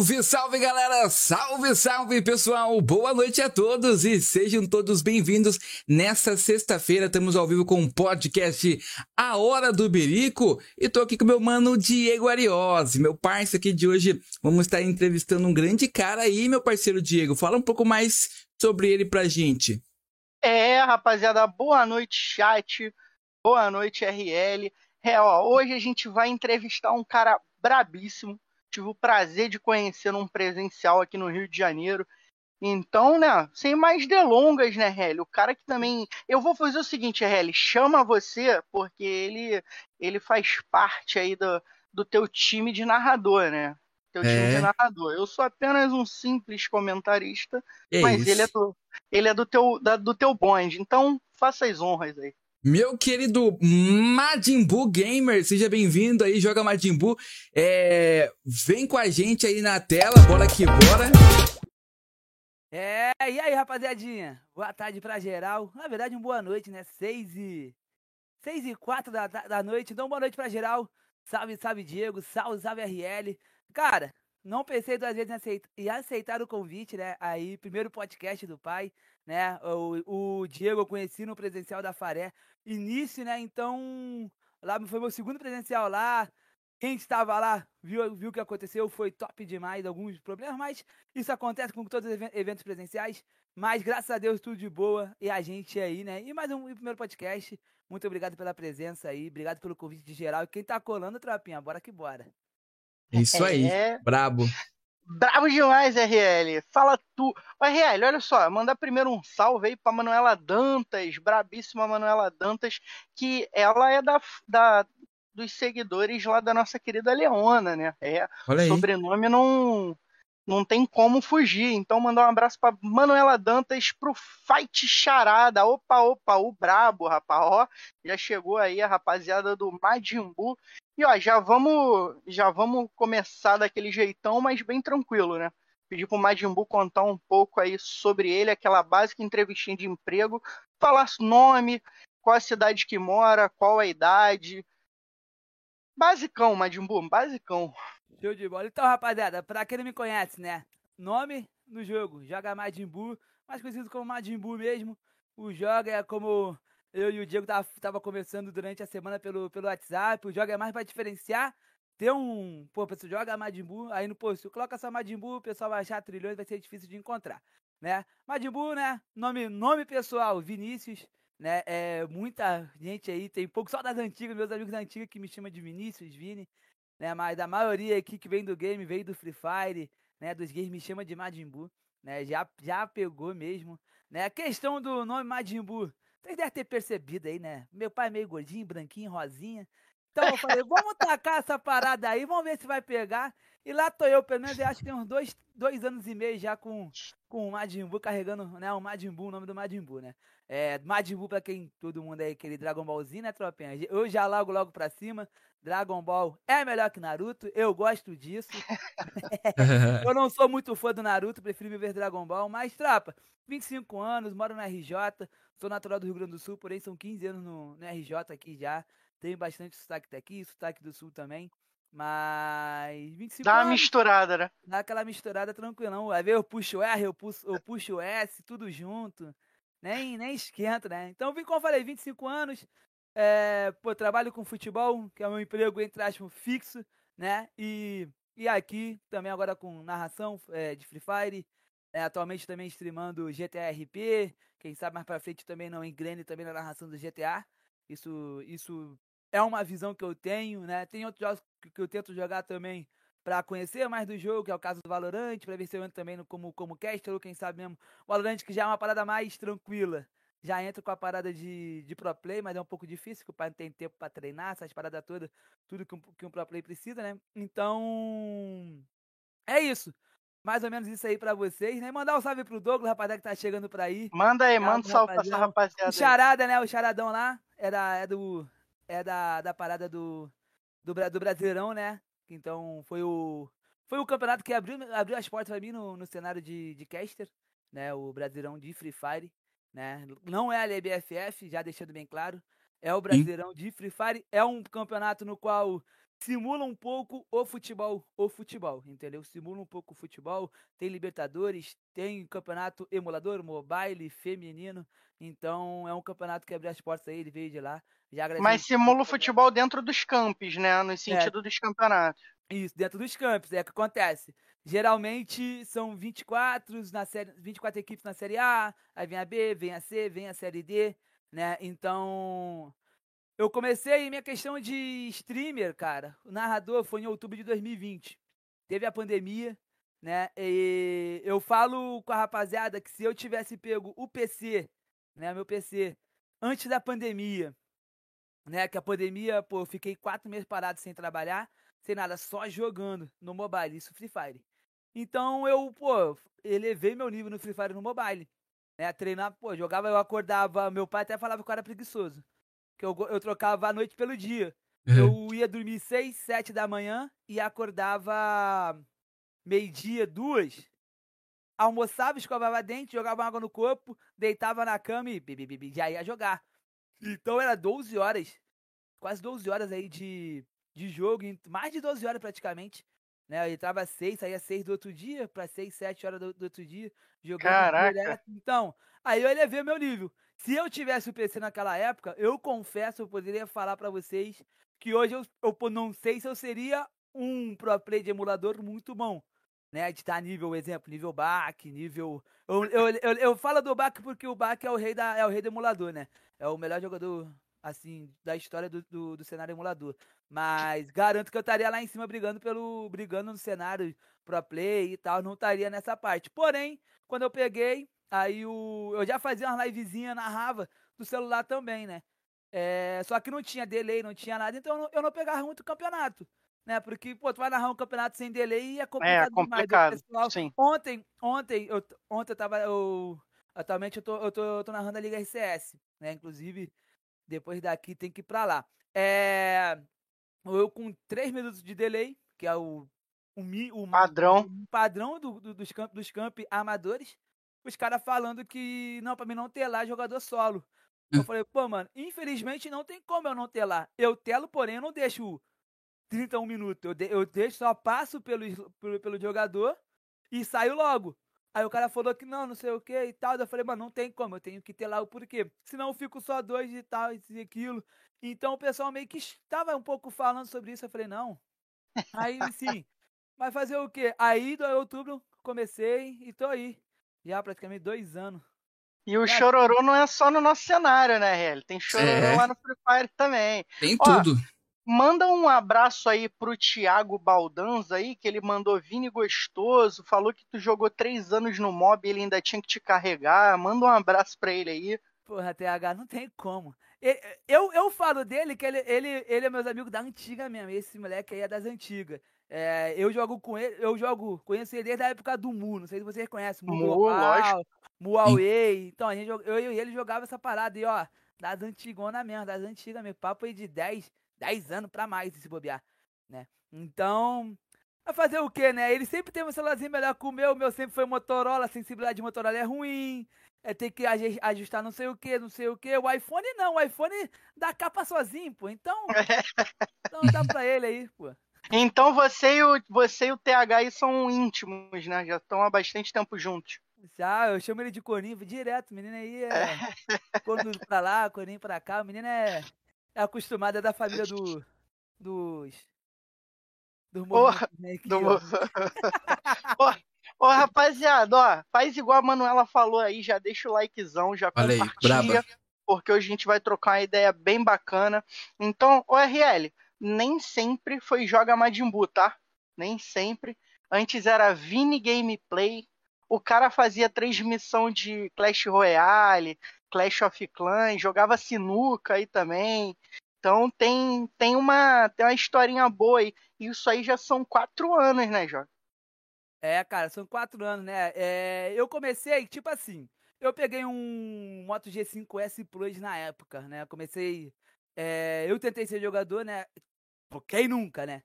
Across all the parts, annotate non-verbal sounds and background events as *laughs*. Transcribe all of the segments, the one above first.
Salve, salve galera! Salve, salve pessoal! Boa noite a todos e sejam todos bem-vindos. Nessa sexta-feira estamos ao vivo com o podcast A Hora do Berico e tô aqui com meu mano Diego Ariose, meu parceiro aqui de hoje. Vamos estar entrevistando um grande cara aí, meu parceiro Diego. Fala um pouco mais sobre ele pra gente. É, rapaziada, boa noite, chat. Boa noite, RL. É, ó, hoje a gente vai entrevistar um cara brabíssimo tive o prazer de conhecer num presencial aqui no Rio de Janeiro. Então, né, sem mais delongas, né, Helly? O cara que também. Eu vou fazer o seguinte, Helly, chama você, porque ele, ele faz parte aí do, do teu time de narrador, né? Teu time é. de narrador. Eu sou apenas um simples comentarista, é mas isso. ele é do, ele é do teu, da, do teu bonde. Então, faça as honras aí. Meu querido Madimbu Gamer, seja bem-vindo aí, joga Madimbu. É, vem com a gente aí na tela, bora que bora. É, e aí, rapaziadinha? Boa tarde pra geral. Na verdade, uma boa noite, né? Seis e... Seis e quatro da, da noite, então boa noite pra geral. Salve, salve, Diego. Salve, salve, RL. Cara, não pensei duas vezes em aceitar, em aceitar o convite, né? Aí, primeiro podcast do pai, né? O, o Diego eu conheci no presencial da Faré. Início, né? Então, lá foi meu segundo presencial lá. Quem estava lá viu, viu o que aconteceu, foi top demais, alguns problemas, mas isso acontece com todos os eventos presenciais. Mas graças a Deus, tudo de boa. E a gente aí, né? E mais um primeiro podcast. Muito obrigado pela presença aí. Obrigado pelo convite de geral. E quem tá colando, tropinha, bora que bora. Isso aí, é... brabo. Bravo demais, RL. Fala tu. RL, olha só, mandar primeiro um salve aí pra Manuela Dantas, brabíssima Manuela Dantas, que ela é da, da dos seguidores lá da nossa querida Leona, né? É, olha aí. sobrenome não não tem como fugir. Então, mandar um abraço para Manuela Dantas pro Fight Charada. Opa, opa, o brabo, rapaz. Ó, já chegou aí a rapaziada do Majimbu. E ó, já vamos, já vamos começar daquele jeitão, mas bem tranquilo, né? Pedir pro Majimbu contar um pouco aí sobre ele, aquela básica entrevistinha de emprego, falar nome, qual a cidade que mora, qual a idade. Basicão, Majimbu, basicão. Show de bola. Então, rapaziada, pra quem não me conhece, né? Nome no jogo, joga Majin Buu, mais conhecido como Majin Buu mesmo. O joga é como eu e o Diego tava, tava conversando durante a semana pelo, pelo WhatsApp. O joga é mais pra diferenciar. Tem um. Pô, pessoal joga Majin Buu, aí no post, coloca só Majin Buu, o pessoal vai achar trilhões, vai ser difícil de encontrar, né? Majin Buu, né? Nome, nome pessoal, Vinícius, né? É, muita gente aí, tem pouco só das antigas, meus amigos antigos que me chamam de Vinícius, Vini né? Mas a maioria aqui que vem do game veio do Free Fire, né? Dos games me chama de Majin Buu, né? Já, já pegou mesmo, né? A questão do nome Majin Buu, vocês devem ter percebido aí, né? Meu pai é meio gordinho, branquinho, rosinha. Então eu falei, vamos tacar essa parada aí, vamos ver se vai pegar. E lá tô eu, pelo menos eu acho que tem uns dois, dois anos e meio já com, com o Majin Buu, carregando né, o Majin Buu, o nome do Majin Buu, né? É, Majin Buu, pra quem todo mundo aí, aquele Dragon Ballzinho, né, tropinha? Eu já logo logo pra cima. Dragon Ball é melhor que Naruto, eu gosto disso. *laughs* eu não sou muito fã do Naruto, prefiro me ver Dragon Ball, mas trapa, 25 anos, moro na RJ, sou natural do Rio Grande do Sul, porém são 15 anos no, no RJ aqui já. Tenho bastante sotaque daqui, sotaque do sul também. Mas 25 Dá uma misturada, né? Dá aquela misturada tranquilão. Aí eu puxo R, eu puxo, eu puxo S, tudo junto. Nem, nem esquenta, né? Então, como eu falei, 25 anos. É, pô, trabalho com futebol, que é meu emprego, entre aspas, fixo, né? E, e aqui também agora com narração é, de Free Fire. É, atualmente também streamando GTA RP. Quem sabe mais pra frente também não engrene também na narração do GTA. Isso, isso é uma visão que eu tenho, né? Tem outros jogos que eu tento jogar também para conhecer mais do jogo, que é o caso do Valorant, para ver se eu entro também no, como, como caster, ou quem sabe mesmo. O Valorant que já é uma parada mais tranquila. Já entra com a parada de, de pro play, mas é um pouco difícil, porque o pai não tem tempo para treinar, essas paradas todas, tudo que um, que um pro play precisa, né? Então. É isso. Mais ou menos isso aí pra vocês, né? Mandar um salve pro Douglas, rapaziada que tá chegando por aí. Manda aí, manda um salve pra essa rapaziada. O Charada, né? O Charadão lá. É, da, é do é da, da parada do, do, do Brasileirão, né? Então foi o, foi o campeonato que abriu, abriu as portas para mim no, no cenário de, de caster, né? O Brasileirão de Free Fire, né? Não é a LBFF, já deixando bem claro. É o Brasileirão de Free Fire. É um campeonato no qual simula um pouco o futebol, o futebol, entendeu? Simula um pouco o futebol, tem Libertadores, tem campeonato emulador, mobile, feminino, então é um campeonato que abre as portas aí, ele veio de lá. Mas simula o futebol dentro dos campos, né? No sentido é, dos campeonatos. Isso, dentro dos campos, é o que acontece. Geralmente são 24, na série, 24 equipes na Série A, aí vem a B, vem a C, vem a Série D, né? Então, eu comecei minha questão de streamer, cara. O narrador foi em outubro de 2020. Teve a pandemia, né? E eu falo com a rapaziada que se eu tivesse pego o PC, né, meu PC, antes da pandemia, né, que a pandemia, pô, eu fiquei quatro meses parado sem trabalhar, sem nada, só jogando no mobile, isso Free Fire. Então eu, pô, elevei meu nível no Free Fire no mobile. Né, treinar, pô, jogava, eu acordava, meu pai até falava que eu era preguiçoso que eu, eu trocava a noite pelo dia. Uhum. Eu ia dormir seis, sete da manhã e acordava meio-dia, duas. Almoçava, escovava dente, jogava água no corpo, deitava na cama e já ia jogar. Então era 12 horas, quase 12 horas aí de, de jogo, mais de 12 horas praticamente. Né? Eu entrava às 6, saía às 6 do outro dia, para 6, 7 horas do, do outro dia, jogando Caraca. direto. Então, aí eu elevei o meu nível. Se eu tivesse o PC naquela época, eu confesso, eu poderia falar para vocês que hoje eu, eu, não sei se eu seria um pro play de emulador muito bom. Né, de estar tá nível, exemplo, nível back, nível. Eu, eu, eu, eu falo do back porque o back é o rei da, é o rei do emulador, né? É o melhor jogador, assim, da história do, do, do cenário emulador. Mas garanto que eu estaria lá em cima brigando pelo. brigando no cenário pro play e tal. Não estaria nessa parte. Porém, quando eu peguei, Aí o, eu já fazia uma livezinha, narrava do celular também, né? É, só que não tinha delay, não tinha nada, então eu não, eu não pegava muito o campeonato. Né? Porque, pô, tu vai narrar um campeonato sem delay e é complicado, é, complicado demais. Sim. Ontem, ontem, eu, ontem eu tava. Eu, atualmente eu tô, eu, tô, eu tô narrando a Liga RCS, né? Inclusive, depois daqui tem que ir pra lá. É, eu com 3 minutos de delay, que é o, o, o padrão, o padrão do, do, dos, camp, dos camp amadores os caras falando que, não, pra mim não ter lá jogador solo. Eu hum. falei, pô, mano, infelizmente não tem como eu não ter lá. Eu telo, porém, eu não deixo 31 minutos. Eu, de, eu deixo, só passo pelo, pelo, pelo jogador e saio logo. Aí o cara falou que não, não sei o que e tal. Eu falei, mano, não tem como, eu tenho que ter lá o porquê. Senão eu fico só dois e tal, e aquilo. Então o pessoal meio que estava um pouco falando sobre isso. Eu falei, não. Aí sim, vai fazer o quê? Aí do outubro comecei e tô aí. Já praticamente dois anos. E o chororô não é só no nosso cenário, né, Hel? Tem chororô é. lá no Free Fire também. Tem Ó, tudo. Manda um abraço aí pro Thiago Baldanza aí, que ele mandou Vini gostoso, falou que tu jogou três anos no mob e ele ainda tinha que te carregar. Manda um abraço pra ele aí. Porra, TH, não tem como. Eu, eu falo dele que ele, ele, ele é meus amigos da antiga mesmo. Esse moleque aí é das antigas. É, eu jogo com ele, eu jogo, conheço ele desde a época do Mu, não sei se vocês conhecem, Mu, Mu lógico. Mu Away. Então, a gente, eu e ele jogava essa parada e, ó, das antigonas mesmo, das antigas mesmo, papo aí de 10, 10 anos pra mais, se bobear, né? Então, vai fazer o que, né? Ele sempre teve um celularzinho melhor que o meu, o meu sempre foi Motorola, a sensibilidade de Motorola é ruim, é ter que ajustar não sei o que, não sei o que. O iPhone não, o iPhone dá capa sozinho, pô. Então, *laughs* então dá pra ele aí, pô. Então você e o, você e o TH aí são íntimos, né? Já estão há bastante tempo juntos. Já, eu chamo ele de Corinho direto. O menino aí é. *laughs* Quando pra lá, Corinho pra cá. O menino é, é acostumado, é da família do, dos. Do Porra, né, aqui, do... ó. Ô, *laughs* rapaziada, ó, faz igual a Manuela falou aí, já deixa o likezão, já Olha compartilha, aí, porque hoje a gente vai trocar uma ideia bem bacana. Então, o RL, nem sempre foi Joga Majin Buu, tá? Nem sempre. Antes era Vini Gameplay. O cara fazia transmissão de Clash Royale, Clash of Clans, jogava sinuca aí também. Então tem, tem, uma, tem uma historinha boa aí. Isso aí já são quatro anos, né, Joga? É, cara, são quatro anos, né? É, eu comecei, tipo assim, eu peguei um Moto G5S Plus na época, né? Comecei. É, eu tentei ser jogador, né? Quem nunca, né?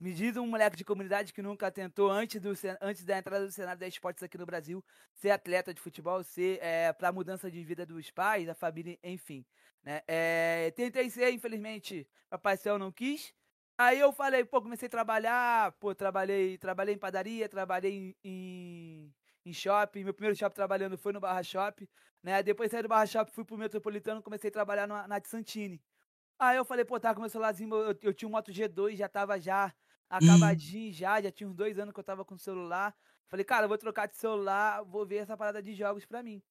Me diz um moleque de comunidade que nunca tentou, antes, do, antes da entrada do Senado da Esportes aqui no Brasil, ser atleta de futebol, ser é, para mudança de vida dos pais, da família, enfim. Né? É, tentei ser, infelizmente, Papai Céu não quis. Aí eu falei, pô, comecei a trabalhar, pô, trabalhei, trabalhei em padaria, trabalhei em, em shopping. Meu primeiro shopping trabalhando foi no Barra Shop, né? Depois saí do Barra Shop, fui pro Metropolitano, comecei a trabalhar na, na de Santini. Aí eu falei, pô, tava com meu celularzinho, eu, eu tinha um Moto G2, já tava já acabadinho, já, já tinha uns dois anos que eu tava com o celular. Falei, cara, eu vou trocar de celular, vou ver essa parada de jogos pra mim.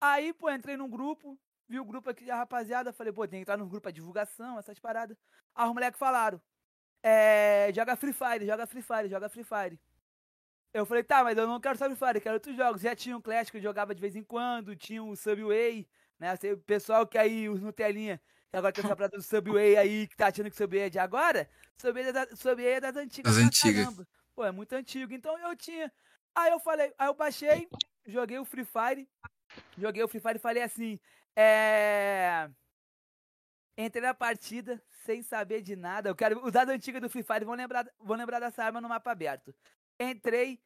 Aí, pô, entrei num grupo, vi o grupo aqui da rapaziada, falei, pô, tem que entrar num grupo pra divulgação, essas paradas. Aí os moleques falaram, é, joga Free Fire, joga Free Fire, joga Free Fire. Eu falei, tá, mas eu não quero só Free Fire, quero outros jogos. Já tinha um Clash que eu jogava de vez em quando, tinha o Subway, né? O pessoal que aí, os Nutelinha, que agora tem essa parada do Subway aí, que tá achando que o Subway é de agora, Subway é, da, Subway é das antigas. Das antigas. Caramba. Pô, é muito antigo. Então eu tinha. Aí eu falei, aí eu baixei, joguei o Free Fire, joguei o Free Fire e falei assim, é... Entrei na partida sem saber de nada. Eu quero. Os dados antigos do Free Fire vão lembrar, vão lembrar dessa arma no mapa aberto. Entrei.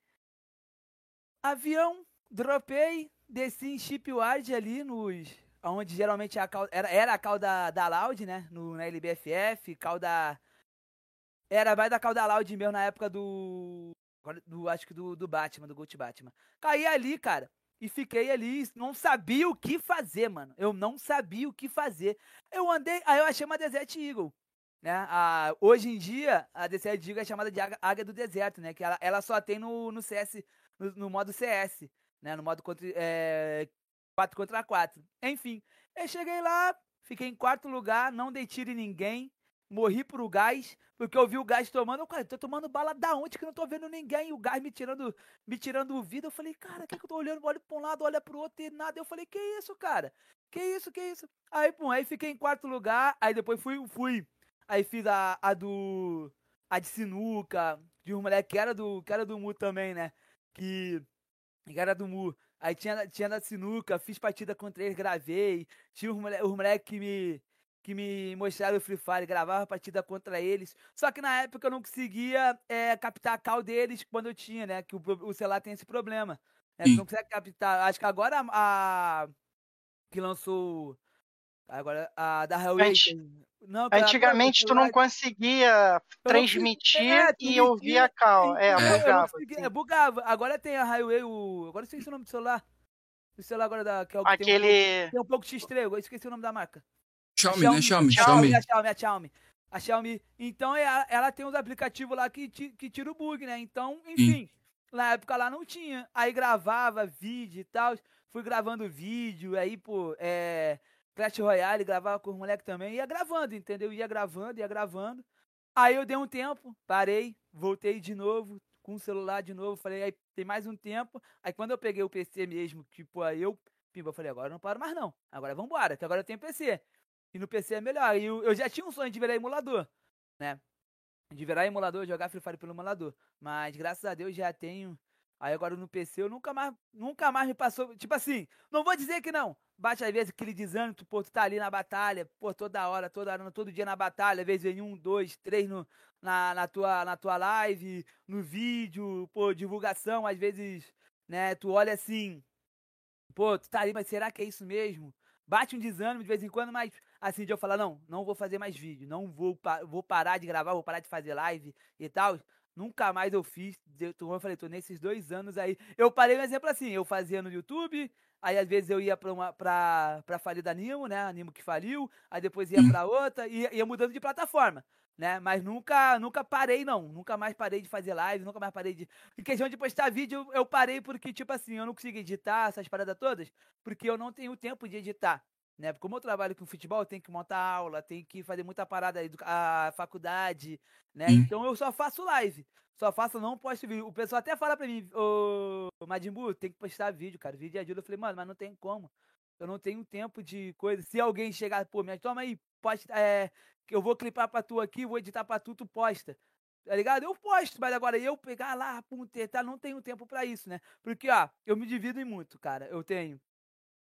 Avião, dropei, desci em Shipyard ali nos. Onde geralmente a cal, era, era a cal da, da Loud, né? No, na LBFF, cal da. Era mais da cal da Loud mesmo na época do. do acho que do, do Batman, do Gold Batman. Caí ali, cara. E fiquei ali, não sabia o que fazer, mano. Eu não sabia o que fazer. Eu andei, aí eu achei uma Desert Eagle. Né? A, hoje em dia, a Desert Eagle é chamada de Águia do Deserto, né? Que ela, ela só tem no, no CS, no, no modo CS, né? No modo contra, é, 4 contra 4. Enfim, eu cheguei lá, fiquei em quarto lugar, não dei tiro em ninguém morri pro gás, porque eu vi o gás tomando. Eu, cara, tô tomando bala da onde que não tô vendo ninguém? E o gás me tirando, me tirando vida. Eu falei, cara, o que, que eu tô olhando? Olho pra um lado, olha pro outro e nada. Eu falei, que isso, cara? Que isso, que isso? Aí, pum, aí fiquei em quarto lugar. Aí depois fui, fui. Aí fiz a, a do. A de sinuca, de um moleque que era do, que era do Mu também, né? Que, que era do Mu. Aí tinha, tinha da sinuca, fiz partida contra eles, gravei. Tinha os moleques moleque que me que me mostraram o Free Fire, gravava a partida contra eles. Só que na época eu não conseguia é, captar a cal deles quando eu tinha, né? Que o, o celular tem esse problema. Né? não consegue captar. Acho que agora a, a que lançou. Agora a da Hellraiser. Não, Antigamente tu não conseguia transmitir é, e ouvir a cal. É, é bugava. É, bugava. Agora tem a Highway, o. Agora esqueci o nome do celular. O celular agora da. Que é o Aquele. Tem um, tem um pouco X3, eu esqueci o nome da marca. Xiaomi, Xiaomi, né? Xiaomi, Xiaomi. A Xiaomi, a Xiaomi. A Xiaomi. Então ela, é, ela tem uns aplicativos lá que, que tira o bug, né? Então, enfim. Sim. Na época lá não tinha. Aí gravava vídeo e tal. Fui gravando vídeo, aí, pô, é. Clash Royale, gravava com os moleques também. Ia gravando, entendeu? Ia gravando, ia gravando. Aí eu dei um tempo, parei, voltei de novo, com o celular de novo. Falei, aí tem mais um tempo. Aí quando eu peguei o PC mesmo, tipo, aí eu, pimba, eu falei, agora eu não paro mais não. Agora vambora, que agora eu tenho PC. E no PC é melhor. E eu, já tinha um sonho de virar emulador, né? De virar emulador, jogar Free Fire pelo emulador. Mas graças a Deus já tenho. Aí agora no PC eu nunca mais, nunca mais me passou. Tipo assim, não vou dizer que não. Bate às vezes aquele desânimo, pô, tu tá ali na batalha, pô, toda hora, toda hora, todo dia na batalha, às vezes vem um, dois, três no, na, na, tua, na tua live, no vídeo, pô, divulgação, às vezes, né, tu olha assim, pô, tu tá ali, mas será que é isso mesmo? Bate um desânimo de vez em quando, mas assim, de eu falar, não, não vou fazer mais vídeo, não vou, vou parar de gravar, vou parar de fazer live e tal. Nunca mais eu fiz. Eu, falei, tô nesses dois anos aí. Eu parei um exemplo assim, eu fazia no YouTube, aí às vezes eu ia pra, uma, pra, pra falir da Nimo, né? A Nimo que faliu, aí depois ia pra outra, e ia, ia mudando de plataforma né? Mas nunca, nunca parei, não. Nunca mais parei de fazer live, nunca mais parei de. Em questão de postar vídeo, eu parei porque, tipo assim, eu não consigo editar essas paradas todas, porque eu não tenho tempo de editar. Né? Como eu trabalho com futebol, eu tenho que montar aula, tenho que fazer muita parada aí, a faculdade, né? Hum. Então eu só faço live. Só faço, não posto vídeo. O pessoal até fala pra mim, ô Madimbu, tem que postar vídeo, cara. Vídeo ajuda. Eu falei, mano, mas não tem como. Eu não tenho tempo de coisa. Se alguém chegar, pô, me toma aí, posta, é, eu vou clipar pra tu aqui, vou editar pra tu, tu posta. Tá ligado? Eu posto, mas agora eu pegar lá, pum, tá, não tenho tempo para isso, né? Porque, ó, eu me divido em muito, cara. Eu tenho.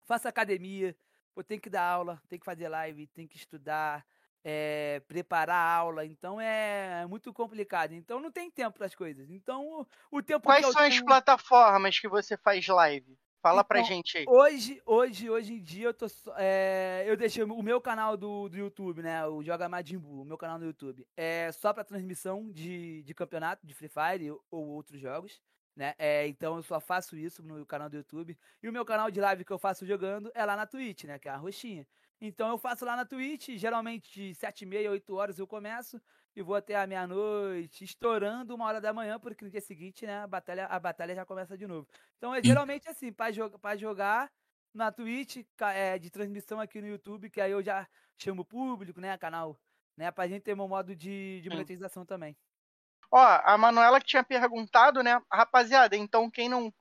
Faço academia, eu tenho que dar aula, tenho que fazer live, tenho que estudar, é, preparar a aula. Então é muito complicado. Então não tem tempo para as coisas. Então o, o tempo Quais são tenho... as plataformas que você faz live? Fala pra Então, gente aí. Hoje, hoje, hoje em dia, eu tô. é, eu deixei o meu canal do, do YouTube, né? O Joga Majin Buu, o meu canal no YouTube. É só pra transmissão de, de campeonato de Free Fire ou outros jogos. Né? É, então eu só faço isso no canal do YouTube. E o meu canal de live que eu faço jogando é lá na Twitch, né? Que é a roxinha. Então eu faço lá na Twitch, geralmente de 7 e meia, 8 horas eu começo e vou até a meia-noite, estourando uma hora da manhã, porque no dia seguinte, né, a batalha, a batalha já começa de novo. Então é Sim. geralmente assim, pra jogar na Twitch, é, de transmissão aqui no YouTube, que aí eu já chamo o público, né, canal, né, pra gente ter meu modo de, de monetização também. Ó, a Manuela que tinha perguntado, né? Rapaziada, então quem não,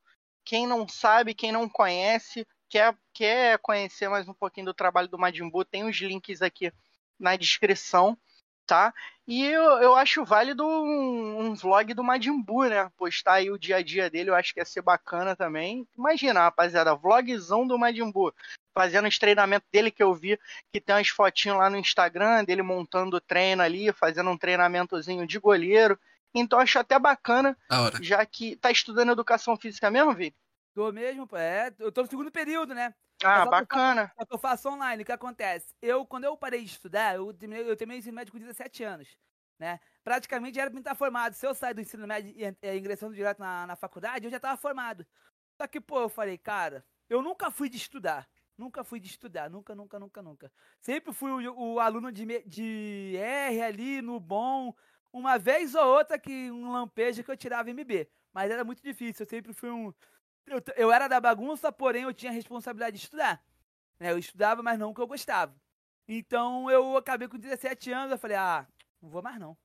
quem não sabe, quem não conhece, quer, quer conhecer mais um pouquinho do trabalho do Majin Buu, tem os links aqui na descrição, tá? E eu, eu acho válido um, um vlog do Majin Buu, né? Postar aí o dia a dia dele, eu acho que ia ser bacana também. Imagina, rapaziada, vlogzão do Majin Buu, fazendo os treinamentos dele que eu vi, que tem umas fotinhas lá no Instagram, dele montando treino ali, fazendo um treinamentozinho de goleiro. Então acho até bacana, já que tá estudando educação física mesmo, Vi? Tô mesmo, pô, é, eu tô no segundo período, né? Ah, eu bacana. Eu faço online. O que acontece? Eu, quando eu parei de estudar, eu terminei, eu terminei o ensino médio com 17 anos. Né? Praticamente já era pra mim estar formado. Se eu sair do ensino médio e eh, ingressando direto na, na faculdade, eu já tava formado. Só que, pô, eu falei, cara, eu nunca fui de estudar. Nunca fui de estudar. Nunca, nunca, nunca, nunca. Sempre fui o, o aluno de, de R ali, no bom. Uma vez ou outra que um lampejo que eu tirava MB. Mas era muito difícil. Eu sempre fui um. Eu, eu era da bagunça, porém eu tinha a responsabilidade de estudar. né? Eu estudava, mas não o que eu gostava. Então eu acabei com 17 anos, eu falei, ah, não vou mais não.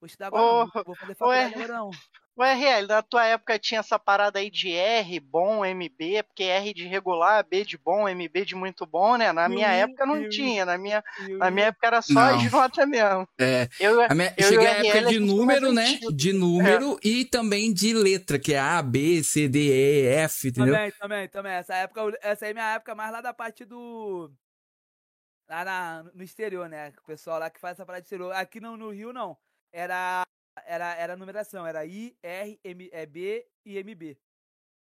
Vou estudar agora Ô, não, vou fazer faculdade ué. agora não. O RL, na tua época tinha essa parada aí de R bom, MB, porque R de regular, B de bom, MB de muito bom, né? Na minha Sim, época não sim. tinha, na minha, E na eu- minha época era só Não. as notas mesmo. É, Eu, a minha, eu cheguei à época de é número, né? De número e também de letra, que é A, B, C, D, E, F, entendeu? Também, também, também. Essa época, eu- essa aí é minha época mais lá da parte do. Lá na- no exterior, né? O pessoal lá que faz essa parada de exterior. Aqui no, no Rio, não. Era, era, era numeração, era I, R, M, é, B e MB.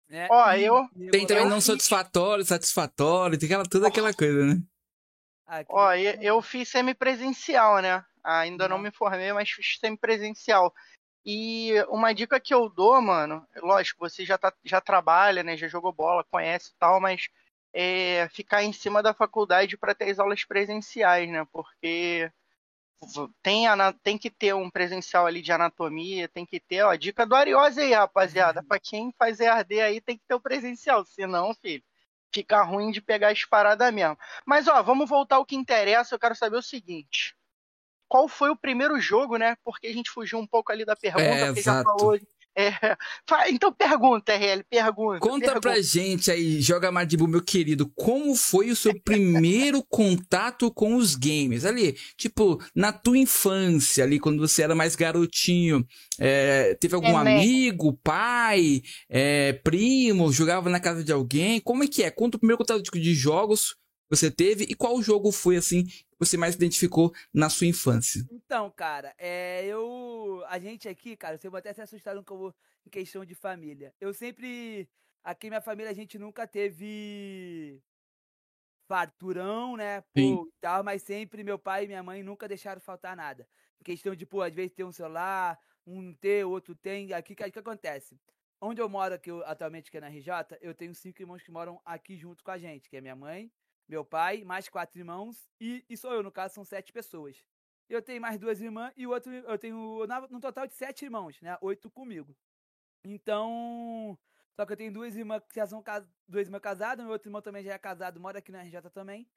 Né? Ó, E- eu- e Tem também regular. não satisfatório, satisfatório, tem aquela, toda aquela *laughs* coisa, né? Aqui- Ó, e- eu fiz semipresencial, né? Ainda não Uhum. me formei, mas fiz semipresencial. E uma dica que eu dou, mano, lógico, você já, tá, já trabalha, né? Já jogou bola, conhece e tal, mas é ficar em cima da faculdade para ter as aulas presenciais, né? Porque tem, tem que ter um presencial ali de anatomia, tem que ter, ó, dica do Ariose aí, rapaziada. Pra quem faz EAD aí, tem que ter o presencial, senão, filho, fica ruim de pegar as paradas mesmo. Mas, ó, vamos voltar ao que interessa. Eu quero saber o seguinte: qual foi o primeiro jogo, né? Porque a gente fugiu um pouco ali da pergunta, É, porque já exato. falou. É, então pergunta, RL, pergunta. Conta pergunta. pra gente aí, Joga Madibu, meu querido, como foi o seu primeiro contato com os games? Ali, tipo, na tua infância, ali, quando você era mais garotinho, é, teve algum É, né? amigo, pai, é, primo, jogava na casa de alguém? Como é que é? Conta o primeiro contato de, de jogos você teve e qual jogo foi, assim, que você mais identificou na sua infância? Então, cara, é, eu. A gente aqui, cara, você vai até se assustar um pouco em questão de família. Eu sempre. Aqui minha família, a gente nunca teve farturão, né? Pô, tal, mas sempre meu pai e minha mãe nunca deixaram faltar nada. Em questão de, pô, às vezes ter um celular, um ter, outro tem. Aqui, o que, que acontece? Onde eu moro aqui eu- atualmente, que é na RJ, eu tenho cinco irmãos que moram aqui junto com a gente, que é minha mãe, meu pai, mais quatro irmãos e, e sou eu, no caso, são sete pessoas. Eu tenho mais duas irmãs e o outro eu tenho no total de sete irmãos, né? Oito comigo. Então, só que eu tenho duas irmãs que já são duas irmãs casadas, meu outro irmão também já é casado, mora aqui na RJ também.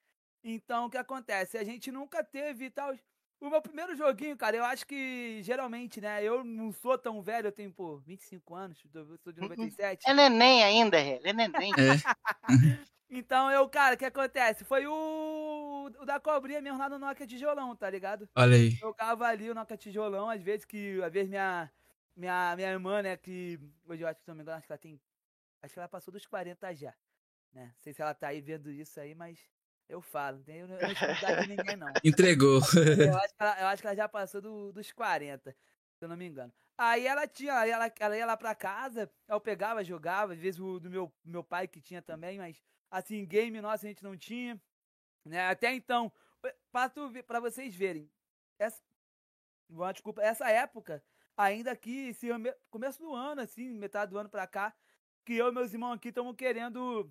Então, o que acontece? A gente nunca teve tal. O meu primeiro joguinho, cara, eu acho que geralmente, né? Eu não sou tão velho, eu tenho, pô, 25 anos, eu sou de 97. É neném ainda, RL, é neném. É. *laughs* Então, eu, cara, o que acontece? Foi o, o da cobrinha mesmo lá no Nokia Tijolão, tá ligado? Olha aí. jogava ali o Nokia Tijolão, às vezes que, às vezes minha, minha, minha irmã, né, que hoje eu acho que, se não me engano, acho que ela tem, acho que ela passou dos 40 já, né, não sei se ela tá aí vendo isso aí, mas eu falo, não tenho- eu idade de ninguém não. Entregou. Eu *laughs* acho que ela, eu acho que ela já passou do- dos 40, se eu não me engano. Aí ela tinha, aí ela, ela ia lá pra casa, eu pegava, jogava, às vezes o do meu, meu pai que tinha também, mas assim, game nosso a gente não tinha. Né? Até então, pra, tu, pra vocês verem, essa, desculpa, essa época, ainda aqui, esse começo do ano, assim, metade do ano pra cá, que eu e meus irmãos aqui estamos querendo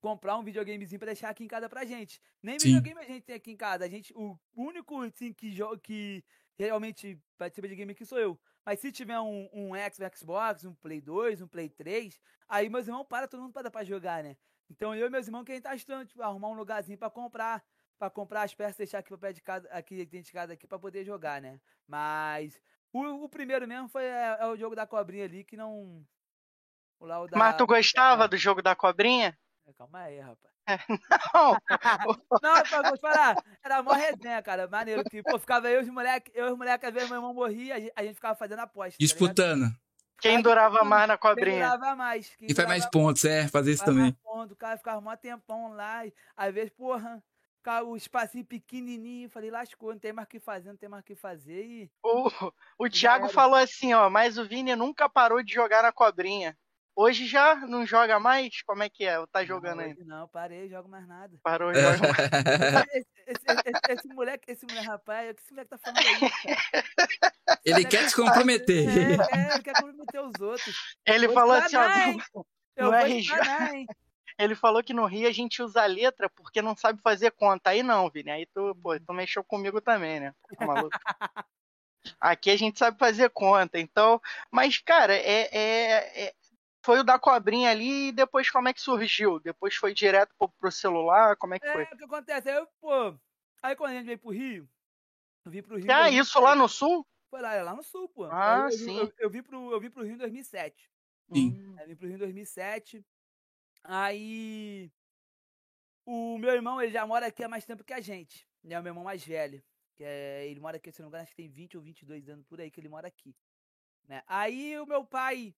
comprar um videogamezinho pra deixar aqui em casa pra gente. Nem Sim. videogame a gente tem aqui em casa. A gente, o único assim, que, que realmente participa de game aqui sou eu. Mas se tiver um, um Xbox, um Play 2, um Play 3, aí meus irmãos para todo mundo para dar pra jogar, né? Então eu e meus irmãos, quem tá estudando, tipo, arrumar um lugarzinho para comprar, para comprar as peças, deixar aqui pra pé de casa, aqui dentro de casa aqui para poder jogar, né? Mas o, o primeiro mesmo foi é, é, o jogo da cobrinha ali que não. O lá, o da... Mas tu gostava é. do jogo da cobrinha? É, calma aí, rapaz. É, não! *laughs* não, vou te falar, era mó resenha, cara, maneiro. Que, pô, ficava eu e os moleques, eu e os moleques, às vezes meu irmão morria, a gente, ficava fazendo aposta. Tá Disputando. Tá quem durava mais na cobrinha? Quem durava mais. Quem e faz mais pontos, é, fazer isso também. Mais pontos, o cara ficava mó tempão lá, e, às vezes, porra, ficava o espacinho pequenininho, falei, lascou, não tem mais o que fazer, não tem mais o que fazer. E... O, o Thiago falou assim, ó, mas o Vini nunca parou de jogar na cobrinha. Hoje já não joga mais? Como é que é? Ou tá jogando ainda? Não, parei, jogo mais nada. Parou, joga mais. esse, esse, esse, esse, moleque, esse moleque, rapaz, o que esse moleque tá falando aí, cara? Ele quer se comprometer. É, é, ele quer comprometer os outros. Ele falou assim, ó, no, no RJ. Ele falou que no Rio a gente usa letra porque não sabe fazer conta. Aí não, Vini. Aí tu, pô, tu mexeu comigo também, né? Tá maluco. *laughs* Aqui a gente sabe fazer conta, então. Mas, cara, é, é, é, foi o da cobrinha ali e depois como é que surgiu? Depois foi direto pro, pro celular? Como é que é, foi? É, o que acontece? Aí, pô, aí quando a gente veio pro Rio, eu vim pro Rio. Ah, isso lá no sul? Foi lá, lá no sul, pô. Ah, eu, sim. Eu, eu, vim pro, eu vim pro Rio em 2007. Sim. Eu vim pro Rio em 2007. Aí. O meu irmão, ele já mora aqui há mais tempo que a gente. Né? O meu irmão mais velho. Que é, ele mora aqui, se não me engano, acho que tem 20 ou 22 anos por aí que ele mora aqui. Né? Aí o meu pai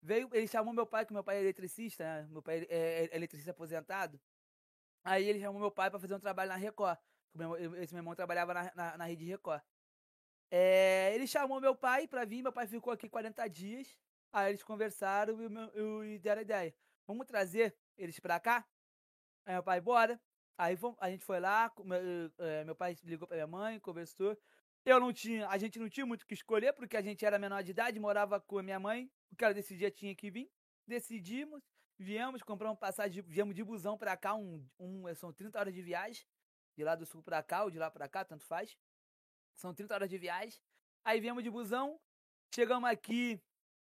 Veio, ele chamou meu pai, que meu pai é eletricista, né? meu pai é, é eletricista aposentado. Aí ele chamou meu pai para fazer um trabalho na Record. Esse meu irmão trabalhava na, na, na rede Record. É, ele chamou meu pai para vir, meu pai ficou aqui 40 dias. Aí eles conversaram e, e deram a ideia. Vamos trazer eles para cá? Aí meu pai, bora. Aí a gente foi lá, meu, é, meu pai ligou para minha mãe, conversou. Eu não tinha, a gente não tinha muito o que escolher, porque a gente era menor de idade, morava com a minha mãe. O cara desse dia tinha que vir. Decidimos, viemos, compramos passagem, viemos de busão pra cá, um, um, são 30 horas de viagem. De lá do sul pra cá, ou de lá pra cá, tanto faz. São 30 horas de viagem. Aí viemos de busão, chegamos aqui,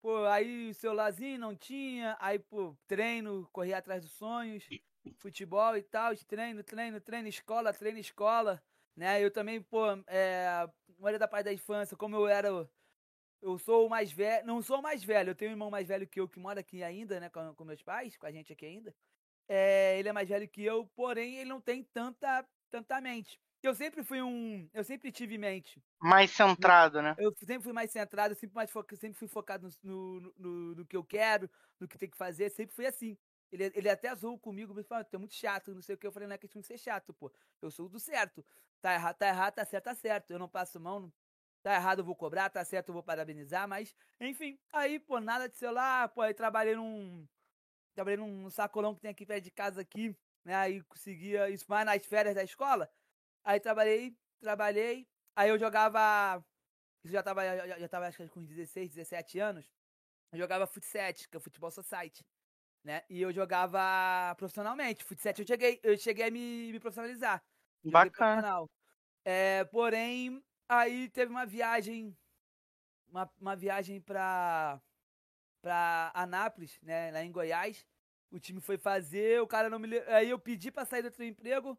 pô, aí o celularzinho não tinha, aí, pô, treino, corria atrás dos sonhos, futebol e tal, treino, treino, treino, escola, treino, escola né? Eu também, pô, é, maioria da parte da infância, como eu era. Eu sou o mais velho. Não sou o mais velho, eu tenho um irmão mais velho que eu que mora aqui ainda, né? Com, com meus pais, com a gente aqui ainda. É, ele é mais velho que eu, porém ele não tem tanta, tanta mente. Eu sempre fui um. Eu sempre tive mente. Mais centrado, né? Eu sempre fui mais centrado, sempre, mais fo... sempre fui focado no, no, no, no, que eu quero, no que tem que fazer, sempre fui assim. Ele, ele até azul comigo, me falou, tu é muito chato, não sei o que. Eu falei, não é questão de ser chato, pô. Eu sou do certo. Tá errado, tá errado, tá certo, tá certo. Eu não passo mão, tá errado, eu vou cobrar, tá certo, eu vou parabenizar, mas, enfim, aí, pô, nada de celular, pô, aí trabalhei num. Trabalhei num sacolão que tem aqui perto de casa aqui, né? Aí conseguia isso mais nas férias da escola. Aí trabalhei, trabalhei. Aí eu jogava. Isso já tava, já, já tava acho que com 16, 17 anos. Eu jogava futsal, que é futebol society né? E eu jogava profissionalmente. Futsal eu cheguei, eu cheguei a me, me profissionalizar. Bacana. É, porém, aí teve uma viagem, uma, uma viagem pra, pra Anápolis, né? Lá em Goiás. O time foi fazer, o cara não me. Aí eu pedi pra sair do outro emprego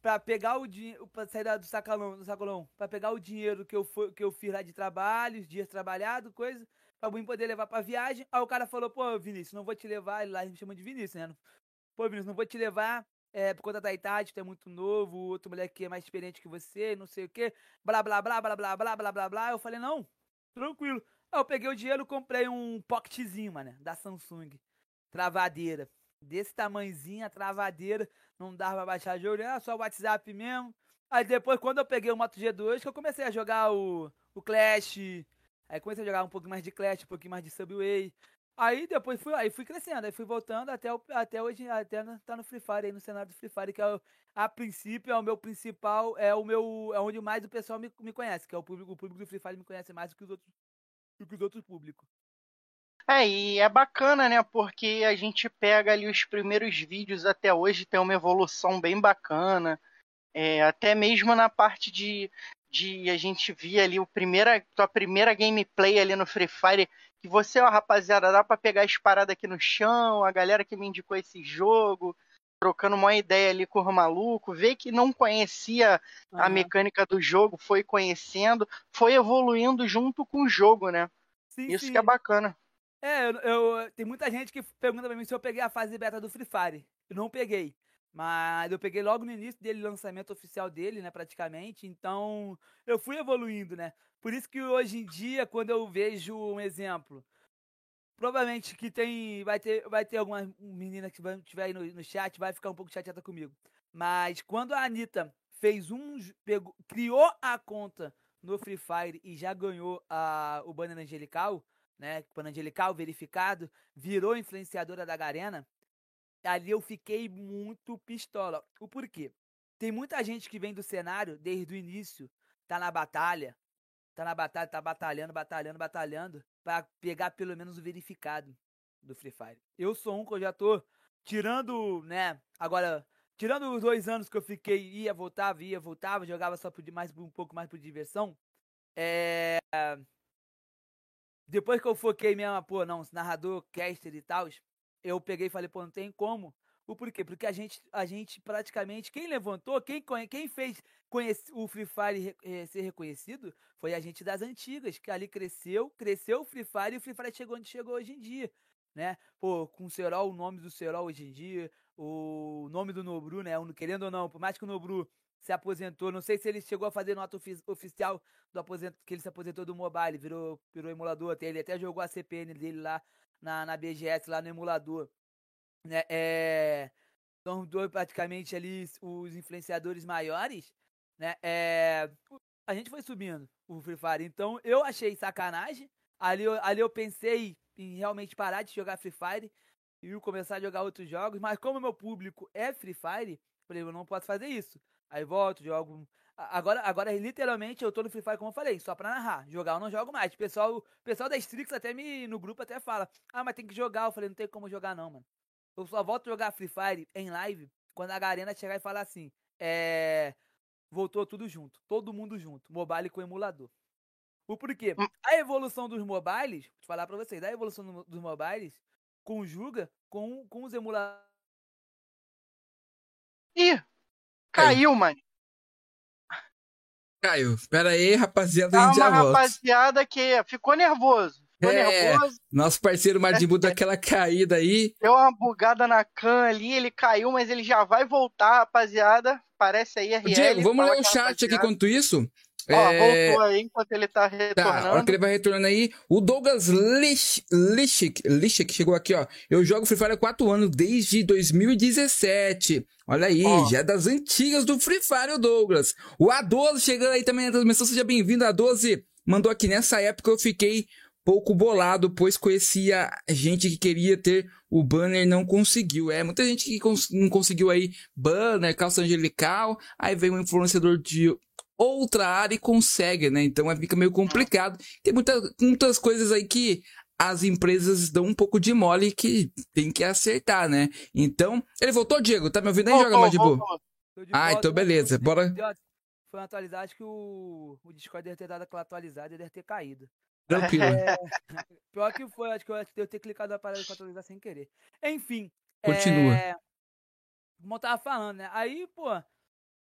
pra pegar o dinheiro. Pra sair do sacolão, do sacolão. Pra pegar o dinheiro que eu, foi, que eu fiz lá de trabalho, dias trabalhado, coisa pra mim poder levar pra viagem. Aí o cara falou, pô, Vinícius, não vou te levar. Ele lá me chama de Vinícius, né? Pô, Vinícius, não vou te levar é, por conta da idade, tu é muito novo, outro moleque que é mais experiente que você, não sei o quê. Blá, blá, blá, blá, blá, blá, blá, blá, blá. Eu falei, não, tranquilo. Aí eu peguei o dinheiro comprei um pocketzinho, mano, da Samsung. Travadeira. Desse tamanhozinho, a travadeira. Não dava pra baixar jogo, era só WhatsApp mesmo. Aí depois, quando eu peguei o Moto G2, que eu comecei a jogar o, o Clash, Aí comecei a jogar um pouco mais de Clash, um pouquinho mais de Subway. Aí depois fui, aí fui crescendo, aí fui voltando até, o, até hoje, até tá no Free Fire, aí no cenário do Free Fire, que é o, a princípio é o meu principal, é o meu, é onde mais o pessoal me, me conhece, que é o público, o público do Free Fire me conhece mais do que os outros, do que os outros públicos. É, e é bacana, né? Porque a gente pega ali os primeiros vídeos até hoje, tem uma evolução bem bacana. É, até mesmo na parte de, de a gente via ali o primeira, tua primeira gameplay ali no Free Fire, que você, ó, rapaziada, dá pra pegar as paradas aqui no chão, a galera que me indicou esse jogo, trocando uma ideia ali com o maluco, ver que não conhecia uhum. a mecânica do jogo, foi conhecendo, foi evoluindo junto com o jogo, né? Sim, Isso sim. que é bacana. É, eu, eu, tem muita gente que pergunta pra mim se eu peguei a fase beta do Free Fire. Eu não peguei. Mas eu peguei logo no início dele, lançamento oficial dele, né, praticamente. Então, eu fui evoluindo, né? Por isso que hoje em dia, quando eu vejo um exemplo, provavelmente que tem. Vai ter, vai ter alguma menina que estiver aí no, no chat, vai ficar um pouco chateada comigo. Mas quando a Anitta fez um. Pegou, criou a conta no Free Fire e já ganhou a, o banner angelical, né? Banner angelical verificado, virou influenciadora da Garena ali eu fiquei muito pistola. O porquê? Tem muita gente que vem do cenário desde o início, tá na batalha, tá na batalha, tá batalhando, batalhando, batalhando, para pegar pelo menos o verificado do Free Fire. Eu sou um que eu já tô tirando, né, agora, tirando os dois anos que eu fiquei, ia, voltava, ia, voltava, jogava só por mais, um pouco mais por diversão, é... Depois que eu foquei mesmo, pô, não, narrador, caster e tal, eu peguei e falei, pô, não tem como. O porquê? Porque a gente, a gente praticamente, quem levantou, quem, quem fez conhece, o Free Fire é, ser reconhecido foi a gente das antigas, que ali cresceu, cresceu o Free Fire e o Free Fire chegou onde chegou hoje em dia, né? Pô, com o Serol, o nome do Serol hoje em dia, o nome do Nobru, né? Querendo ou não, por mais que o Nobru se aposentou, não sei se ele chegou a fazer nota ofi oficial do aposento, que ele se aposentou do mobile, virou, virou emulador, até, ele até jogou a CPN dele lá na, na BGS, lá no emulador. Né? É, são dois praticamente ali os influenciadores maiores, né? É, a gente foi subindo o Free Fire. Então eu achei sacanagem. Ali, ali eu pensei em realmente parar de jogar Free Fire e começar a jogar outros jogos. Mas como meu público é Free Fire, falei, eu não posso fazer isso. Aí volto, jogo Agora, agora, literalmente, eu tô no Free Fire, como eu falei, só pra narrar. Jogar eu não jogo mais. O pessoal, pessoal da Strix até me, no grupo até fala, ah, mas tem que jogar. Eu falei, não tem como jogar não, mano. Eu só volto a jogar Free Fire em live quando a Garena chegar e falar assim, é... Voltou tudo junto, todo mundo junto, mobile com emulador. O porquê? Hum. A evolução dos mobiles, vou te falar pra vocês, a evolução dos mobiles conjuga com, com os emuladores. Ih! Caiu, mano. Caio, pera aí, rapaziada, a gente já volta. rapaziada que ficou nervoso. Ficou é, nervoso. Nosso parceiro Madibu deu aquela caída aí. Deu uma bugada na can ali, ele caiu, mas ele já vai voltar, rapaziada. Parece aí RL. Diego, vamos ler o chat aqui enquanto isso. Ó, é... voltou aí enquanto ele tá retornando. Tá, hora que ele vai retornando aí. O Douglas Lischik, Lischik chegou aqui, ó. Eu jogo Free Fire há 4 anos, desde 2017. Olha aí, ó. já é das antigas do Free Fire, o Douglas. O A12 chegando aí também na transmissão, seja bem-vindo, A12. Mandou aqui, nessa época eu fiquei pouco bolado, pois conhecia gente que queria ter o banner não conseguiu. É, muita gente que cons não conseguiu aí banner, calça angelical, aí vem um influenciador de outra área e consegue, né? Então fica meio complicado. Tem muita, muitas coisas aí que as empresas dão um pouco de mole que tem que acertar, né? Então, ele voltou, Diego? Tá me ouvindo aí, oh, Joga oh, Madibu? Oh, ah, então beleza, bora. Foi uma atualização que o, o Discord deve ter dado aquela atualizada e deve ter caído. Tranquilo. É, *laughs* pior que foi, acho que eu acho que eu ter clicado na parada de atualizar sem querer. Enfim. Continua. É, como eu tava falando, né? Aí, pô,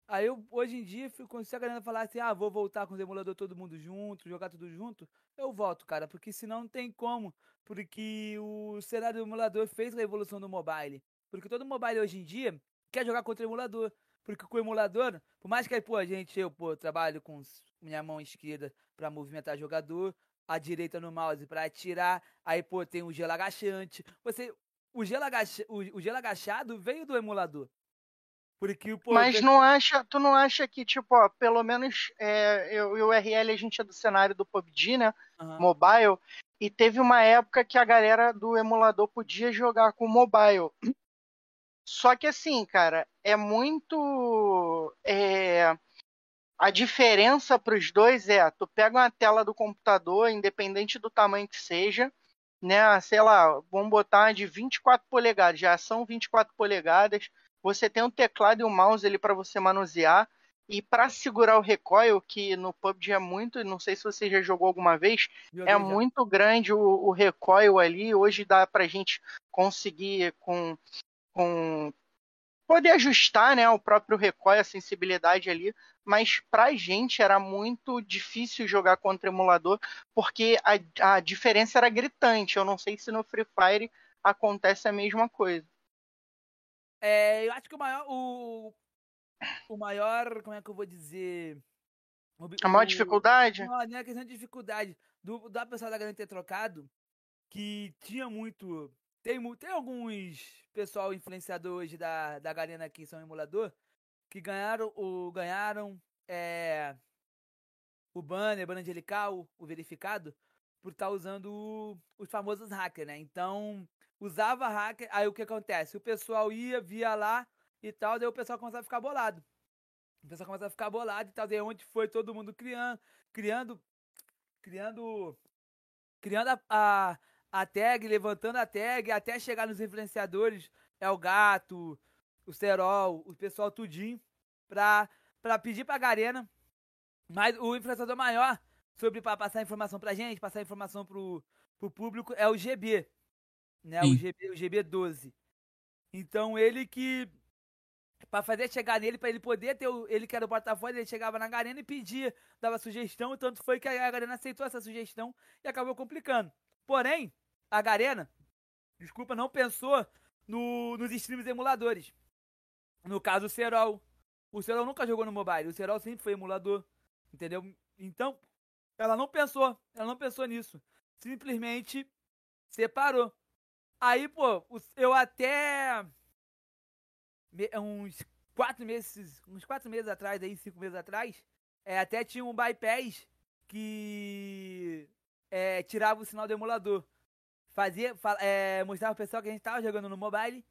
Aí eu, hoje em dia, fico, se a galera falar assim, ah, vou voltar com os emuladores todo mundo junto, jogar tudo junto, eu volto, cara, porque senão não tem como. Porque o cenário do emulador fez a evolução do mobile. Porque todo mobile hoje em dia quer jogar contra o emulador. Porque com o emulador, por mais que pô, a gente, eu, pô, trabalho com minha mão esquerda para movimentar jogador, a direita no mouse para atirar, aí, pô, tem o gelo agachante. Você, o gelo, agacha, o, o gelo agachado veio do emulador. Porque, pô, Mas não acha, tu não acha que, tipo, ó, pelo menos é, eu e o RL, a gente é do cenário do PUBG, né? Aham. Mobile. E teve uma época que a galera do emulador podia jogar com mobile. Só que assim, cara, é muito. é, a diferença para os dois é: tu pega uma tela do computador, independente do tamanho que seja, né? Sei lá, vamos botar de 24 polegadas, já são 24 polegadas. Você tem um teclado e um mouse ali para você manusear. E para segurar o recoil, que no PUBG é muito, não sei se você já jogou alguma vez, é muito grande o, o recoil ali. Hoje dá pra gente conseguir com, com poder ajustar né, o próprio recoil, a sensibilidade ali. Mas pra gente era muito difícil jogar contra emulador, porque a, a diferença era gritante. Eu não sei se no Free Fire acontece a mesma coisa. É, eu acho que o maior. O, o maior. Como é que eu vou dizer? O, A maior o- dificuldade? Não, não é questão de dificuldade. Do, da pessoa da galera ter trocado, que tinha muito. Tem, tem alguns pessoal influenciador hoje da, da Garena que são emulador, que ganharam o. ganharam é, o banner, banner angelical, o verificado, por estar usando o- os famosos hackers, né? Então, usava hacker, aí o que acontece? O pessoal ia, via lá e tal, daí o pessoal começava a ficar bolado. O pessoal começava a ficar bolado e tal, daí onde foi todo mundo criando, criando, criando, criando a, a, a tag, levantando a tag, até chegar nos influenciadores, é o Gato, o Serol, o pessoal tudinho, pra, pra pedir pra Garena, mas o influenciador maior sobre pra passar informação pra gente, passar informação pro, pro público, é o GB, né, o. GB, o GB12. Então ele que Pra fazer chegar nele, pra ele poder ter o. Ele que era o porta-voz, ele chegava na Garena e pedia, dava sugestão, tanto foi que a Garena aceitou essa sugestão e acabou complicando. Porém, a Garena, desculpa, não pensou no, nos streams emuladores. No caso, o Serol. O Serol nunca jogou no mobile, o Serol sempre foi emulador, entendeu? Então, ela não pensou, ela não pensou nisso. Simplesmente separou. Aí, pô, eu até me- uns quatro meses, uns quatro meses atrás, aí, cinco meses atrás, é, até tinha um bypass que é, tirava o sinal do emulador. Fazia, fa- é, mostrava pro pessoal que a gente tava jogando no mobile,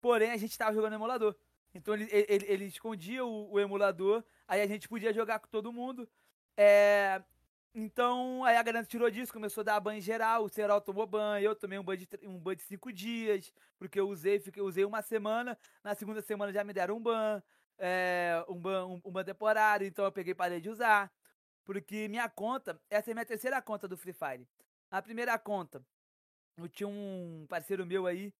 porém a gente tava jogando no emulador. Então ele, ele- ele escondia o, o emulador, aí a gente podia jogar com todo mundo. É, então aí a galera tirou disso, começou a dar banho geral, o Serol tomou banho, eu tomei um banho de, um banho de cinco dias, porque eu usei, fiquei, usei uma semana, na segunda semana já me deram um ban, é, um ban, um, um ban temporário, então eu peguei e parei de usar. Porque minha conta, essa é minha terceira conta do Free Fire. A primeira conta, eu tinha um parceiro meu aí,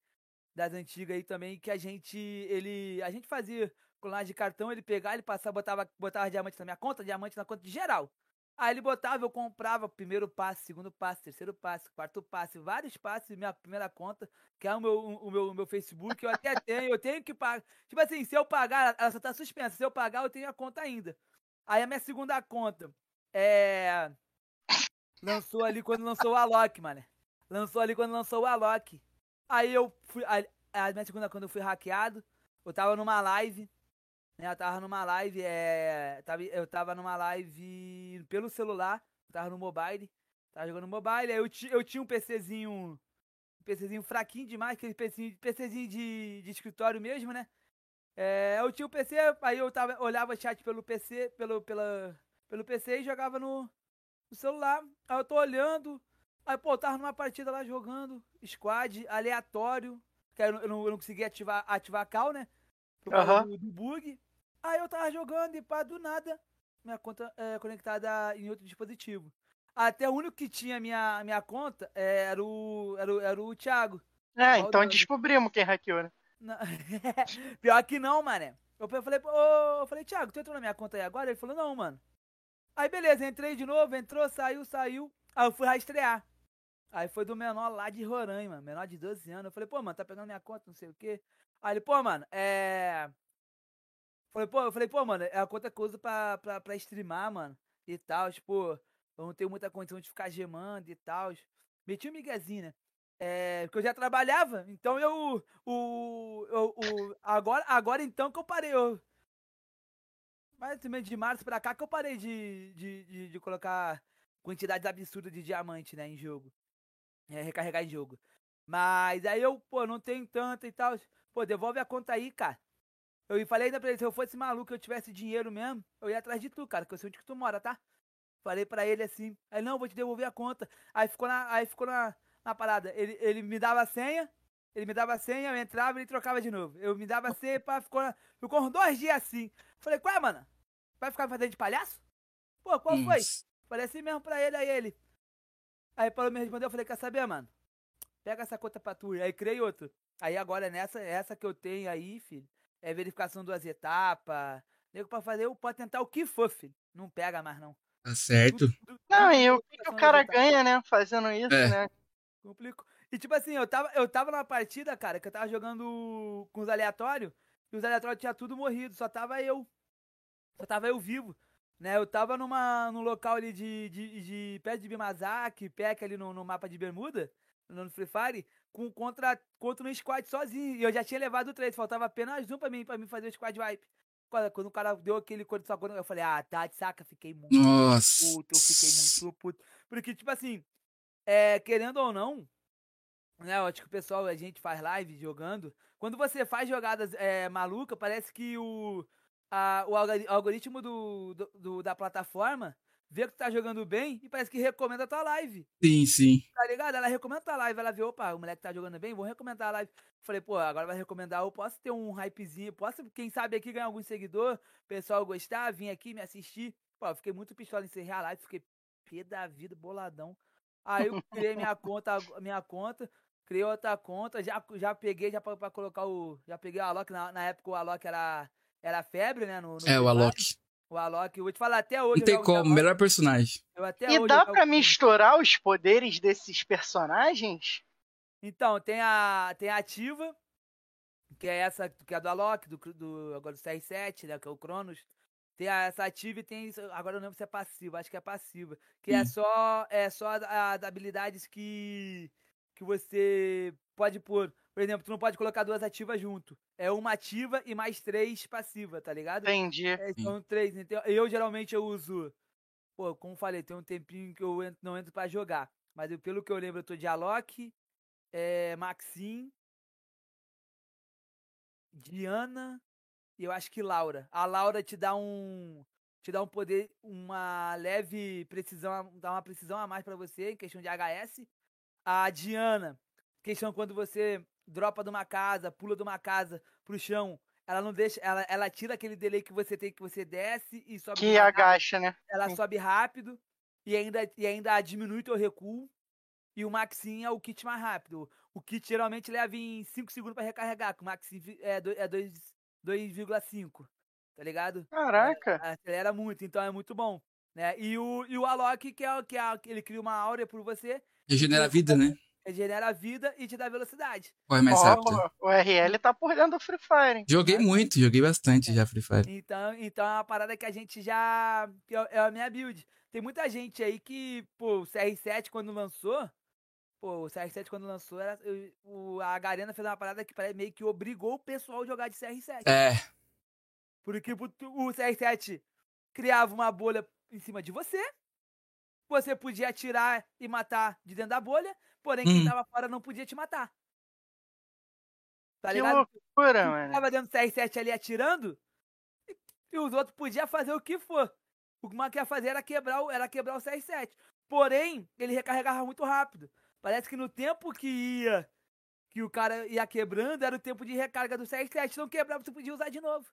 das antigas aí também, que a gente, ele, a gente fazia colagem de cartão, ele pegava, ele passava, botava, botava diamante na minha conta, diamante na conta de geral. Aí ele botava, eu comprava primeiro passe, segundo passe, terceiro passe, quarto passe, vários passes, minha primeira conta, que é o meu, o meu, o meu Facebook, eu até tenho, eu tenho que pagar. Tipo assim, se eu pagar, ela só tá suspensa. Se eu pagar, eu tenho a conta ainda. Aí a minha segunda conta é. Lançou ali quando lançou o Alok, mano. Lançou ali quando lançou o Alok. Aí eu fui. A, a minha segunda conta eu fui hackeado. Eu tava numa live. Né, eu tava numa live. É, tava, eu tava numa live pelo celular. Eu tava no mobile. Tava jogando mobile. Aí eu, ti, eu tinha um PCzinho. Um PCzinho fraquinho demais. Aquele PCzinho, PCzinho de, de escritório mesmo, né? É, eu tinha o PC, aí eu tava, olhava chat pelo PC, pelo, pela, pelo PC e jogava no, no celular. Aí eu tô olhando, aí pô, eu tava numa partida lá jogando, squad, aleatório, que aí eu, não- eu não, eu não conseguia ativar, ativar a call, né? Por causa do, do bug. Aí eu tava jogando e pá, do nada, minha conta é conectada em outro dispositivo. Até o único que tinha minha, minha conta é, era o, era o, era o Thiago. É, então descobrimos quem hackeou, né? *laughs* Pior que não, mané. Eu falei, ô, eu falei, Thiago, tu entrou na minha conta aí agora? Ele falou, não, mano. Aí beleza, entrei de novo, entrou, saiu, saiu. Aí eu fui rastrear. Aí foi do menor lá de Roraima, menor de 12 anos. Eu falei, pô, mano, tá pegando minha conta, não sei o quê. Aí ele, pô, mano, é. Falei, pô, eu falei, pô, mano, é a conta uso pra, pra, pra streamar, mano. E tal, tipo, eu não tenho muita condição de ficar gemando e tal. Meti um miguezinho, né? É, porque eu já trabalhava, então eu. O, o, agora, agora então que eu parei. Eu, mais ou menos de março pra cá que eu parei de, de, de, de colocar quantidades absurdas de diamante, né, em jogo. É, recarregar em jogo. Mas aí eu, pô, não tenho tanto e tal. Pô, devolve a conta aí, cara. Eu falei ainda pra ele, se eu fosse maluco, eu tivesse dinheiro mesmo, eu ia atrás de tu, cara, que eu sei onde que tu mora, tá? Falei pra ele assim. Aí, não, vou te devolver a conta. Aí ficou na, aí ficou na, na parada. Ele, ele me dava a senha, ele me dava a senha, eu entrava e ele trocava de novo. Eu me dava a senha, pá, ficou, na, ficou uns dois dias assim. Falei, qual é, mano? Vai ficar me fazendo de palhaço? Pô, qual foi? Falei assim mesmo pra ele, aí ele. Aí Paulo me respondeu, eu falei, quer saber, mano? Pega essa conta pra tu. Aí criei outro. Aí agora nessa, essa que eu tenho aí, filho, é verificação duas etapas. Nego pra fazer, eu posso tentar o que for, filho. Não pega mais, não. Tá certo. Não, e o que, que o cara ganha, né? Fazendo isso, é. né? Complico. E tipo assim, eu tava, eu tava numa partida, cara, que eu tava jogando com os aleatórios, e os aleatórios tinha tudo morrido, só tava eu. Só tava eu vivo. Né, eu tava numa, num local ali de, de, de perto de Bimazaki, PEC ali no, no mapa de Bermuda, no Free Fire, com, contra, contra um squad sozinho. E eu já tinha levado três, faltava apenas um pra mim, pra mim fazer o squad wipe. Quando, o cara deu aquele cor de só eu falei, ah, tá, saca, fiquei muito Nossa. puto, eu fiquei muito puto. Porque, tipo assim, é, querendo ou não, né, eu acho que o pessoal, a gente faz live jogando, quando você faz jogadas é, maluca, parece que o, a, o algoritmo do, do, do, da plataforma vê que tu tá jogando bem e parece que recomenda a tua live. Sim, sim. Tá ligado? Ela recomenda a tua live, ela vê, opa, o moleque tá jogando bem, vou recomendar a live. Falei, pô, agora vai recomendar, eu posso ter um hypezinho, posso, quem sabe aqui ganhar algum seguidor, pessoal gostar, vir aqui me assistir. Pô, eu fiquei muito pistola em encerrar a live, fiquei pé da vida, boladão. Aí eu criei minha conta, minha conta, criei outra conta, já, já peguei já pra, pra colocar o. Já peguei o Alok, na, na época o Alok era era febre, né? No, no é, o Alok. O Alok, eu vou te falar até hoje. Não tem como, melhor personagem. e dá para misturar os poderes desses personagens? Então, tem a, tem a ativa, que é essa, que é do Alok, do, do, agora do CR7, né? Que é o Cronos. Tem a, essa ativa e tem. Agora eu não lembro se é passiva, acho que é passiva. Que é hum. é só, é só as habilidades que, que você pode pôr por exemplo, tu não pode colocar duas ativas junto. É uma ativa e mais três passiva, tá ligado? Entendi. É, são três. Então, eu geralmente eu uso. Pô, como falei, tem um tempinho que eu entro, não entro pra jogar. Mas eu, pelo que eu lembro, eu tô de Alok, é, Maxim, Diana e eu acho que Laura. A Laura te dá um. Te dá um poder, uma leve precisão, dá uma precisão a mais para você em questão de HS. A Diana, questão quando você dropa de uma casa, pula de uma casa pro chão, ela não deixa, ela, ela tira aquele delay que você tem que você desce e sobe. Que agacha, né? Ela Sim. sobe rápido e ainda, e ainda diminui teu recuo. E o Maxim é o kit mais rápido. O kit geralmente leva em 5 segundos para recarregar, que o Maxim é 2,5. Tá ligado? Caraca! É, acelera muito, então é muito bom. Né? E, o, e o Alok, que é, que é ele cria uma áurea por você. Regenera a vida, né? Regenera a vida e te dá velocidade. Corre mais oh, rápido. O RL tá por dentro do Free Fire. Hein? Joguei muito, joguei bastante já Free Fire. Então, então é uma parada que a gente já. É, é a minha build. Tem muita gente aí que, pô, o CR7 quando lançou. Pô, o CR7 quando lançou, era, o, a Garena fez uma parada que meio que obrigou o pessoal a jogar de CR7. É. Porque o CR7 criava uma bolha em cima de você. Você podia atirar e matar de dentro da bolha. Porém, quem hum. tava fora não podia te matar. Tá que ligado? loucura, mano. Tava dentro do CR7 ali atirando e, e os outros podiam fazer o que for. O que o Marco ia fazer era quebrar, o, era quebrar o CR7. Porém, ele recarregava muito rápido. Parece que no tempo que ia que o cara ia quebrando, era o tempo de recarga do CR7. Não quebrava, você podia usar de novo.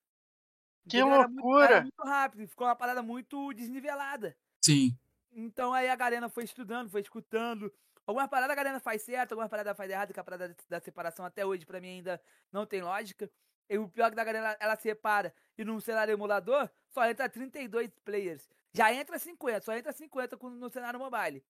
Que loucura! Era muito, era muito rápido, ficou uma parada muito desnivelada. Sim. Então aí a galera foi estudando, foi escutando, Algumas paradas a galera faz certo, algumas paradas faz errado, que a parada da separação até hoje pra mim ainda não tem lógica. E o pior é que da galera ela separa e num cenário emulador só entra 32 players. Já entra 50, só entra 50 no cenário mobile.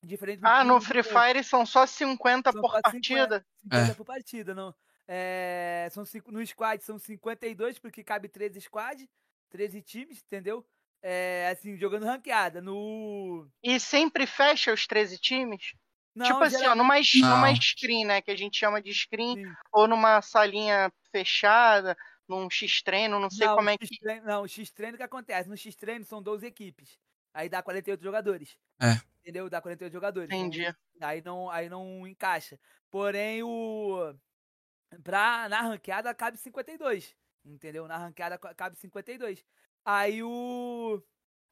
Diferente ah, no Free Fire são só 50 são por só partida? 50, 50 é. por partida, não. É, são, no squad são 52, porque cabe 13 squad, 13 times, entendeu? É, assim, jogando ranqueada. No. E sempre fecha os 13 times? Não, tipo assim, ó, numa, numa screen, né? Que a gente chama de screen, Sim. ou numa salinha fechada, num X-treino, não sei não, como é que. Não, o X-treino que acontece? No X-treino são 12 equipes. Aí dá 48 jogadores. É. Entendeu? Dá 48 jogadores. Entendi. Então, aí, não, aí não encaixa. Porém, o. Pra, na ranqueada cabe 52. Entendeu? Na ranqueada cabe 52. Aí o.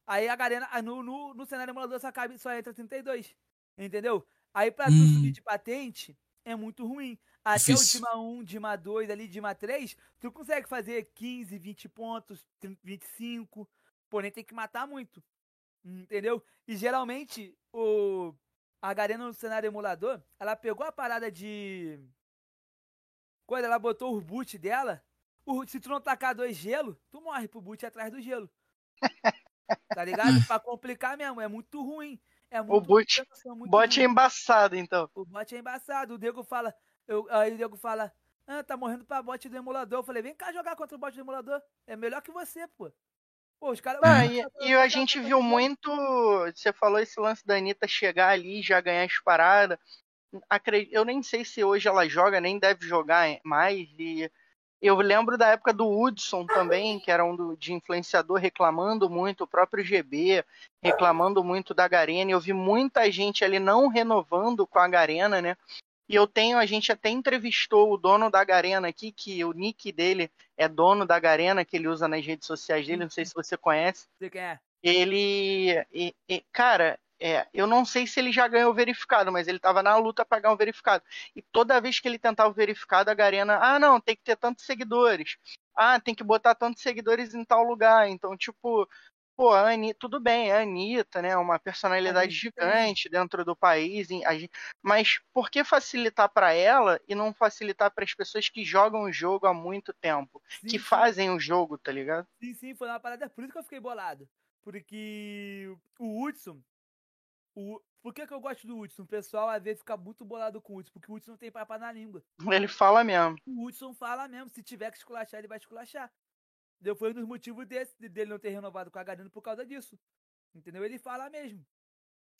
Aí a Garena. No, no, no cenário emulador só, cabe, só entra 32. Entendeu? Aí pra hum. tu subir de patente é muito ruim. Até Difícil. o Dima 1, Dima 2, ali, Dima 3, tu consegue fazer 15, 20 pontos, 25. Porém, tem que matar muito. Entendeu? E geralmente, o. A Garena no cenário emulador, ela pegou a parada de. Quando ela botou o boot dela, o, se tu não tacar dois gelo, tu morre pro boot atrás do gelo. *laughs* Tá ligado? pra complicar mesmo, é muito ruim. É muito o boot, é muito bot é embaçado, então. O bot é embaçado. O Diego fala, eu, aí o Diego fala, ah, tá morrendo pra bot do emulador. Eu falei, vem cá jogar contra o bot do emulador. É melhor que você, pô. Pô, os caras. Ah, e, e a gente viu muito. Você falou esse lance da Anitta chegar ali já ganhar as paradas. Eu nem sei se hoje ela joga, nem deve jogar mais. E eu lembro da época do Hudson também, que era um do, de influenciador reclamando muito, o próprio GB reclamando muito da Garena. Eu vi muita gente ali não renovando com a Garena, né? E eu tenho, a gente até entrevistou o dono da Garena aqui, que o nick dele é dono da Garena, que ele usa nas redes sociais dele, não sei se você conhece. Você quer? Ele, e, e, cara, é, eu não sei se ele já ganhou verificado, mas ele estava na luta para ganhar o verificado. E toda vez que ele tentava o verificado, a Garena, ah, não, tem que ter tantos seguidores. Ah, tem que botar tantos seguidores em tal lugar. Então, tipo, pô, a Anitta, tudo bem, é a Anitta, né? Uma personalidade gigante dentro do país, mas por que facilitar para ela e não facilitar para as pessoas que jogam o jogo há muito tempo, sim, que sim. fazem o jogo, tá ligado? Sim, sim, foi uma parada, por isso que eu fiquei bolado. Porque o Hudson, o, por que, que eu gosto do Hudson? O pessoal às vezes fica muito bolado com o Hudson, porque o Hudson não tem papo na língua. Ele fala mesmo. O Hudson fala mesmo, se tiver que esculachar, ele vai esculachar. Deu foi um dos motivos desse, dele não ter renovado com a Garino por causa disso. Entendeu? Ele fala mesmo.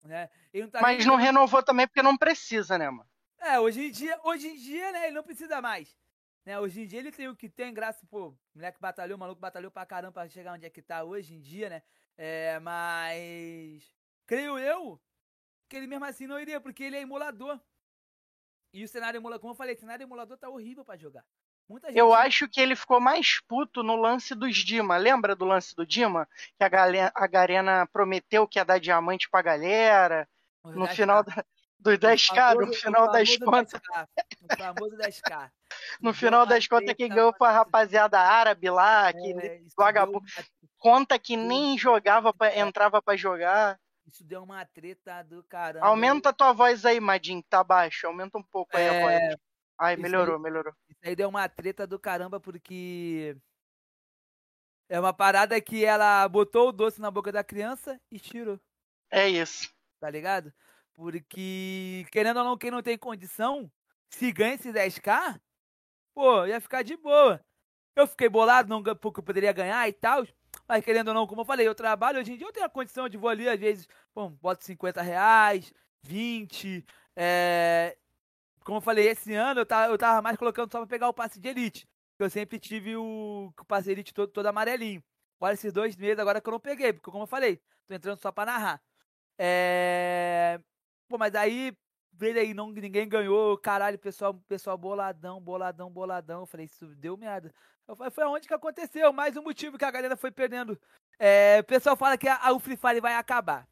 Né? Não tá Mas não renovou também porque não precisa, né, mano? É, hoje em dia, hoje em dia, né, ele não precisa mais. Né? Hoje em dia ele tem o que tem, graças, pô, moleque batalhou, maluco batalhou pra caramba pra chegar onde é que tá hoje em dia, né? É, mas. Creio eu que ele mesmo assim não iria, porque ele é emulador. E o cenário emulador, como eu falei, o cenário emulador tá horrível para jogar. Gente... Eu acho que ele ficou mais puto no lance dos Dima. Lembra do lance do Dima? Que a, galera, a Garena prometeu que ia dar diamante pra galera. no final da, dos 10k, no final das contas. No famoso 10k. no final das contas, quem ganhou foi a rapaziada árabe lá, que é, vagabundo. Conta que nem jogava, pra, entrava para jogar. Isso deu uma treta do caramba. Aumenta a tua voz aí, Madinho, que tá baixo. Aumenta um pouco aí é... a voz. Ai, melhorou, aí, melhorou. Isso aí deu uma treta do caramba, porque. É uma parada que ela botou o doce na boca da criança e tirou. É isso. Tá ligado? Porque, querendo ou não, quem não tem condição, se ganha esse 10k, pô, ia ficar de boa. Eu fiquei bolado, não, porque eu poderia ganhar e tal. Mas querendo ou não, como eu falei, eu trabalho hoje em dia, eu tenho a condição de vou ali, às vezes, bom, boto 50 reais, 20, é, como eu falei, esse ano eu tava, eu tava mais colocando só pra pegar o passe de elite. Eu sempre tive o, o passe de elite todo, todo amarelinho. Agora esses dois meses agora que eu não peguei, porque como eu falei, tô entrando só pra narrar. É... Pô, mas aí, veio aí, não, ninguém ganhou, caralho, pessoal, pessoal boladão, boladão, boladão. Eu falei, isso deu merda. Eu falei, foi onde que aconteceu, mais um motivo que a galera foi perdendo. É, o pessoal fala que a, a, o Free Fire vai acabar.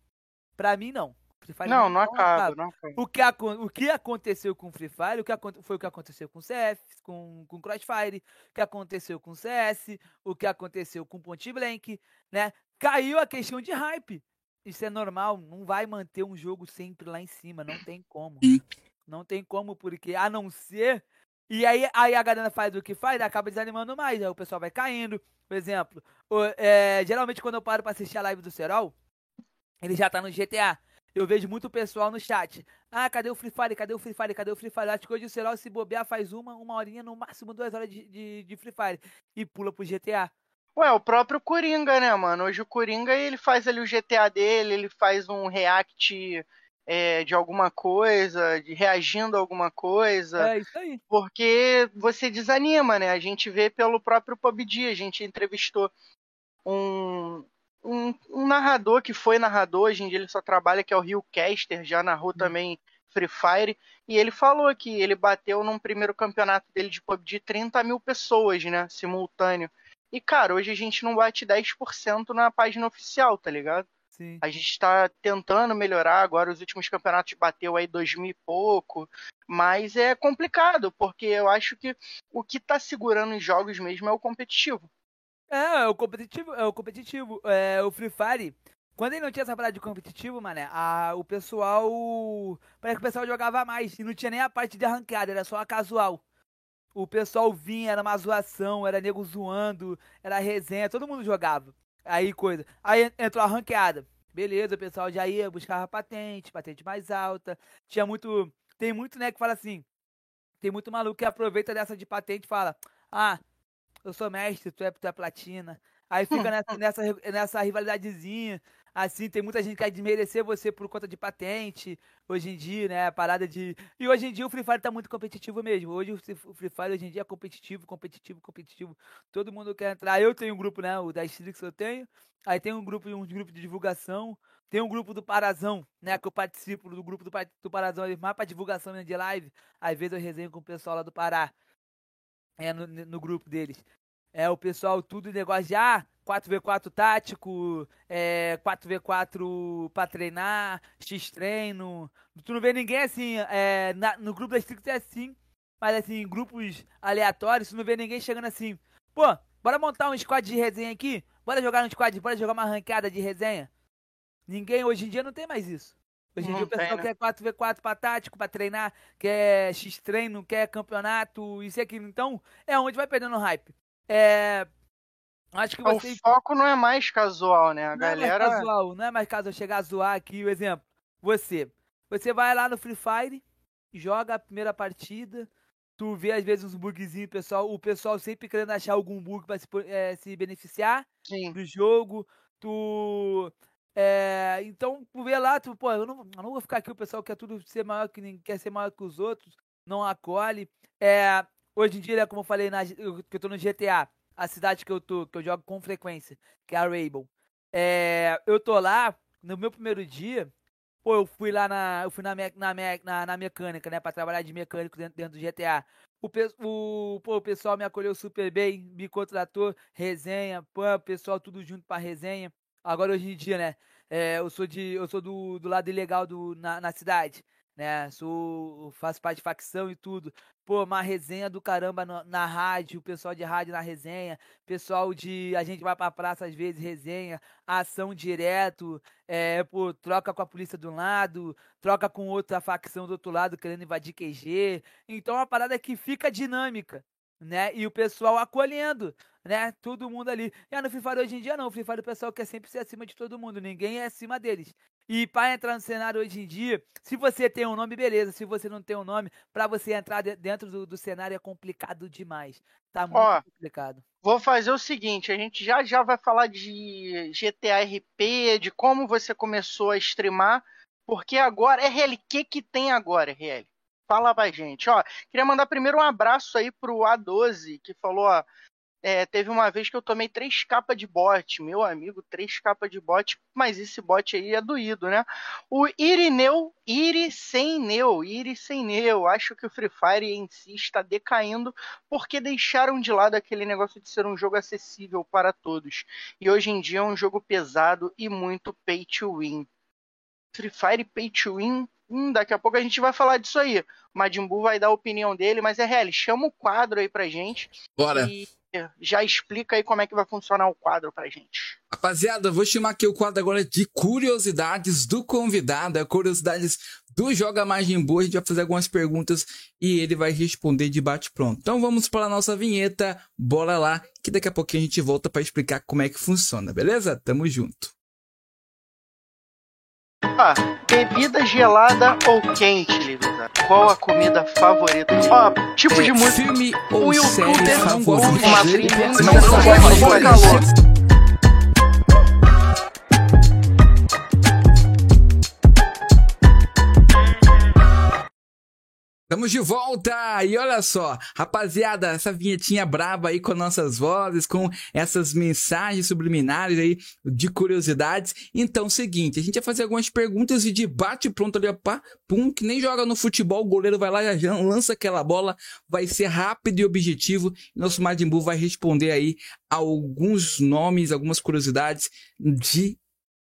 Pra mim, não. Free Fire não, não, não acaba, não acaba. O que, o que aconteceu com o Free Fire, o que foi o que aconteceu com o CS, com, com Crossfire, o que aconteceu com o CS, o que aconteceu com o Point Blank, né? Caiu a questão de hype. Isso é normal, não vai manter um jogo sempre lá em cima, não tem como. Não tem como, porque a não ser. E aí, aí a galera faz o que faz, acaba desanimando mais, aí o pessoal vai caindo. Por exemplo, o, é, geralmente quando eu paro pra assistir a live do Serol, ele já tá no GTA eu vejo muito pessoal no chat. Ah, cadê o Free Fire? Cadê o Free Fire? Cadê o Free Fire? Acho que hoje o Serol se bobear faz uma, uma horinha, no máximo duas horas de, de, de Free Fire. E pula pro GTA. Ué, o próprio Coringa, né, mano? Hoje o Coringa, ele faz ali o GTA dele, ele faz um react é, de alguma coisa, de reagindo a alguma coisa. É isso aí. Porque você desanima, né? A gente vê pelo próprio PUBG, a gente entrevistou um, um, um narrador que foi narrador, hoje em dia ele só trabalha, que é o Rio Caster, já narrou Hum. também Free Fire, e ele falou que ele bateu num primeiro campeonato dele de PUBG 30 mil pessoas, né, simultâneo. E, cara, hoje a gente não bate 10% na página oficial, tá ligado? Sim. A gente está tentando melhorar, agora os últimos campeonatos bateu aí dois mil e pouco, mas é complicado, porque eu acho que o que tá segurando os jogos mesmo é o competitivo. É, é o competitivo, é o competitivo. É, o Free Fire, quando ele não tinha essa parada de competitivo, mané, a, o pessoal. Parece que o pessoal jogava mais. E não tinha nem a parte de arrancada, era só a casual. O pessoal vinha, era uma zoação, era nego zoando, era resenha, todo mundo jogava. Aí coisa. Aí entrou a ranqueada. Beleza, o pessoal já ia, buscava patente, patente mais alta. Tinha muito. Tem muito, né, que fala assim. Tem muito maluco que aproveita dessa de patente e fala: Ah, eu sou mestre, tu é, tu é platina. Aí fica *laughs* nessa, nessa, nessa rivalidadezinha. Assim, tem muita gente que quer desmerecer você por conta de patente. Hoje em dia, né? A parada de. E hoje em dia o Free Fire tá muito competitivo mesmo. Hoje o Free- Fire hoje em dia é competitivo, competitivo, competitivo. Todo mundo quer entrar. Eu tenho um grupo, né? O da Strix eu tenho. Aí tem um grupo, um grupo de divulgação. Tem um grupo do Parazão, né? Que eu participo do grupo do, do Parazão, ali, mais pra divulgação mesmo de live. Às vezes eu resenho com o pessoal lá do Pará. É, no, no grupo deles. É o pessoal tudo negócio de ah, 4v4 tático, é, 4v4 pra treinar, X treino. Tu não vê ninguém assim, é, na- no grupo da Strix é assim, mas assim, em grupos aleatórios, tu não vê ninguém chegando assim, pô, bora montar um squad de resenha aqui? Bora jogar um squad, bora jogar uma ranqueada de resenha? Ninguém, hoje em dia não tem mais isso. Hoje em Não dia o pessoal né? quer 4v4 pra tático, pra treinar, quer X treino, quer campeonato, isso e aquilo. Então, é onde vai perdendo hype. É. Acho que O vocês. foco não é mais casual, né? A Não é mais galera. casual, não é mais casual chegar a zoar aqui. O exemplo, você. Você vai lá no Free Fire, joga a primeira partida, tu vê às vezes uns bugzinhos, pessoal, o pessoal sempre querendo achar algum bug pra se, eh, se beneficiar Sim. do jogo. Tu. É, então, tu vê lá, tu, pô, eu não, eu não vou ficar aqui, o pessoal quer tudo ser maior que ninguém, quer ser maior que os outros, não acolhe. É, hoje em dia, né, como eu falei, na, eu, que eu tô no GTA, a cidade que eu tô, que eu jogo com frequência, que é a Rainbow. É, eu tô lá, no meu primeiro dia, pô, eu fui lá na. Eu fui na, me- na, me- na, na mecânica, né? Pra trabalhar de mecânico dentro, dentro do GTA. O, o, pô, o pessoal me acolheu super bem, me contratou, resenha, o pessoal tudo junto pra resenha. Agora hoje em dia, né? é, eu sou de. Eu sou do, do lado ilegal do, na, na cidade. Né? Sou. Faço parte de facção e tudo. Pô, uma resenha do caramba na, na rádio, o pessoal de rádio na resenha, pessoal de. A gente vai pra praça às vezes, resenha, ação direto, é, pô, troca com a polícia de um lado, troca com outra facção do outro lado querendo invadir QG. Então é uma parada que fica dinâmica, né? E o pessoal acolhendo, né? Todo mundo ali. E ah, no Free Fire hoje em dia não, o Free Fire o pessoal quer sempre ser acima de todo mundo, ninguém é acima deles. E para entrar no cenário hoje em dia, se você tem um nome, beleza. Se você não tem um nome, para você entrar de- dentro do, do cenário é complicado demais. Tá muito Ó, complicado. Vou fazer o seguinte, a gente já já vai falar de GTA RP, de como você começou a streamar, porque agora, RL, o que que tem agora, RL? Fala pra gente, ó. Queria mandar primeiro um abraço aí pro A12, que falou, ó, é, teve uma vez que eu tomei três capas de bot, meu amigo, três capas de bot, mas esse bot aí é doído, né? O Irineu, Iri sem Neu, Iri sem Neu, acho que o Free Fire em si está decaindo porque deixaram de lado aquele negócio de ser um jogo acessível para todos. E hoje em dia é um jogo pesado e muito pay to win. Free Fire pay to win, hum, daqui a pouco a gente vai falar disso aí. O Majin Buu vai dar a opinião dele, mas é real, chama o quadro aí pra gente Bora. e já explica aí como é que vai funcionar o quadro pra gente. Rapaziada, vou chamar aqui o quadro agora de curiosidades do convidado, é curiosidades do Joga Majin Buu. A gente vai fazer algumas perguntas e ele vai responder de bate-pronto. Então vamos para a nossa vinheta, bora lá, que daqui a pouquinho a gente volta para explicar como é que funciona, beleza? Tamo junto. Ó, bebida gelada ou quente, Livida? Qual a comida favorita? Ó, tipo de música. filme ou youtuber série não favorita? uma trilha, Mas não não gosta gosta de de pôr Estamos de volta! E olha só, rapaziada, essa vinhetinha braba aí com nossas vozes, com essas mensagens subliminares aí de curiosidades. Então, seguinte, a gente vai fazer algumas perguntas e debate pronto ali, pá, pum, que nem joga no futebol, o goleiro vai lá, já lança aquela bola, vai ser rápido e objetivo. Nosso Majin Buu vai responder aí alguns nomes, algumas curiosidades de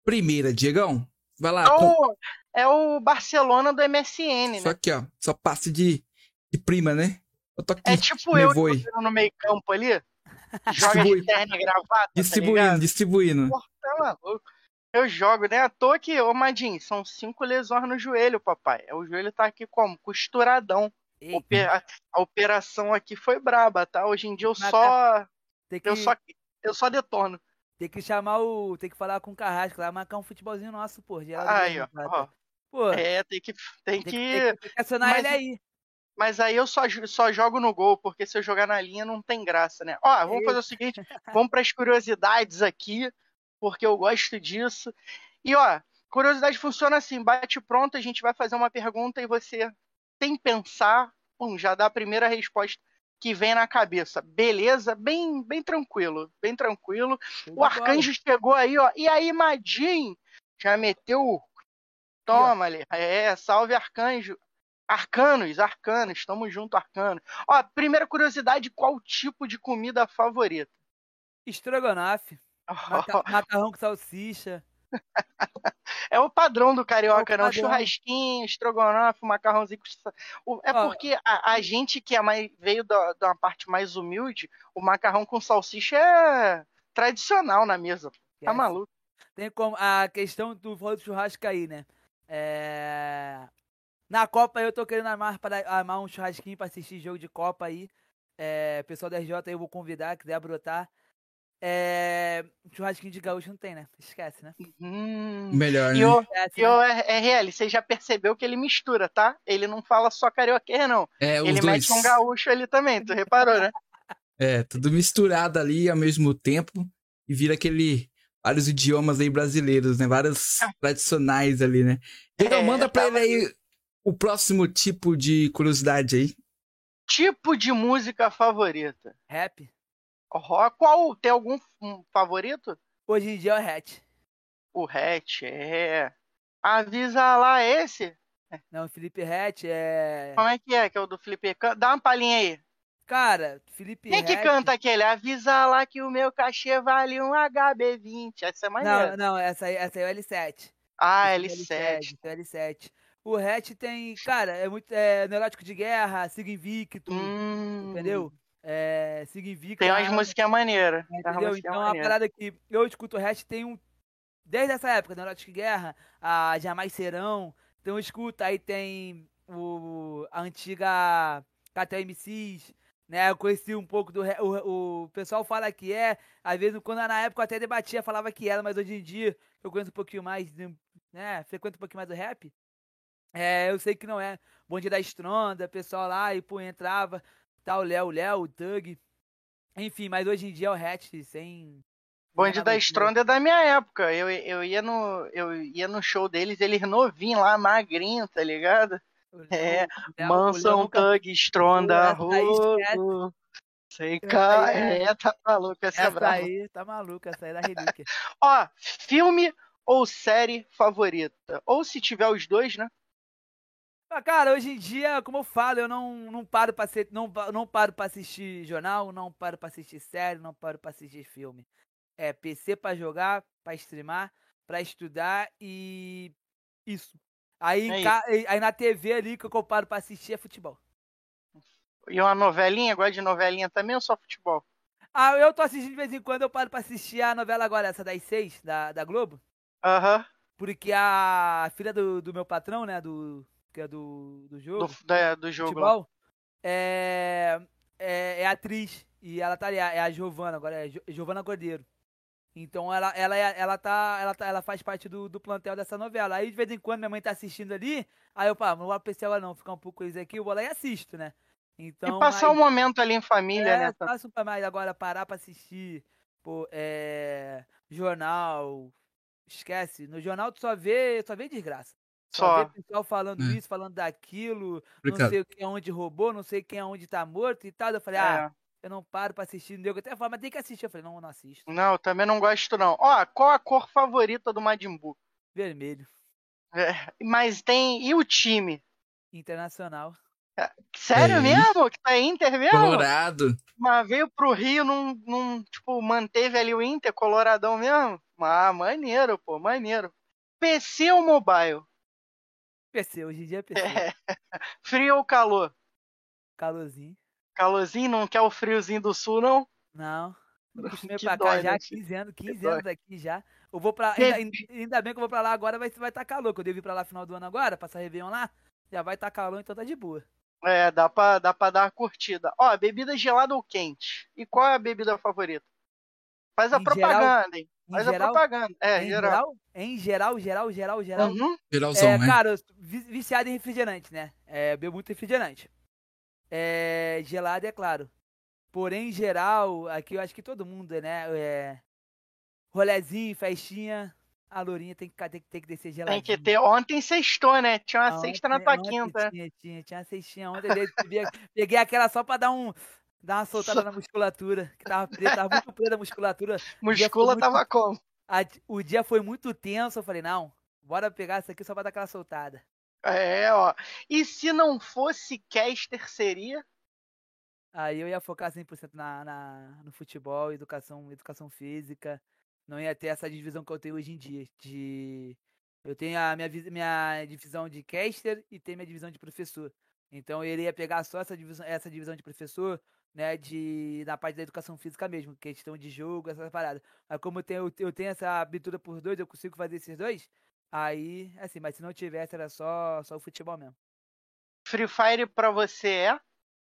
primeira, Diegão. Vai lá. É o, é o Barcelona do MSN, né? Só aqui, ó. Só passe de, de prima, né? Eu tô aqui, é tipo eu no meio campo ali. Joga de terno e gravata, tá Distribuindo, tá distribuindo. Porra, tá maluco. Eu jogo, né? À toa que, ô Madinho, são cinco lesões no joelho, papai. O joelho tá aqui como? Costuradão. Opera... A operação aqui foi braba, tá? Hoje em dia eu só. Que... Eu só. Eu só detono. Tem que chamar o. Tem que falar com o Carrasco lá, marcar um futebolzinho nosso, pô. Aí, ó. ó. Pô, é, tem que. Tem, tem que, que, tem que acionar mas, ele aí. Mas aí eu só, só jogo no gol, porque se eu jogar na linha não tem graça, né? Ó, vamos fazer o seguinte: *laughs* vamos para as curiosidades aqui, porque eu gosto disso. E ó, curiosidade funciona assim: bate pronto, a gente vai fazer uma pergunta e você, sem pensar, pum, já dá a primeira resposta que vem na cabeça. Beleza? Bem, bem tranquilo, bem tranquilo. O arcanjo chegou aí, ó. E aí, Madin já meteu. Toma ali. É, salve arcanjo. Arcanos, arcanos, tamo junto, arcano. Ó, primeira curiosidade, qual tipo de comida favorita? Estrogonofe. *laughs* Macarrão com salsicha. é o padrão do carioca, é não? Churrasquinho, estrogonofe, macarrãozinho. É porque a, a, gente que é mais, veio da, da parte mais humilde, o macarrão com salsicha é tradicional na mesa. Tá maluco. Tem como a questão do do churrasco aí, né? É... Na Copa eu tô querendo armar, para, armar um churrasquinho para assistir jogo de Copa aí. É, pessoal da RJ eu vou convidar, quiser brotar. É... Churrasquinho de gaúcho não tem, né? Esquece, né? Hum. Melhor, né? E o, e o RL, você já percebeu que ele mistura, tá? Ele não fala só carioquês, não. É, ele dois. mete um gaúcho ali também, tu reparou, né? *laughs* É, tudo misturado ali ao mesmo tempo e vira aquele vários idiomas aí brasileiros, né? Vários é. tradicionais ali, né? Então é, manda pra ele aí o próximo tipo de curiosidade aí. Tipo de música favorita? Rap. Rock. Qual? Tem algum favorito? Hoje em dia é o Hatch. O Hatch, é. Avisa lá esse? Não, o Felipe Hatch é. Como é que é? Que é o do Felipe? Dá uma palhinha aí. Cara, Felipe Quem que canta aquele? Avisa lá que o meu cachê vale um HB20. Essa é maneira. Não, não, essa aí, essa aí é o L7. Ah, L7. É L7. L7. O Hatch tem, cara, é muito é, neurótico de guerra, siga invicto, hum. entendeu? É, Siga Tem umas músicas maneiras. Entendeu? Então, a parada que eu escuto o Hatch tem um. Desde essa época, Neurótica Guerra, a Jamais Serão. Então, eu escuto. Aí tem o, a antiga KTMCs, MCs. Né, eu conheci um pouco do. O, o pessoal fala que é. Às vezes, quando na época eu até debatia, falava que era, mas hoje em dia eu conheço um pouquinho mais. Né, frequento um pouquinho mais do rap. É, eu sei que não é. Bom dia da Estronda, pessoal lá, e pô, entrava. Tá o Léo, o Léo, o Doug. Enfim, mas hoje em dia é o Hatch sem. Bonde da Stronda é da minha época. Eu, eu, ia no, eu ia no show deles, eles novinhos lá, magrinho, tá ligado? É, Mansão, Tug, Stronda, Rogo. Sei, *laughs* cara, é, tá maluco essa, essa brava. aí, tá maluco, essa aí é da relíquia. *laughs* Ó, filme ou série favorita? Ou se tiver os dois, né? Ah, cara, hoje em dia, como eu falo, eu não, não paro pra ser, não, não paro pra assistir jornal, não paro pra assistir série, não paro pra assistir filme. É PC pra jogar, pra streamar, pra estudar e isso. Aí, é ca... aí na TV ali que eu paro pra assistir é futebol. E uma novelinha? Gosta de novelinha também ou só futebol? Ah, eu tô assistindo de vez em quando, eu paro pra assistir a novela agora, essa das seis, da, da Globo. Aham. Uhum. Porque a filha do, do meu patrão, né, do, que é do, do jogo. Do, da, do jogo. Futebol, é, é, é, atriz. E ela tá ali, é a Giovana, agora é Giovana Cordeiro. Então ela, ela, é, ela, tá, ela, tá, ela faz parte do, do plantel dessa novela. Aí de vez em quando minha mãe tá assistindo ali, aí eu, pá, não vou apreciar ela não, ficar um pouco isso aqui, eu vou lá e assisto, né? Então, e passar aí, um momento ali em família, é, né? Passa um mais agora parar pra assistir, pô, é, jornal, esquece. No jornal tu só vê, só vê desgraça. Só, Só. ver pessoal falando É. isso, falando daquilo, não Complicado. sei quem aonde roubou, não sei quem aonde tá morto e tal. Eu falei, É. ah, eu não paro pra assistir. Nego até fala, mas tem que assistir. Eu falei, não, eu não assisto. Não, eu também não gosto, não. Ó, qual a cor favorita do Majin Buu? Vermelho. É, mas tem. E o time? Internacional. Sério É. mesmo? Que tá Inter mesmo? Colorado. Mas veio pro Rio, não, não, tipo, manteve ali o Inter, coloradão mesmo? Ah, maneiro, pô, maneiro. PC ou mobile? PC, hoje em dia é PC. É. *laughs* Frio ou calor? Calorzinho. Calorzinho, não quer o friozinho do sul, não? Não. Acostumei *laughs* pra cá dói, já, né, 15 anos, 15 dói. anos aqui já. Eu vou pra. Ainda, ainda bem que eu vou pra lá agora, vai estar vai tá calor. Que eu devo ir pra lá final do ano agora, passar Réveillon lá. Já vai estar tá calor, então tá de boa. É, dá pra, dá pra dar uma curtida. Ó, bebida gelada ou quente? E qual é a bebida favorita? Faz a Em propaganda, hein? Em Faz geral, a propaganda. É, em geral. geral, em geral, geral, geral, geral. Uhum. Geralzão, É, né? cara, viciado em refrigerante, né? É, bebo muito refrigerante. É, gelado, é claro. Porém, em geral, aqui eu acho que todo mundo, né? É, rolezinho, festinha, a lourinha tem que, tem, tem que descer Tem geladinho. que ter. Ontem sextou, né? Tinha uma Ah, sexta na ontem- tua ontem quinta. Tinha, tinha, tinha uma cestinha ontem. peguei, peguei aquela só pra dar um. Dar uma soltada na musculatura. Que tava preta, tava muito preta a musculatura. Muscula muito- tava como? A- o dia foi muito tenso. Eu falei, não, bora pegar isso aqui só pra dar aquela soltada. É, ó. E se não fosse caster, seria? Aí eu ia focar 100% na, na, no futebol, educação, educação física. Não ia ter essa divisão que eu tenho hoje em dia. De, eu tenho a minha, minha divisão de caster e tenho minha divisão de professor. Então eu iria pegar só essa divisão, essa divisão de professor, né, de, na parte da educação física mesmo, questão de jogo, essas paradas. Mas como eu tenho, eu tenho essa abertura por dois, eu consigo fazer esses dois, aí, assim, mas se não tivesse, era só, só o futebol mesmo. Free Fire pra você é?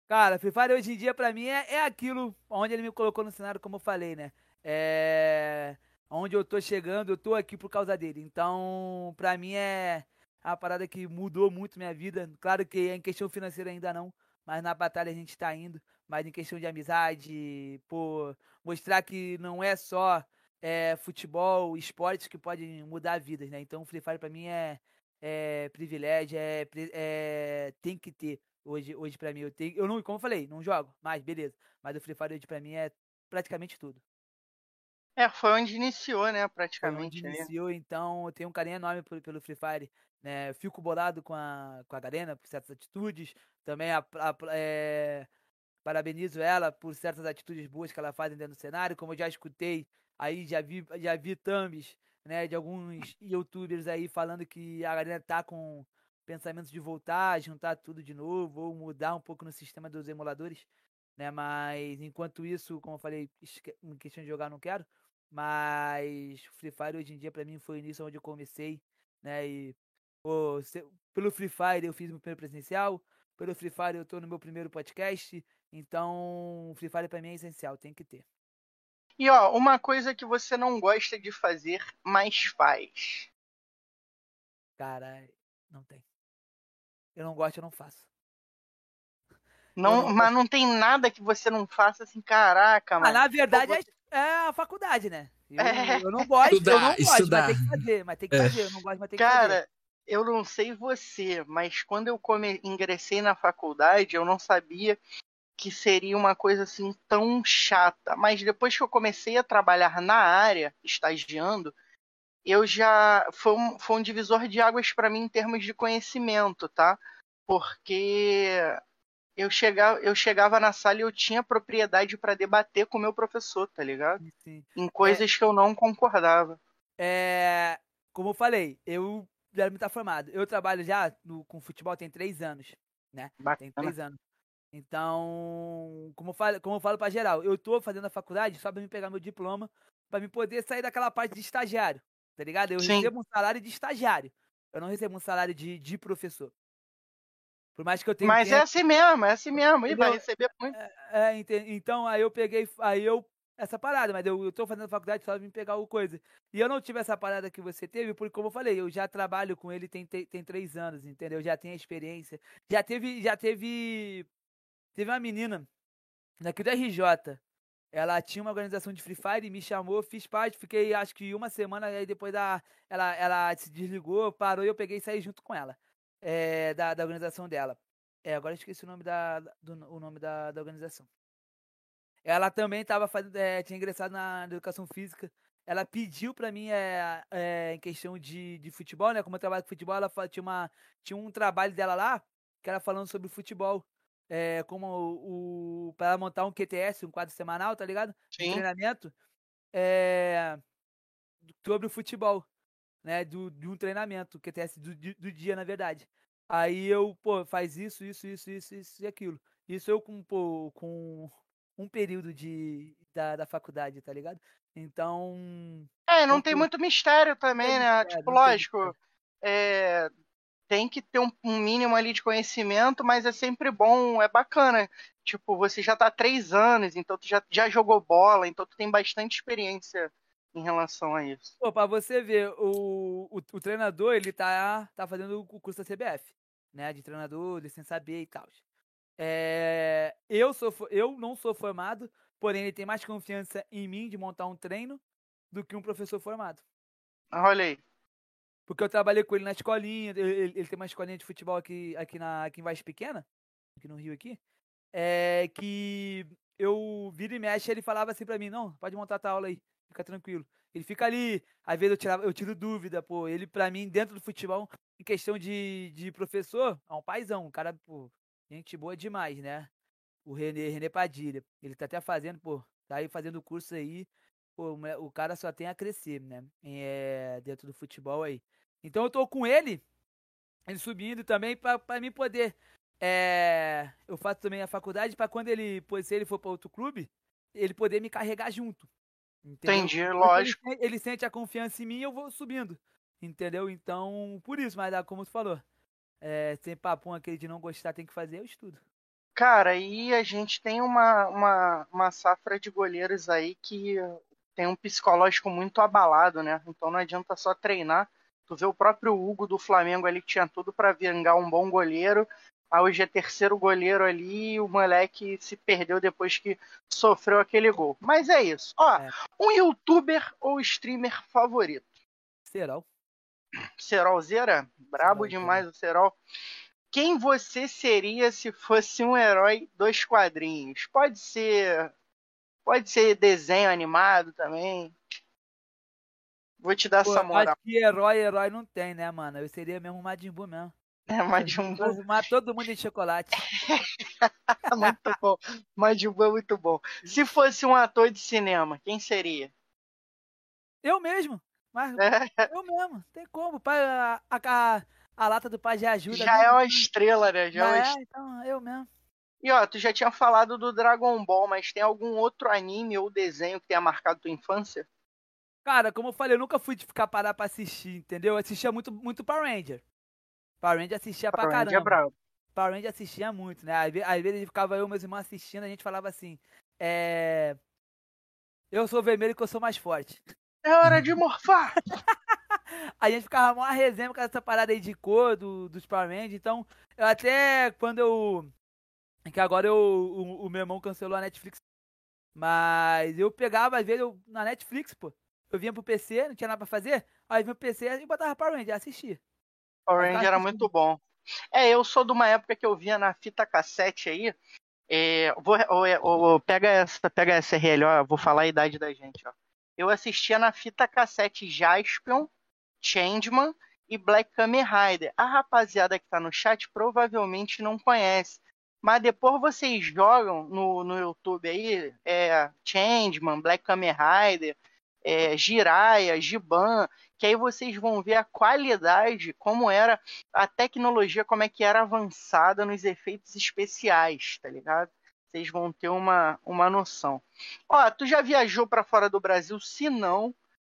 Cara, Free Fire hoje em dia pra mim é, é aquilo onde ele me colocou no cenário, como eu falei, né? É. Onde eu tô chegando, eu tô aqui por causa dele. Então, pra mim é a parada que mudou muito minha vida. Claro que em questão financeira ainda não, mas na batalha a gente tá indo. Mas em questão de amizade, pô, mostrar que não é só é, futebol, esportes que podem mudar vidas, né? Então, Free Fire pra mim é, é privilégio, é, é- tem que ter hoje, hoje para mim. Eu tenho, eu não, como eu falei, não jogo, mas beleza. Mas o Free Fire hoje pra mim é praticamente tudo. É, foi onde iniciou, né? Foi onde Praticamente. né? iniciou, então eu tenho um carinho enorme por- pelo Free Fire. Né? Fico bolado com a, com a Garena por certas atitudes. Também a, a- é, parabenizo ela por certas atitudes boas que ela faz dentro do cenário. Como eu já escutei, aí já vi, já vi thumbs né, de alguns youtubers aí falando que a Garena tá com pensamentos de voltar, juntar tudo de novo, ou mudar um pouco no sistema dos emuladores. Né? Mas enquanto isso, como eu falei, em questão de jogar, não quero. Mas Free Fire hoje em dia pra mim foi o início onde eu comecei, né? E pô, se- pelo Free Fire eu fiz meu primeiro presencial, pelo Free Fire eu tô no meu primeiro podcast, então Free Fire pra mim é essencial, tem que ter. E ó, uma coisa que você não gosta de fazer, mas faz. Cara, não tem. Eu não gosto, eu não faço. Não, não mas não tem nada que você não faça assim, caraca, Ah, mano. na verdade é, é a faculdade, né? Eu, É. eu não gosto, eu Estudar, não gosto, estudar. mas tem que fazer, mas tem que É. fazer, eu não gosto, mas tem que fazer. Cara, eu não sei você, mas quando eu come... ingressei na faculdade, eu não sabia que seria uma coisa assim tão chata. Mas depois que eu comecei a trabalhar na área, estagiando, eu já. Foi um, foi um divisor de águas para mim em termos de conhecimento, tá? Porque eu chegava, eu chegava na sala e eu tinha propriedade para debater com o meu professor, tá ligado? Sim. Em coisas que eu não concordava. É, como eu falei, eu já me tá formado. Eu trabalho já no- com futebol tem três anos, né? Tem Bacana. três anos. Então, como eu falo, como eu falo pra geral, eu tô fazendo a faculdade só pra me pegar meu diploma, pra me poder sair daquela parte de estagiário, tá ligado? Eu Sim. recebo um salário de estagiário. Eu não recebo um salário de, de professor. Por mais que eu tenha Mas é assim mesmo, é assim mesmo. E vai receber muito. é, ente- então aí eu peguei, aí eu, essa parada, mas eu, eu tô fazendo faculdade só pra me pegar o coisa. E eu não tive essa parada que você teve, porque como eu falei, eu já trabalho com ele tem, tem, tem três anos, entendeu? Já tenho experiência. Já teve, já teve, teve uma menina daqui do RJ, ela tinha uma organização de Free Fire, me chamou, fiz parte, fiquei acho que uma semana, aí depois da, ela, ela se desligou, parou e eu peguei e saí junto com ela, é, da, da organização dela. É, agora esqueci o nome da, do, o nome da, da organização. Ela também tava fazendo, é, tinha ingressado na educação física. Ela pediu para mim, é, é, em questão de, de futebol, né? Como eu trabalho com futebol, ela tinha, uma, tinha um trabalho dela lá, que era falando sobre futebol. É, como o, o para montar um QTS, um quadro semanal, tá ligado? Sim. Um treinamento é, sobre o futebol, né? Do, de um treinamento, QTS do, do dia, na verdade. Aí eu, pô, faz isso, isso, isso, isso, isso e aquilo. Isso eu com, pô, com um período de, da, da faculdade, tá ligado? Então. É, não tem muito mistério também, né? mistério, Tipo, lógico, é, tem que ter um, um mínimo ali de conhecimento, mas é sempre bom, é bacana. Tipo, você já tá há três anos, então tu já, já jogou bola, então tu tem bastante experiência em relação a isso. Pô, pra você ver, o, o, o treinador, ele tá, tá fazendo o curso da CBF, né? De treinador, licença B e tal. É, eu, sou, eu não sou formado, porém ele tem mais confiança em mim de montar um treino do que um professor formado. Olha aí. Porque eu trabalhei com ele na escolinha, ele, ele- tem uma escolinha de futebol aqui, aqui, na, aqui em Vaz Pequena, aqui no Rio aqui, é que eu vira e mexe, ele falava assim pra mim, não, pode montar tua aula aí, fica tranquilo. Ele fica ali, às vezes eu, tirava, eu tiro dúvida, pô, ele pra mim, dentro do futebol, em questão de, de professor, é um paizão, um cara, pô, gente boa demais, né? O René, René Padilha, ele tá até fazendo, pô, tá aí fazendo curso aí, pô, o cara só tem a crescer, né? É, dentro do futebol aí. Então eu tô com ele, ele subindo também pra mim poder. é, eu faço também a faculdade pra quando ele, se ele for pra outro clube, ele poder me carregar junto. Entendeu? Entendi, Porque lógico. Ele, ele sente a confiança em mim e eu vou subindo. Entendeu? Então, por isso, mas ah, como tu falou, é, sem papum aquele de não gostar, tem que fazer, eu estudo. Cara, e a gente tem uma, uma, uma safra de goleiros aí que tem um psicológico muito abalado, né? Então não adianta só treinar. Tu vê o próprio Hugo do Flamengo ali que tinha tudo pra vingar um bom goleiro. Aí hoje é terceiro goleiro ali e o moleque se perdeu depois que sofreu aquele gol. Mas é isso. Ó, É. um youtuber ou streamer favorito? Serol. Serolzeira? Brabo Serol, demais o Serol. Quem você seria se fosse um herói dos quadrinhos? Pode ser. Pode ser desenho animado também. Vou te dar Pô, essa moral. acho que herói, herói não tem, né, mano? Eu seria mesmo um Majin Buu mesmo. *laughs* É, Majin Buu Transformar todo mundo em chocolate. *laughs* muito bom. Majin Buu é muito bom. Se fosse um ator de cinema, quem seria? Eu mesmo. Mas É, eu mesmo. Tem como. Pai, a, a, a lata do pai já ajuda. já mesmo. é uma estrela, né? Já é uma É, então eu mesmo. E ó, tu já tinha falado do Dragon Ball, mas tem algum outro anime ou desenho que tenha marcado tua infância? Cara, como eu falei, eu nunca fui de ficar parar pra assistir, entendeu? Eu assistia muito, muito Power Ranger. Power Ranger assistia pra Power Ranger é caramba. brabo. Power Ranger assistia muito, né? Às ve- às vezes ficava eu e meus irmãos assistindo, a gente falava assim, é... Eu sou vermelho que eu sou mais forte. É hora de morfar! *laughs* *laughs* A gente ficava mó resenha com essa parada aí de cor do, dos Power Rangers. Então, eu até quando eu. Que agora eu, o, o meu irmão cancelou a Netflix. Mas eu pegava, às vezes, eu, na Netflix, pô. Eu vinha pro PC, não tinha nada pra fazer. Aí vinha pro PC e botava Power Ranger, assistia. Power Ranger era muito bom. É, eu sou de uma época que eu via na fita cassete aí. É, vou, ô, ô, pega essa, pega essa RL, ó, vou falar a idade da gente, ó. Eu assistia na fita cassete Jaspion, Changeman e Black Kamen Rider. A rapaziada que tá no chat provavelmente não conhece. Mas depois vocês jogam no, no YouTube aí, é, Changeman, Black Kamen Rider, é, Jiraiya, Giban, que aí vocês vão ver a qualidade, como era a tecnologia, como é que era avançada nos efeitos especiais, tá ligado? Vocês vão ter uma, uma noção. Ó, tu já viajou para fora do Brasil? Se não,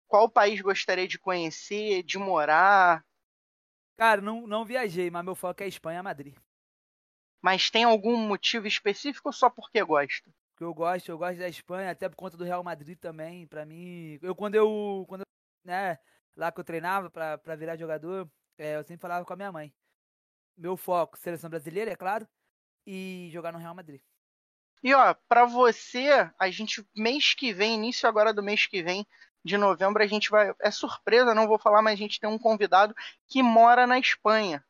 qual país gostaria de conhecer, de morar? Cara, não, não viajei, mas meu foco é Espanha, Madrid. Mas tem algum motivo específico ou só porque gosta? Que eu gosto, eu gosto da Espanha, até por conta do Real Madrid também, pra mim. Eu quando eu, quando eu, né, lá que eu treinava pra virar jogador, é, eu sempre falava com a minha mãe. Meu foco, seleção brasileira, é claro, e jogar no Real Madrid. E ó, para você, a gente mês que vem, início agora do mês que vem, de novembro, a gente vai. É surpresa, não vou falar, mas a gente tem um convidado que mora na Espanha.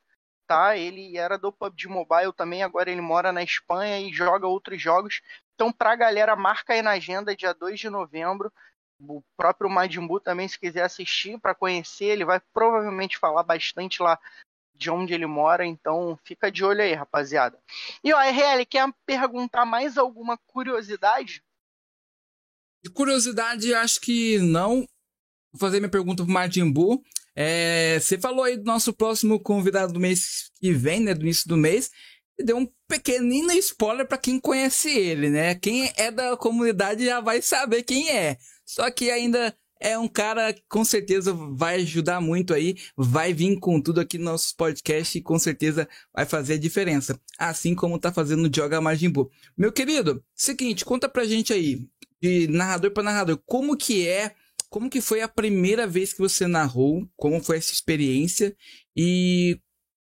Tá? Ele era do PUBG Mobile também, agora ele mora na Espanha e joga outros jogos. Então, pra galera, marca aí na agenda, dia 2 de novembro. O próprio Majin Buu também, se quiser assistir para conhecer, ele vai provavelmente falar bastante lá de onde ele mora, então fica de olho aí, rapaziada. E ó, RL, quer perguntar mais alguma curiosidade? De curiosidade, acho que não. Vou fazer minha pergunta pro Martin Buu. É, você falou aí do nosso próximo convidado do mês que vem, né? Do início do mês. Deu um pequenino spoiler para quem conhece ele, né? Quem é da comunidade já vai saber quem é. Só que ainda é um cara que com certeza vai ajudar muito aí, vai vir com tudo aqui no nosso podcast e com certeza vai fazer a diferença. Assim como tá fazendo o Joga Majin Meu querido, seguinte, conta pra gente aí, de narrador para narrador, como que é, como que foi a primeira vez que você narrou, como foi essa experiência e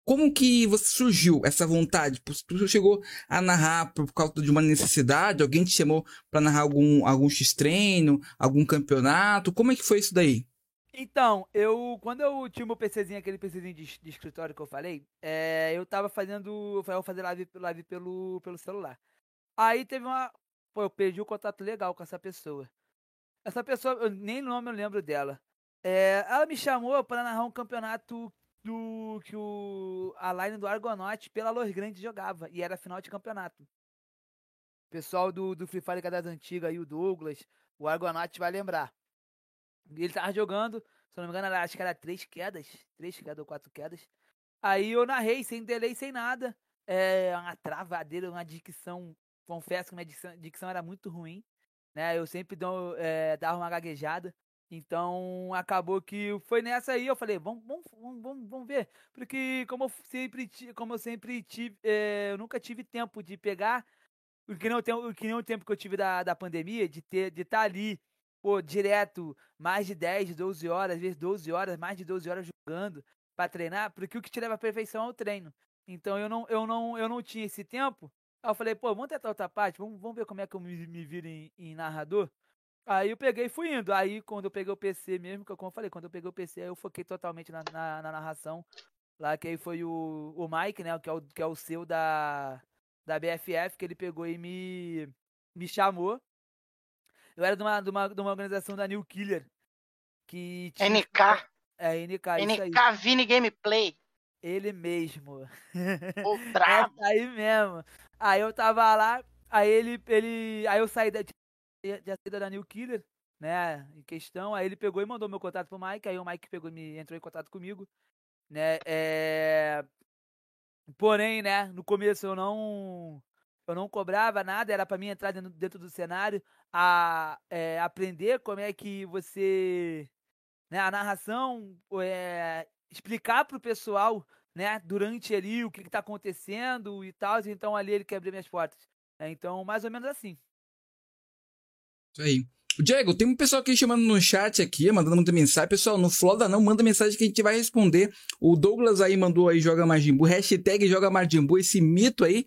como que você surgiu essa vontade? Você chegou a narrar por causa de uma necessidade? Alguém te chamou para narrar algum, algum X-treino, algum campeonato? Como é que foi isso daí? Então, eu quando eu tinha meu PCzinho, aquele PCzinho de, de escritório que eu falei, é, eu tava fazendo, eu fazer live, live pelo, pelo celular. Aí teve uma, pô, eu perdi o contato legal com essa pessoa. Essa pessoa, eu, nem o nome eu lembro dela. É, ela me chamou para narrar um campeonato do que o, a line do Argonaut pela Los Grande jogava. E era final de campeonato. Pessoal do, do Free Fire das antigas aí, o Douglas, o Argonaut vai lembrar. Ele tava jogando, se não me engano, acho que era três quedas. Três quedas ou quatro quedas. Aí eu narrei, sem delay, sem nada. É, uma travadeira, uma dicção. Confesso que minha dicção, dicção era muito ruim. Né? Eu sempre dou, é, dava uma gaguejada. Então acabou que foi nessa aí, eu falei, vamos, vamos, vamos, vamos ver. Porque como eu sempre, como eu sempre tive, é, eu nunca tive tempo de pegar, que não, o que nem o tempo que eu tive da, da pandemia, de ter de estar tá ali, pô, direto, mais de 10, 12 horas, às vezes 12 horas, mais de 12 horas jogando para treinar, porque o que te leva à perfeição é o treino. Então eu não, eu não, eu não tinha esse tempo. Aí eu falei, pô, vamos tentar outra parte, vamos, vamos ver como é que eu me, me viro em, em narrador. Aí eu peguei e fui indo. Aí quando eu peguei o PC mesmo, que eu, como eu falei, quando eu peguei o PC, aí eu foquei totalmente na, na, na narração. Lá que aí foi o, o Mike, né? Que é o, que é o seu da, da BFF, que ele pegou e me, me chamou. Eu era de uma, de uma, de uma organização da New Killer. Que tinha, NK. É, NK, NK Vini Gameplay. Ele mesmo. O *laughs* brabo. aí mesmo. Aí eu tava lá, aí ele, ele. Aí eu saí da de saída da New Killer, né, em questão. Aí ele pegou e mandou meu contato pro Mike, aí o Mike pegou me entrou em contato comigo, né, é... Porém, né, no começo eu não eu não cobrava nada, era para mim entrar dentro, dentro, do cenário, a é, aprender como é que você, né, a narração, é, explicar pro pessoal, né, durante ali o que, que tá acontecendo e tal, então ali ele quer abrir minhas portas. Né, então, mais ou menos assim. Isso aí. Diego, tem um pessoal aqui chamando no chat aqui, mandando muita mensagem. Pessoal, no Floda não, manda mensagem que a gente vai responder. O Douglas aí mandou aí Joga Majimbu, hashtag Joga Majimbu, esse mito aí.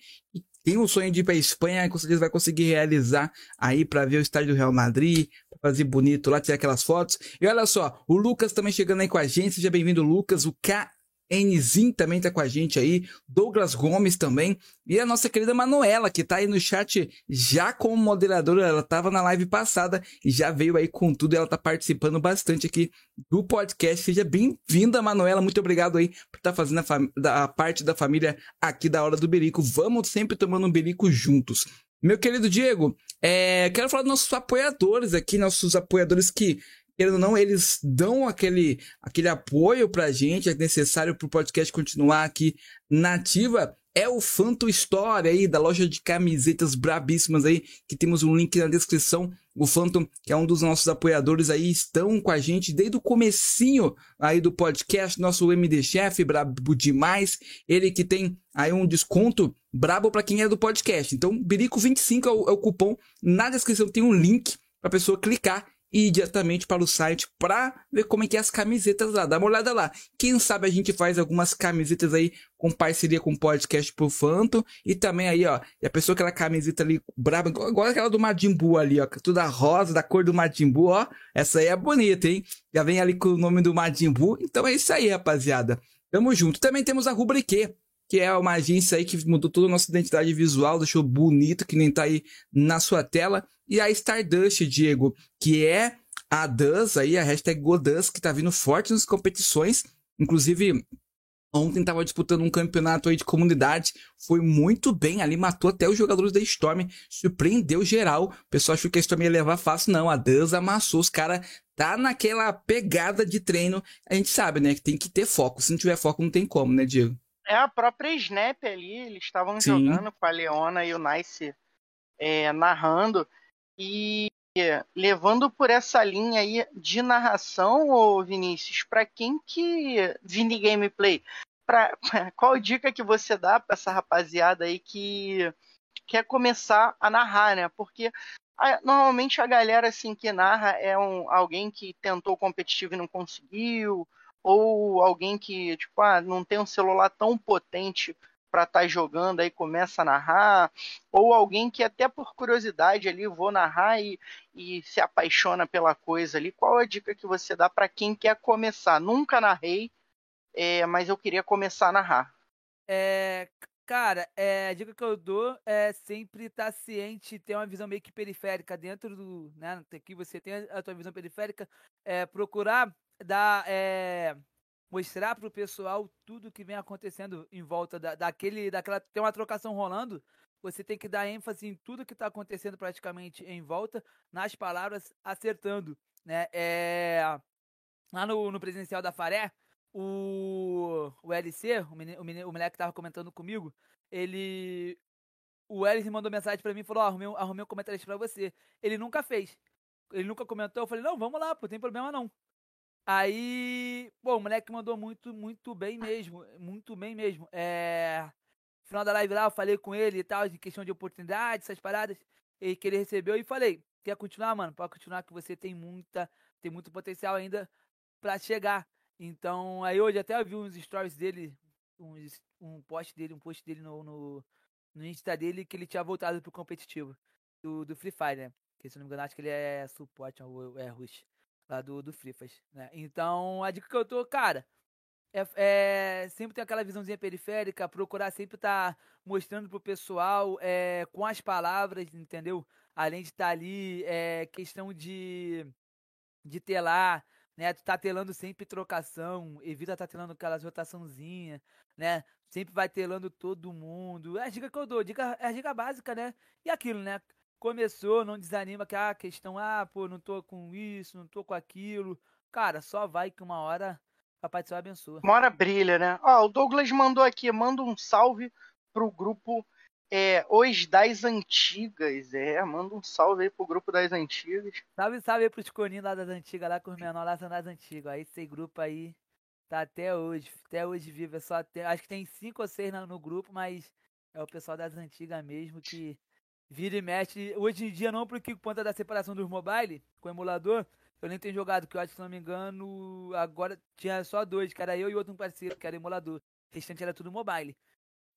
Tem um sonho de ir pra Espanha, com certeza vai conseguir realizar aí para ver o estádio do Real Madrid, fazer bonito lá, tirar aquelas fotos. E olha só, o Lucas também chegando aí com a gente, seja bem-vindo, Lucas. O K Nzin também tá com a gente aí, Douglas Gomes também, e a nossa querida Manuela, que tá aí no chat já como moderadora, ela tava na live passada e já veio aí com tudo, ela tá participando bastante aqui do podcast. Seja bem-vinda, Manuela, muito obrigado aí por estar tá fazendo a, a, parte da família aqui da Hora do Berico. Vamos sempre tomando um berico juntos. Meu querido Diego, é, quero falar dos nossos apoiadores aqui, nossos apoiadores que querendo ou não, eles dão aquele, aquele apoio pra gente, é necessário pro podcast continuar aqui nativa. É o Fanto Store aí, da loja de camisetas brabíssimas aí, que temos um link na descrição. O Phantom, que é um dos nossos apoiadores aí, estão com a gente desde o comecinho aí do podcast, nosso MD Chef, brabo demais. Ele que tem aí um desconto brabo para quem é do podcast. Então, Birico25 é o, é o cupom. Na descrição tem um link pra pessoa clicar ir diretamente para o site para ver como é que é as camisetas lá. Dá uma olhada lá. Quem sabe a gente faz algumas camisetas aí com parceria com o podcast pro Phantom. E também aí, ó, a pessoa aquela camiseta ali braba, igual aquela do Madimbu ali, ó. Toda rosa, da cor do Madimbu, ó. Essa aí é bonita, hein? Já vem ali com o nome do Madimbu. Então é isso aí, rapaziada. Tamo junto. Também temos a Rubrique que é uma agência aí que mudou toda a nossa identidade visual, deixou bonito, que nem tá aí na sua tela. E a Stardust, Diego, que é a Duz aí, a hashtag Goduz, que tá vindo forte nas competições. Inclusive, ontem tava disputando um campeonato aí de comunidade, foi muito bem ali, matou até os jogadores da Storm, surpreendeu geral. O pessoal achou que a Storm ia levar fácil, não, a Duz amassou, os caras tá naquela pegada de treino. A gente sabe, né, que tem que ter foco, se não tiver foco não tem como, né, Diego? É a própria Snap ali, eles estavam jogando com a Leona e o Nice é, narrando. E levando por essa linha aí de narração, ô Vinícius, para quem que Vini Gameplay, pra, *laughs* qual dica que você dá para essa rapaziada aí que quer começar a narrar, né? Porque normalmente a galera assim que narra é um, alguém que tentou competitivo e não conseguiu, ou alguém que, tipo, ah, não tem um celular tão potente para estar tá jogando, aí começa a narrar, ou alguém que até por curiosidade ali, vou narrar e, e se apaixona pela coisa ali. Qual a dica que você dá para quem quer começar? Nunca narrei, é, mas eu queria começar a narrar. É, cara, é, a dica que eu dou é sempre estar tá ciente, ter uma visão meio que periférica dentro do, né, aqui você tem a tua visão periférica, é, procurar dar, é, mostrar para o pessoal tudo que vem acontecendo em volta da, daquele, daquela, tem uma trocação rolando, você tem que dar ênfase em tudo que está acontecendo praticamente em volta, nas palavras, acertando, né? É, lá no, no presencial da Faré, o, o LC, o, menino, o, menino, o moleque que tava comentando comigo, ele. O Ellis mandou mensagem para mim e falou: oh, arrumei, arrumei um comentário para você. Ele nunca fez. Ele nunca comentou. Eu falei: não, vamos lá, pô, tem problema não. Aí, pô, o moleque mandou muito, muito bem mesmo. Muito bem mesmo. É. Final da live lá, eu falei com ele e tal, de questão de oportunidade, essas paradas. E que ele recebeu e falei, quer continuar, mano? Pode continuar que você tem muita, tem muito potencial ainda para chegar. Então, aí hoje até eu vi uns stories dele, uns, um post dele, um post dele no, no, no Insta dele que ele tinha voltado pro competitivo do, do Free Fire, né? Que se não me engano, acho que ele é suporte ou é rush lá do, do Frifas, né? Então, a dica que eu tô, cara, é, é, sempre ter aquela visãozinha periférica, procurar sempre estar tá mostrando pro pessoal é, com as palavras, entendeu? Além de estar tá ali, é, questão de, de telar, né? Tu tá telando sempre trocação, evita tá telando aquelas rotaçãozinha, né? Sempre vai telando todo mundo. É a dica que eu dou, dica, é a dica básica, né? E aquilo, né? Começou, não desanima que a questão, ah, pô, não tô com isso, não tô com aquilo. Cara, só vai que uma hora Papai do Céu abençoa. Uma hora brilha, né? Ó, o Douglas mandou aqui, manda um salve pro grupo é, Os das Antigas. É, manda um salve aí pro grupo das Antigas. Salve, salve aí pros coninhos lá das Antigas, lá com os menores lá são das Antigas. Aí esse grupo aí tá até hoje, até hoje vive. É só até, acho que tem cinco ou seis no, no grupo, mas é o pessoal das Antigas mesmo que vira e mexe. Hoje em dia não, porque por conta da separação dos mobile com o emulador, eu nem tenho jogado, que eu acho que se não me engano, agora tinha só dois, que era eu e outro parceiro, que era emulador. O restante era tudo mobile.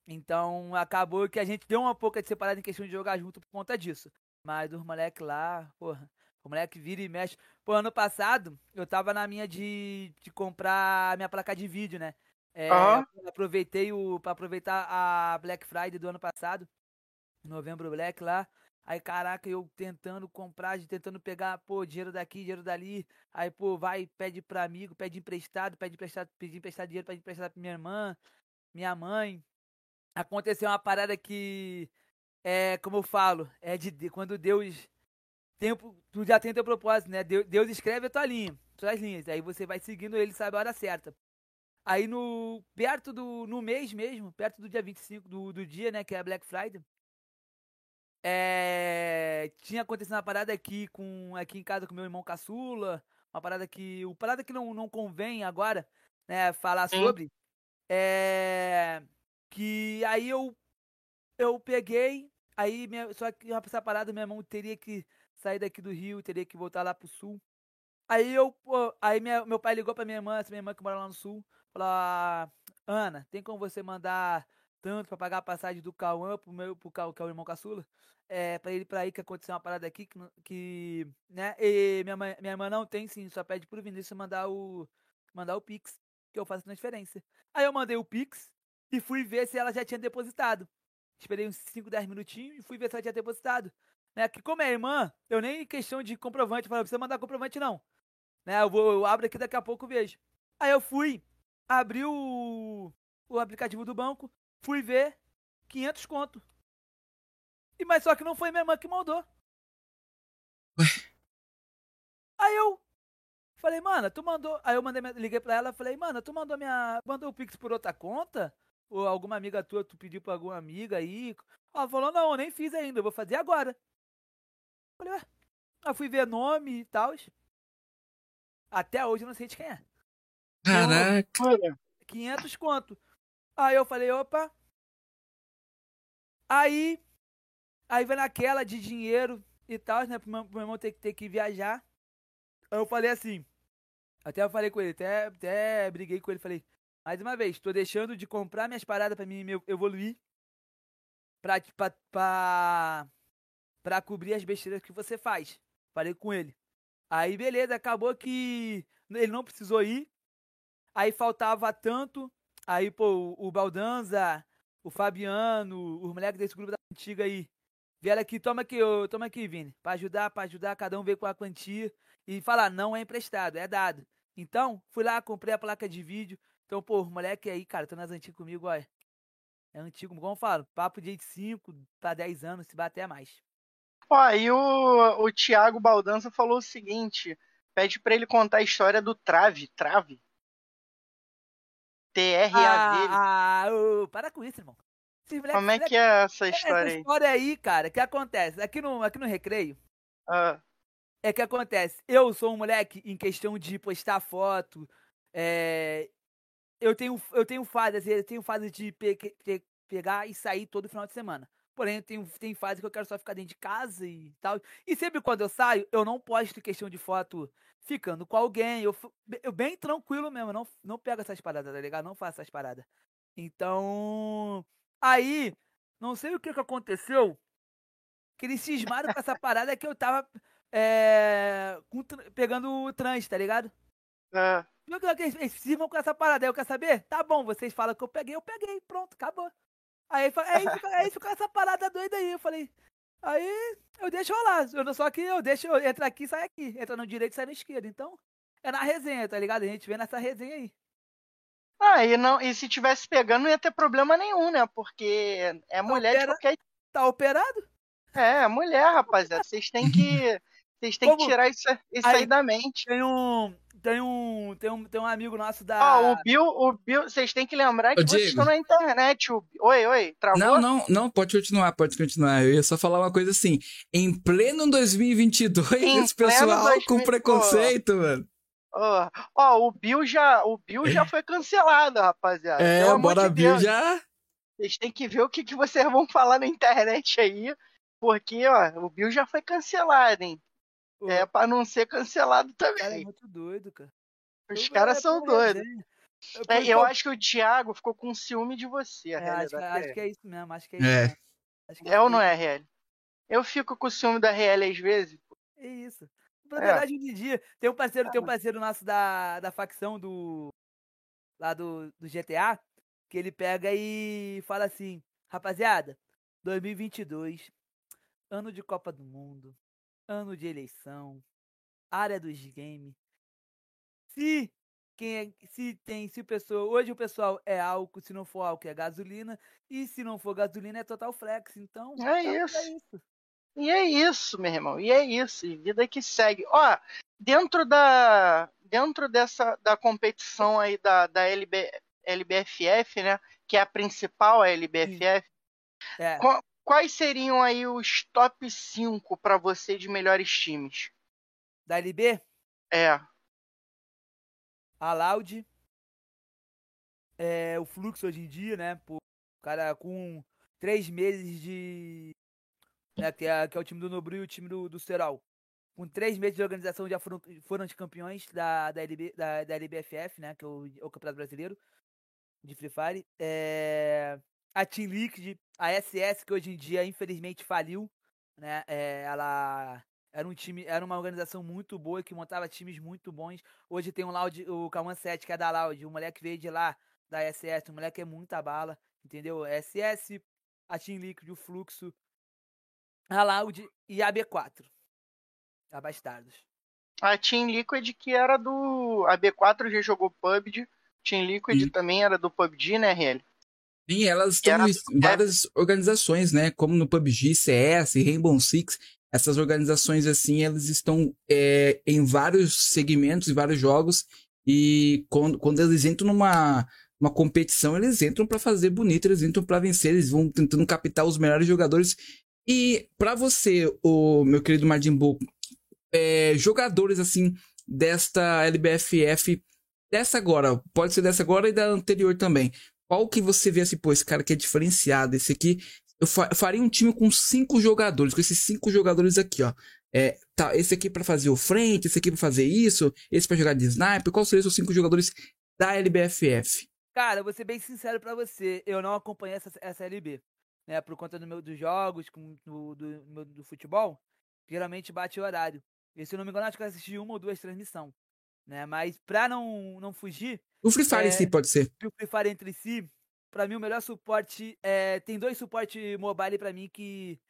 Então acabou que a gente deu uma pouca de separada em questão de jogar junto por conta disso. Mas os moleques lá, porra, o moleque vira e mexe. Pô, ano passado, eu tava na minha de, de comprar minha placa de vídeo, né? É, uhum. Aproveitei o. para aproveitar a Black Friday do ano passado. Novembro Black lá. Aí, caraca, eu tentando comprar, tentando pegar, pô, dinheiro daqui, dinheiro dali. Aí, pô, vai, pede pra amigo, pede emprestado, pede emprestado, pede emprestado dinheiro, pede emprestado pra minha irmã, minha mãe. Aconteceu uma parada que, é, como eu falo, é de quando Deus. Tempo, tu já tem teu propósito, né? Deus, Deus escreve a tua linha, tuas linhas. Aí você vai seguindo ele, sabe a hora certa. Aí no. Perto do. No mês mesmo, perto do dia 25 do, do dia, né? Que é Black Friday é, tinha acontecido uma parada aqui com aqui em casa com meu irmão caçula, uma parada que o parada que não, não convém agora, né, falar Sim. sobre é que aí eu eu peguei, aí minha, só que essa parada meu irmão teria que sair daqui do Rio, teria que voltar lá pro sul. Aí eu, aí minha, meu pai ligou pra minha irmã, essa minha irmã que mora lá no sul, falou: ah, Ana, tem como você mandar tanto pra pagar a passagem do Cauã pro meu, pro Cauã, que é o irmão caçula? É, pra ele pra aí que aconteceu uma parada aqui, que, que né? E minha, mãe, minha irmã não tem sim, só pede pro Vinícius mandar o, mandar o Pix, que eu faço transferência. Aí eu mandei o Pix e fui ver se ela já tinha depositado. Esperei uns 5, 10 minutinhos e fui ver se ela tinha depositado. Né? Que como é irmã, eu nem questão de comprovante, falei, precisa mandar comprovante não. Né? Eu, vou, eu abro aqui daqui a pouco vejo. Aí eu fui, abri o, o aplicativo do banco, fui ver 500 conto. E mas só que não foi minha irmã que mandou. Ué? Aí eu falei, mano, tu mandou. Aí eu mandei, liguei pra ela, falei, mano, tu mandou minha, mandou o Pix por outra conta? Ou alguma amiga tua, tu pediu pra alguma amiga aí? Ela falou, não, eu nem fiz ainda, eu vou fazer agora. Falei, ué. Aí fui ver nome e tal. Até hoje eu não sei de quem é. Caraca. Olha, 500 conto. Aí eu falei, opa. Aí, aí vai naquela de dinheiro e tal, né? Pro meu, pro meu irmão ter, ter que viajar. Aí eu falei assim. Até eu falei com ele, até, até briguei com ele. Falei, mais uma vez, tô deixando de comprar minhas paradas pra mim evoluir. Pra, pra, pra, pra cobrir as besteiras que você faz. Falei com ele. Aí, beleza, acabou que ele não precisou ir. Aí faltava tanto. Aí, pô, o, Baldanza, o Fabiano, os moleques desse grupo da antiga aí. Vieram aqui, toma aqui, ô, toma aqui, Vini. Pra ajudar, pra ajudar, cada um veio com a quantia. E falar, não é emprestado, é dado. Então, fui lá, comprei a placa de vídeo. Então, pô, os moleque aí, cara, estão nas antigas comigo, olha. É antigo, como eu falo, papo de 5 pra 10 anos, se bater mais. Ó, aí o, o Thiago Baldança falou o seguinte: pede pra ele contar a história do Trave. Trave? T-R-A-V. Ah, ô, para com isso, irmão. Como é que é essa essa história aí? história aí, cara, o que acontece? Aqui no, aqui no Recreio, Ah, é que acontece. Eu sou um moleque em questão de postar foto. é, eu tenho eu tenho fase, assim, eu tenho fase de pe- pe- pegar e sair todo final de semana. Porém, tenho, tem fase que eu quero só ficar dentro de casa e tal. E sempre quando eu saio, eu não posto questão de foto ficando com alguém. Eu, eu bem tranquilo mesmo, não, não pego essas paradas, tá ligado? Não faço essas paradas. Então, aí, não sei o que, que aconteceu, que eles cismaram com essa parada que eu tava é, com pegando o trans, tá ligado? Eles eles cismam com essa parada, aí eu quero saber? Tá bom, vocês falam que eu peguei, eu peguei, pronto, acabou. Aí, aí, *laughs* fica, aí fica essa parada doida aí, eu falei, aí eu deixo rolar, eu não só que eu deixo, eu entro aqui e sai aqui, entra no direito e sai na esquerda, então é na resenha, tá ligado? A gente vê nessa resenha aí. Ah, e, não, e se tivesse pegando não ia ter problema nenhum, né? Porque é mulher de Opera- qualquer. Tá operado? É, é mulher, rapaziada. Vocês têm que. Vocês têm que Como- tirar isso, isso Aí- aí da mente. Tem um, tem um, tem um, tem um amigo nosso da... Ó, o Bill, o Bill, vocês têm que lembrar que vocês estão na internet. O... Oi, oi, travou? Não, não, não, pode continuar, pode continuar. Eu ia só falar uma coisa assim. Em pleno 2022, Em esse pessoal pleno 2000, com preconceito, mano. Ó, ó, o Bill já, o Bill já foi cancelado, rapaziada. É, Pelo amor bora de Bill Deus. já. Vocês têm que ver o que, que vocês vão falar na internet aí, porque, ó, o Bill já foi cancelado, hein? Pô, É pra não ser cancelado o cara é também. muito doido, cara. Os Eu- caras é são doidos. Eu, É, isso eu que acho que o Thiago ficou com ciúme de você, a É, acho, que- realidade. acho que é isso mesmo, acho que é É. isso mesmo. Acho que É ou não é, RL? Eu fico com ciúme da RL às vezes. É isso. É. Na verdade, hoje em dia, tem um parceiro, tem um parceiro nosso da, da facção do. lá do, do GTA, que ele pega e fala assim, rapaziada, 2022, ano de Copa do Mundo, ano de eleição, área dos games. Se quem é- se tem, se o pessoal, hoje o pessoal é álcool, se não for álcool é gasolina, e se não for gasolina é total flex, então É isso. isso. E é isso, meu irmão. E é isso. E vida que segue. Ó, dentro da. Dentro dessa da competição aí da, da LB, LBFF, né? Que é a principal, a LBFF. É. Qu- Quais seriam aí os top 5 pra você de melhores times? Da LB, É. a Loud, é, o Fluxo hoje em dia, né? Pô, o cara com três meses de. Né, que, é, que é o time do Nobru e o time do, do Serol. com três meses de organização já foram, foram os campeões da, da, LB, da, da LBFF, né? Que é o, o Campeonato Brasileiro de Free Fire. É, a Team Liquid, a SS, que hoje em dia infelizmente faliu, né? É, ela era um time, era uma organização muito boa que montava times muito bons. Hoje tem um Loud, o Kawan 7, que é da Loud, o moleque veio de lá, da SS, o moleque é muita bala, entendeu? SS, a Team Liquid, o Fluxo, a Loud e a B4. A Bastardos. A Team Liquid que era do. A B4 já jogou PUBG. Team Liquid também era do PUBG, né, RL? Sim, elas estão em várias organizações, né? Como no PUBG, CS, Rainbow Six. Essas organizações, assim, elas estão é, em vários segmentos, em vários jogos. E quando, quando eles entram numa uma competição, eles entram para fazer bonito, eles entram para vencer, eles vão tentando captar os melhores jogadores. E para você, o meu querido Mardimbu, é, jogadores assim desta LBFF, dessa agora, pode ser dessa agora e da anterior também. Qual que você vê assim, pô, esse cara aqui é diferenciado, esse aqui. Eu faria um time com cinco jogadores, com esses cinco jogadores aqui, ó. É, tá, esse aqui para fazer o frente, esse aqui para fazer isso, esse para jogar de sniper. Qual seriam os cinco jogadores da LBFF? Cara, vou ser bem sincero para você, eu não acompanhei essa, essa LB, né, por conta do meu, dos jogos, com, do, do, do, futebol, geralmente bate o horário. E se eu não me engano, acho que eu assisti uma ou duas transmissões, né, mas pra não, não fugir... O Free Fire é, em si pode ser. O Free Fire entre si, pra mim o melhor suporte, é, tem dois suportes mobile pra mim que,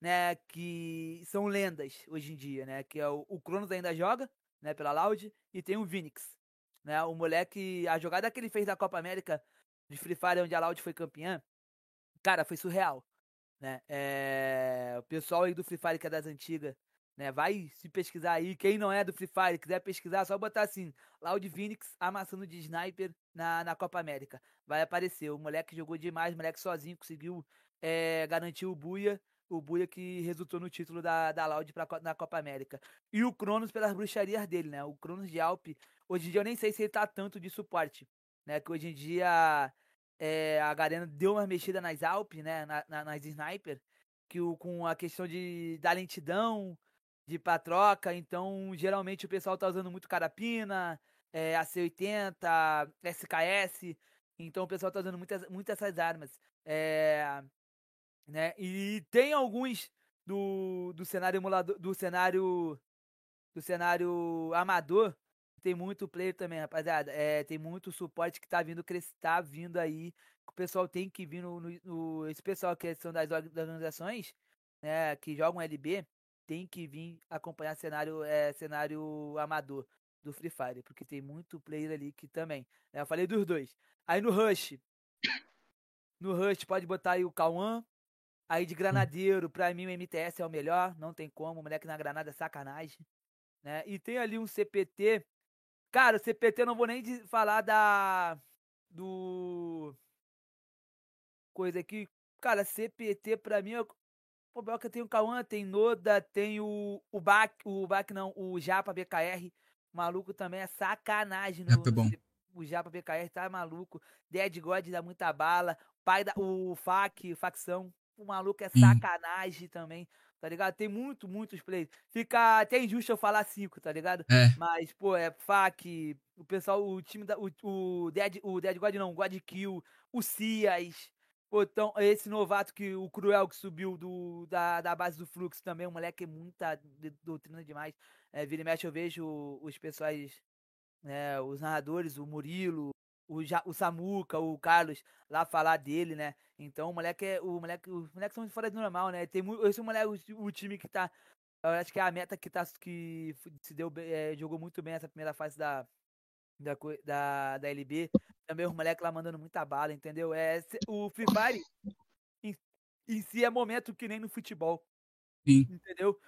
né, que são lendas hoje em dia, né, que é o, o Cronos ainda joga, né, pela Loud, e tem o Vinix, né? O moleque, a jogada que ele fez da Copa América de Free Fire, onde a Loud foi campeã, cara, foi surreal. Né? É... O pessoal aí do Free Fire que é das antigas, né? Vai se pesquisar aí. Quem não é do Free Fire, quiser pesquisar, só botar assim: Loud Phoenix amassando de sniper na, na Copa América. Vai aparecer. O moleque jogou demais, o moleque sozinho conseguiu é, garantir o Buia o Buia que resultou no título da, da Loud pra, na Copa América. E o Cronos pelas bruxarias dele, né? O Cronos de Alp, hoje em dia eu nem sei se ele tá tanto de suporte, né? Que hoje em dia é, a Garena deu uma mexida nas Alp, né? Na, na, nas Sniper, que o, com a questão de, da lentidão, de pra troca, então geralmente o pessoal tá usando muito Carapina, é, AC80, SKS, então o pessoal tá usando muitas, muitas essas armas. É, né? E tem alguns do, do cenário emulador, do cenário do cenário amador, tem muito player também, rapaziada. É, tem muito suporte que tá vindo tá vindo aí. O pessoal tem que vir no, no, no esse pessoal que são das organizações, né, que jogam LB, tem que vir acompanhar cenário é, cenário amador do Free Fire, porque tem muito player ali que também. Né, eu falei dos dois. Aí no Rush, no Rush pode botar aí o Cauã, Aí de hum. granadeiro, pra mim o MTS é o melhor, não tem como, o moleque na granada é sacanagem. Né? E tem ali um CPT. Cara, o CPT não vou nem falar da. Do. Coisa aqui. Cara, CPT pra mim. Pô, que tem o Cauã, tem Noda, tem o. O Bac. O Bac não, o Japa BKR. O maluco também é sacanagem no. É, bom. O Japa BKR tá maluco. Dead God dá muita bala. Pai da. O FAC, facção o maluco é sacanagem também, tá ligado? Tem muito, muitos plays. Fica até injusto eu falar cinco, tá ligado? É. Mas, pô, é FAC, o pessoal, o time da. O, o, Dead, o Dead God não, o God Kill, o Cias. Pô, então, esse novato que o Cruel que subiu do, da, da base do Fluxo também, o moleque é muita doutrina demais. É, vira e mexe, eu vejo os pessoais, né, os narradores, o Murilo, o, o Samuca, o Carlos lá falar dele, né? Então o moleque é. O moleque, os moleques são fora do normal, né? Tem esse moleque, o, o, time que tá. Eu acho que é a meta que tá. Que se deu é, jogou muito bem essa primeira fase da. Da, da, da LB. Também os moleques lá mandando muita bala, entendeu? É, o Free Fire em, em si é momento que nem no futebol. Sim. Entendeu?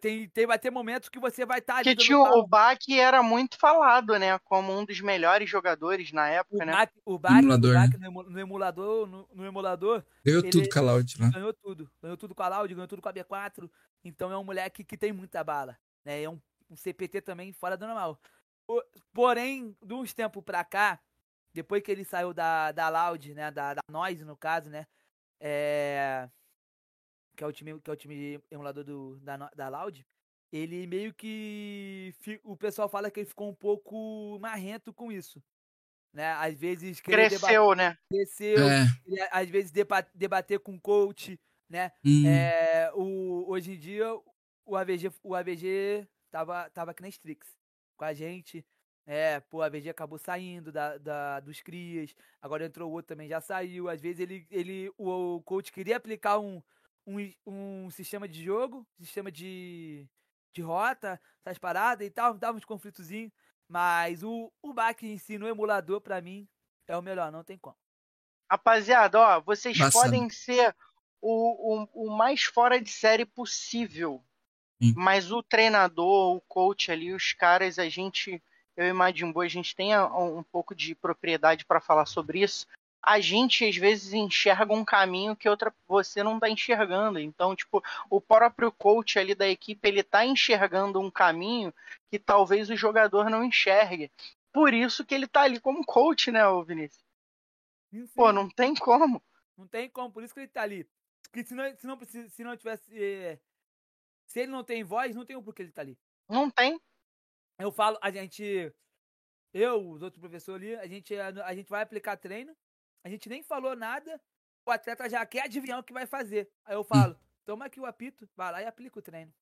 Tem, tem, vai ter momentos que você vai estar tá ali. Porque o Bach era muito falado, né? Como um dos melhores jogadores na época, o né? Bach, o Bach, emulador, o Bach né? no emulador, no, no emulador. Ganhou tudo com a Loud, né? Ganhou tudo. Ganhou tudo com a Loud, ganhou tudo com a B4. Então é um moleque que tem muita bala. Né? É um, um CPT também fora do normal. Porém, de uns tempos pra cá, depois que ele saiu da, da Loud, né? Da, da Noise, no caso, né? É que é o time, que é o time emulador do, da, da Loud, ele meio que. O pessoal fala que ele ficou um pouco marrento com isso. Né? Às vezes. Cresceu, né? Cresceu. É. Às vezes debater com o coach, né? Hum. É, o, hoje em dia, o AVG, o AVG tava, tava aqui na Strix com a gente. É, pô, a VG acabou saindo da, da, dos crias, agora entrou outro também, já saiu. Às vezes ele, ele o, o coach queria aplicar um, um, um sistema de jogo, sistema de, de rota, essas paradas e tal, dava uns conflitozinhos. Mas o, o back em si no emulador, para mim, é o melhor, não tem como. Rapaziada, ó, vocês podem ser o, o, o mais fora de série possível. Mas o treinador, o coach ali, os caras, a gente eu e Buu, a gente tem um pouco de propriedade para falar sobre isso. A gente às vezes enxerga um caminho que outra você não está enxergando. Então, tipo, o próprio coach ali da equipe, ele tá enxergando um caminho que talvez o jogador não enxergue. Por isso que ele tá ali como coach, né, ô Vinícius? Sim. Pô, não tem como. Não tem como, por isso que ele tá ali. Porque se não, se não, se não tivesse. Se ele não tem voz, não tem o porquê ele tá ali. Não tem eu falo, a gente, eu, os outros professores ali, a gente, a, gente vai aplicar treino, a gente nem falou nada, o atleta já quer adivinhar o que vai fazer. Aí eu falo, toma aqui o apito, vai lá e aplica o treino.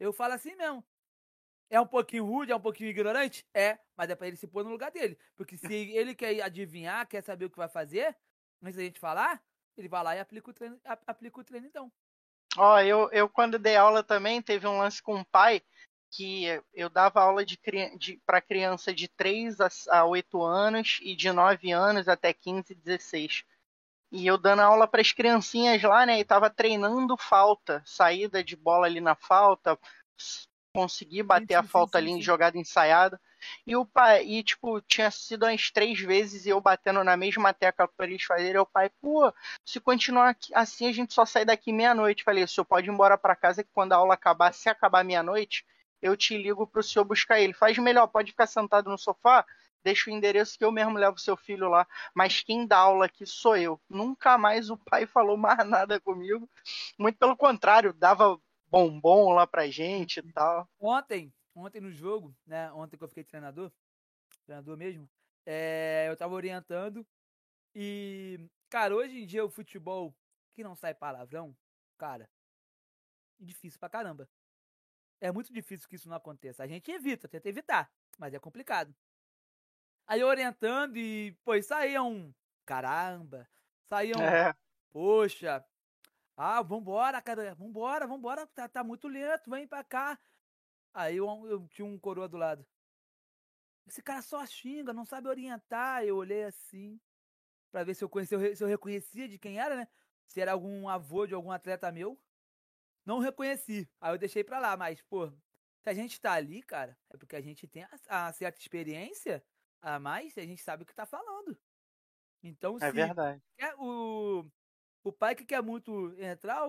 Eu falo assim mesmo. É um pouquinho rude, é um pouquinho ignorante? É, mas é pra ele se pôr no lugar dele. Porque se *laughs* ele quer adivinhar, quer saber o que vai fazer, antes da gente falar, ele vai lá e aplica o treino, aplica o treino então. Ó, eu, eu quando dei aula também, teve um lance com o pai que eu dava aula de, de para criança de 3 a, a 8 anos e de 9 anos até 15, 16. E eu dando aula para as criancinhas lá, né? E tava treinando falta, saída de bola ali na falta, consegui bater sim, a falta sim, ali sim, em jogada ensaiada. E o pai, e tipo, tinha sido umas três vezes eu batendo na mesma tecla para eles fazerem. O pai, pô, se continuar assim, a gente só sai daqui meia-noite. Falei, o senhor pode ir embora para casa que quando a aula acabar, se acabar meia-noite, eu te ligo para o senhor buscar ele. Faz melhor, pode ficar sentado no sofá, deixa o endereço que eu mesmo levo seu filho lá. Mas quem dá aula aqui sou eu. Nunca mais o pai *laughs* falou mais nada comigo. Muito pelo contrário, dava bombom lá pra gente e tal. Ontem, ontem no jogo, né? Ontem que eu fiquei treinador, treinador mesmo, é, eu tava orientando. E, cara, hoje em dia o futebol que não sai palavrão, cara, é difícil pra caramba. É muito difícil que isso não aconteça. A gente evita, tenta evitar, mas é complicado. Aí orientando e, pô, saíam um caramba, saíam, é. poxa, ah, vambora, cara, vambora, vambora, tá, tá muito lento, vem pra cá. Aí eu, eu tinha um coroa do lado. Esse cara só xinga, não sabe orientar. Eu olhei assim, para ver se eu, conhecia, se eu reconhecia de quem era, né? Se era algum avô de algum atleta meu não reconheci. Aí eu deixei pra lá, mas, pô, se a gente tá ali, cara, é porque a gente tem a, a certa experiência a mais e a gente sabe o que tá falando. Então, é se verdade. É o, o pai que quer muito entrar,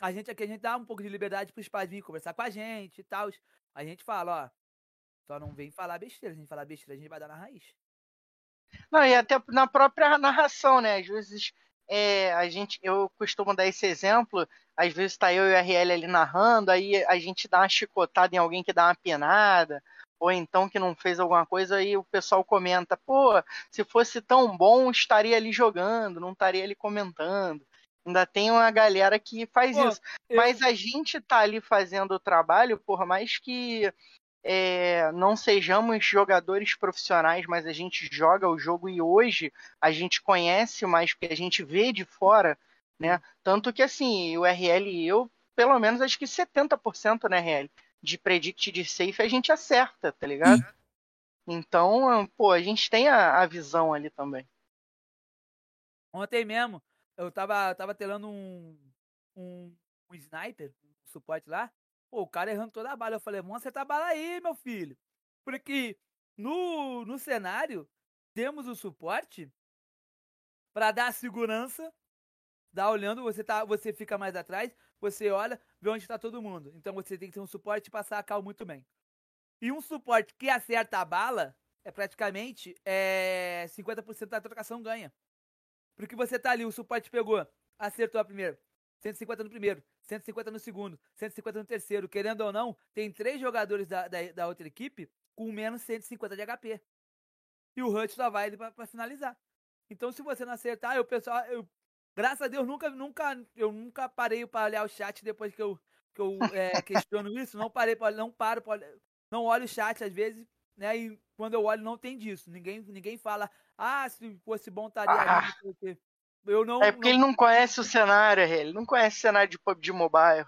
a gente aqui, a gente dá um pouco de liberdade pros pais virem conversar com a gente e tal. A gente fala, ó, só não vem falar besteira. Se a gente falar besteira, a gente vai dar na raiz. Não, e até na própria *laughs* narração, né? Às vezes é, a gente, eu costumo dar esse exemplo, às vezes está eu e a RL ali narrando, aí a gente dá uma chicotada em alguém que dá uma penada, ou então que não fez alguma coisa, aí o pessoal comenta, pô, se fosse tão bom, estaria ali jogando, não estaria ali comentando. Ainda tem uma galera que faz pô, isso. Eu... Mas a gente tá ali fazendo o trabalho, por mais que é, não sejamos jogadores profissionais, mas a gente joga o jogo e hoje a gente conhece mais, porque a gente vê de fora, né? Tanto que assim, o RL e eu, pelo menos acho que 70%, né, RL, de predict de safe a gente acerta, tá ligado? Uhum. Então, pô, a gente tem a, a, visão ali também. Ontem mesmo, eu tava, tava telando um, um, um sniper, um suporte lá, Pô, o cara errando toda a bala. Eu falei, mano, você tá bala aí, meu filho. Porque no, no cenário, temos o suporte para dar segurança. Dá olhando, você, tá, você fica mais atrás, você olha, vê onde está todo mundo. Então você tem que ter um suporte para sacar muito bem. E um suporte que acerta a bala é praticamente é, 50% da trocação ganha. Porque você tá ali, o suporte pegou, acertou a primeira. 150 no primeiro, 150 no segundo, 150 no terceiro. Querendo ou não, tem três jogadores da, da, da outra equipe com menos 150 de HP. E o Hut só vai para finalizar. Então, se você não acertar, eu, pessoal, eu, graças a Deus, nunca, nunca, eu nunca parei para olhar o chat depois que eu, que eu é, *laughs* questiono isso. Não parei, pra, não paro, pra, não olho o chat às vezes, né? E quando eu olho, não tem disso. Ninguém, ninguém fala, ah, se fosse bom, estaria ah. ali. Eu não, é porque não... ele não conhece o cenário, ele não conhece o cenário de PUBG Mobile.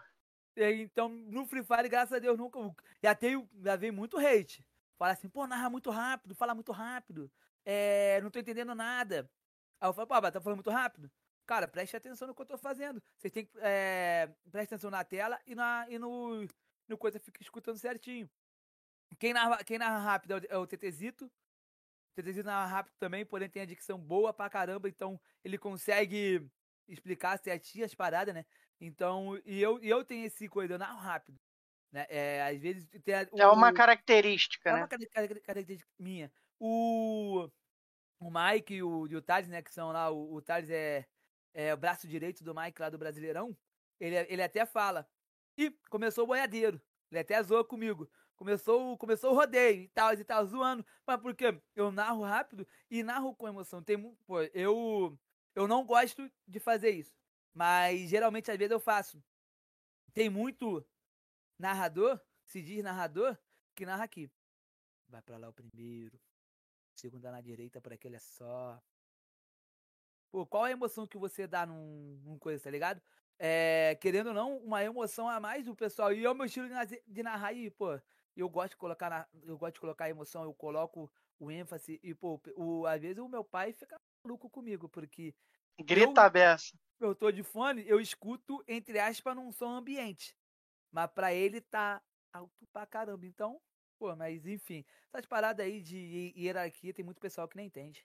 É, então, no Free Fire, graças a Deus, nunca. Já, tenho, já veio muito hate. Fala assim, pô, narra muito rápido, fala muito rápido. É, não tô entendendo nada. Aí eu falo, pô, tá falando muito rápido? Cara, preste atenção no que eu tô fazendo. Vocês têm que. É, preste atenção na tela e, na, e no, no coisa fica escutando certinho. Quem narra, quem narra rápido é o, é o TTzito. TTzito narra rápido também, porém tem a dicção boa pra caramba, então ele consegue explicar certinho as paradas, né? Então, e eu, e eu tenho esse coisa, eu narro rápido. Né? É, às vezes tem a, o, é uma característica, é né? uma característica minha. O, o Mike e o, e o Thales, né, que são lá, o, o Thales é, é o braço direito do Mike lá do Brasileirão, ele, ele até fala, e começou o boiadeiro, ele até zoa comigo, começou, começou o rodeio e tal, e tal, zoando, mas porque eu narro rápido e narro com emoção, tem, pô, eu, eu não gosto de fazer isso, mas geralmente às vezes eu faço, tem muito narrador, se diz narrador, que narra aqui, vai para lá o primeiro, segunda na direita por aquele é só. Pô, qual a emoção que você dá num, num coisa, tá ligado? É, querendo ou não, uma emoção a mais do pessoal. E é o meu estilo de narrar e, pô, eu gosto de colocar na, eu gosto de colocar a emoção, eu coloco o ênfase e, pô, o, às vezes o meu pai fica maluco comigo, porque. Grita a beça. Eu tô de fone, eu escuto, entre aspas, num som ambiente. Mas pra ele tá alto pra caramba. Então, Pô, mas enfim, essas paradas aí de hierarquia tem muito pessoal que nem entende.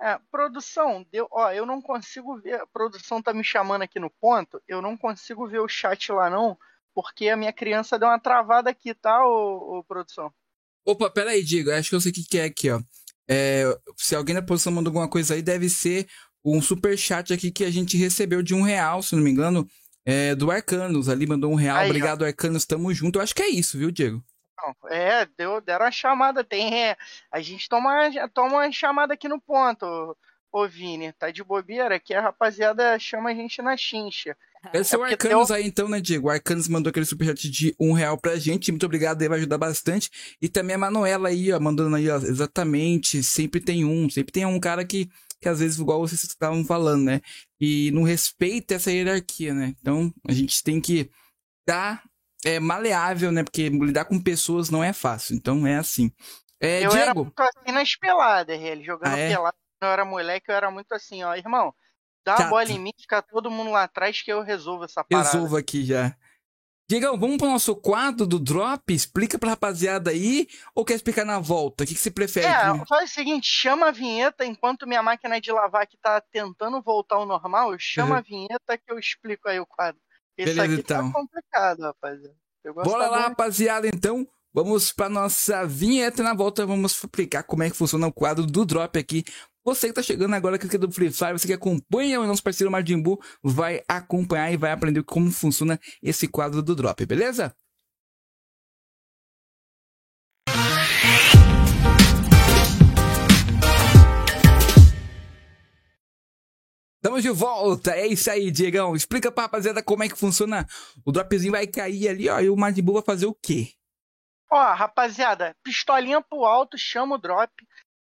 É, produção, deu, ó, eu não consigo ver, a produção tá me chamando aqui no ponto, eu não consigo ver o chat lá não, porque a minha criança deu uma travada aqui, tá, ô, ô produção? Opa, peraí, Digo, acho que eu sei o que é aqui, ó. É, se alguém na produção mandou alguma coisa aí, deve ser um super chat aqui que a gente recebeu de um real, se não me engano, é, do Arcanos. Ali mandou um real. Aí, Obrigado, ó. Arcanos. Tamo junto. Eu acho que é isso, viu, Diego? Não, é, deu, deram a chamada, tem. É, a gente toma, toma uma chamada aqui no ponto, ô Vini. Tá de bobeira que a rapaziada chama a gente na chincha. Esse é, é o Arcanos aí então, né, Diego? O Arcanos mandou aquele superchat de um real pra gente. Muito obrigado, ele vai ajudar bastante. E também a Manuela aí, ó, mandando aí, ó, exatamente. Sempre tem um, sempre tem um cara que, que às vezes, igual vocês estavam falando, né? E não respeita essa hierarquia, né? Então, a gente tem que dar é maleável, né? Porque lidar com pessoas não é fácil. Então é assim. É, eu Diego... era muito assim na espelada, ele jogando ah, é? pelado. Quando eu era moleque, eu era muito assim, ó, irmão, dá uma bola em mim, fica todo mundo lá atrás que eu resolvo essa parada. Resolvo aqui já. Diego, vamos pro nosso quadro do drop? Explica pra rapaziada aí ou quer explicar na volta? O que, que você prefere? É, faz o seguinte, chama a vinheta enquanto minha máquina de lavar aqui tá tentando voltar ao normal, chama uhum. a vinheta que eu explico aí o quadro. Isso Beleza, aqui tá então. tá complicado, rapaziada. Bora lá, rapaziada, então. Vamos para nossa vinheta na volta. Vamos explicar como é que funciona o quadro do Drop aqui. Você que tá chegando agora aqui do Free Fire, você que acompanha o nosso parceiro Majimbu, vai acompanhar e vai aprender como funciona esse quadro do Drop, beleza? Estamos de volta, é isso aí, Diegão. Explica pra rapaziada como é que funciona. O dropzinho vai cair ali, ó, e o Madibu vai fazer o quê? Ó, rapaziada, pistolinha pro alto, chama o drop.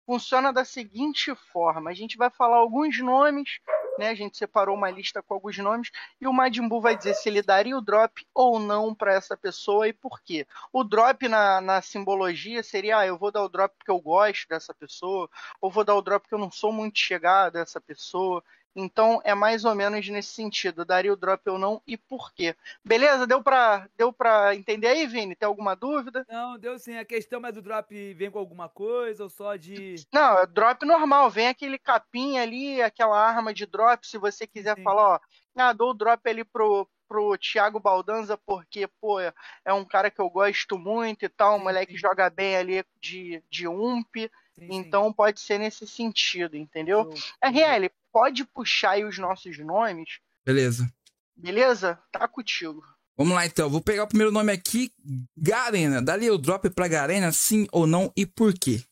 Funciona da seguinte forma: a gente vai falar alguns nomes, né? A gente separou uma lista com alguns nomes e o Madimbu vai dizer se ele daria o drop ou não para essa pessoa e por quê. O drop na, na simbologia seria: ah, eu vou dar o drop porque eu gosto dessa pessoa, ou vou dar o drop porque eu não sou muito chegado a essa pessoa. Então é mais ou menos nesse sentido, daria o drop ou não e por quê. Beleza? Deu pra, deu pra entender aí, Vini? Tem alguma dúvida? Não, deu sim. A questão é do drop vem com alguma coisa ou só de. Não, é drop normal. Vem aquele capim ali, aquela arma de drop, se você quiser sim. falar, ó. Ah, dou o drop ali pro, pro Thiago Baldanza, porque, pô, é um cara que eu gosto muito e tal, um sim, moleque sim. joga bem ali de, de ump. Sim, então pode ser nesse sentido, entendeu? RL, pode puxar aí os nossos nomes. Beleza. Beleza? Tá contigo. Vamos lá então, vou pegar o primeiro nome aqui, Garena. Daria o drop pra Garena, sim ou não e por quê?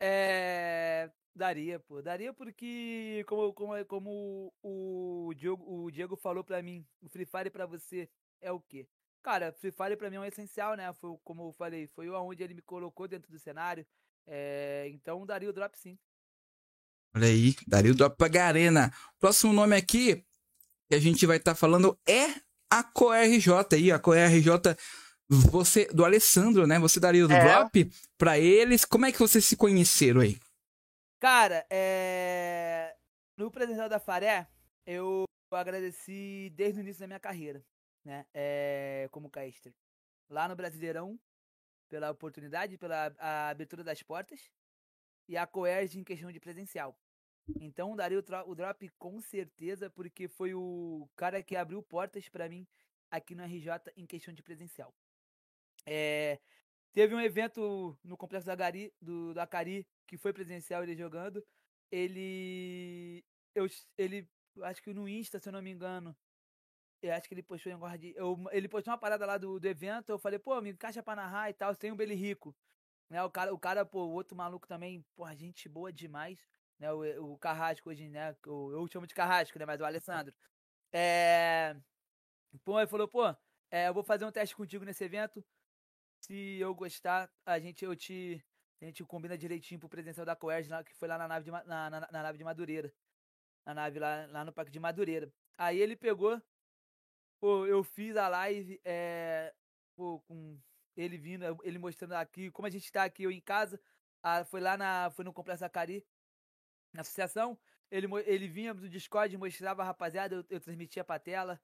É. Daria, pô. Daria porque, como, como, como o, Diego, o Diego falou pra mim, o Free Fire pra você é o quê? Cara, Free Fire pra mim é um essencial, né? Foi, como eu falei, foi onde ele me colocou dentro do cenário. É, então daria o drop sim. Olha aí, daria o drop pra Garena. Próximo nome aqui, que a gente vai estar tá falando é a CoRJ aí, a CoRJ você do Alessandro, né? Você daria o é. drop para eles. Como é que vocês se conheceram aí? Cara, é... no presencial da Faré, eu agradeci desde o início da minha carreira, né? É... Como caster. Lá no Brasileirão, pela oportunidade, pela abertura das portas. E a Coerge em questão de presencial. Então daria o, o drop com certeza, porque foi o cara que abriu portas para mim aqui no RJ em questão de presencial. É, teve um evento no complexo da Gari, do, do Acari, que foi presencial ele jogando. Ele. Eu, ele. Acho que no Insta, se eu não me engano. Eu acho que ele postou em guardi, eu, Ele postou uma parada lá do, do evento. Eu falei, pô, me encaixa pra narrar e tal. Tem um Beli Rico. Né, o cara, o cara, pô, o outro maluco também, pô, gente boa demais né? O, o Carrasco hoje, né? Eu, eu chamo de Carrasco, né? Mas o Alessandro. É... Pô, ele falou, pô, é, eu vou fazer um teste contigo nesse evento. Se eu gostar, a gente, eu te, a gente combina direitinho pro presencial da Coerge, que foi lá na nave de, na, na, na, nave de Madureira. Na nave lá, lá no Parque de Madureira. Aí ele pegou, pô, eu fiz a live, é, pô, com ele vindo, ele mostrando aqui, como a gente tá aqui, eu em casa, ah, foi lá na, foi no Complexo Acari, associação, ele, ele vinha do Discord, mostrava a rapaziada, eu, eu transmitia pra tela.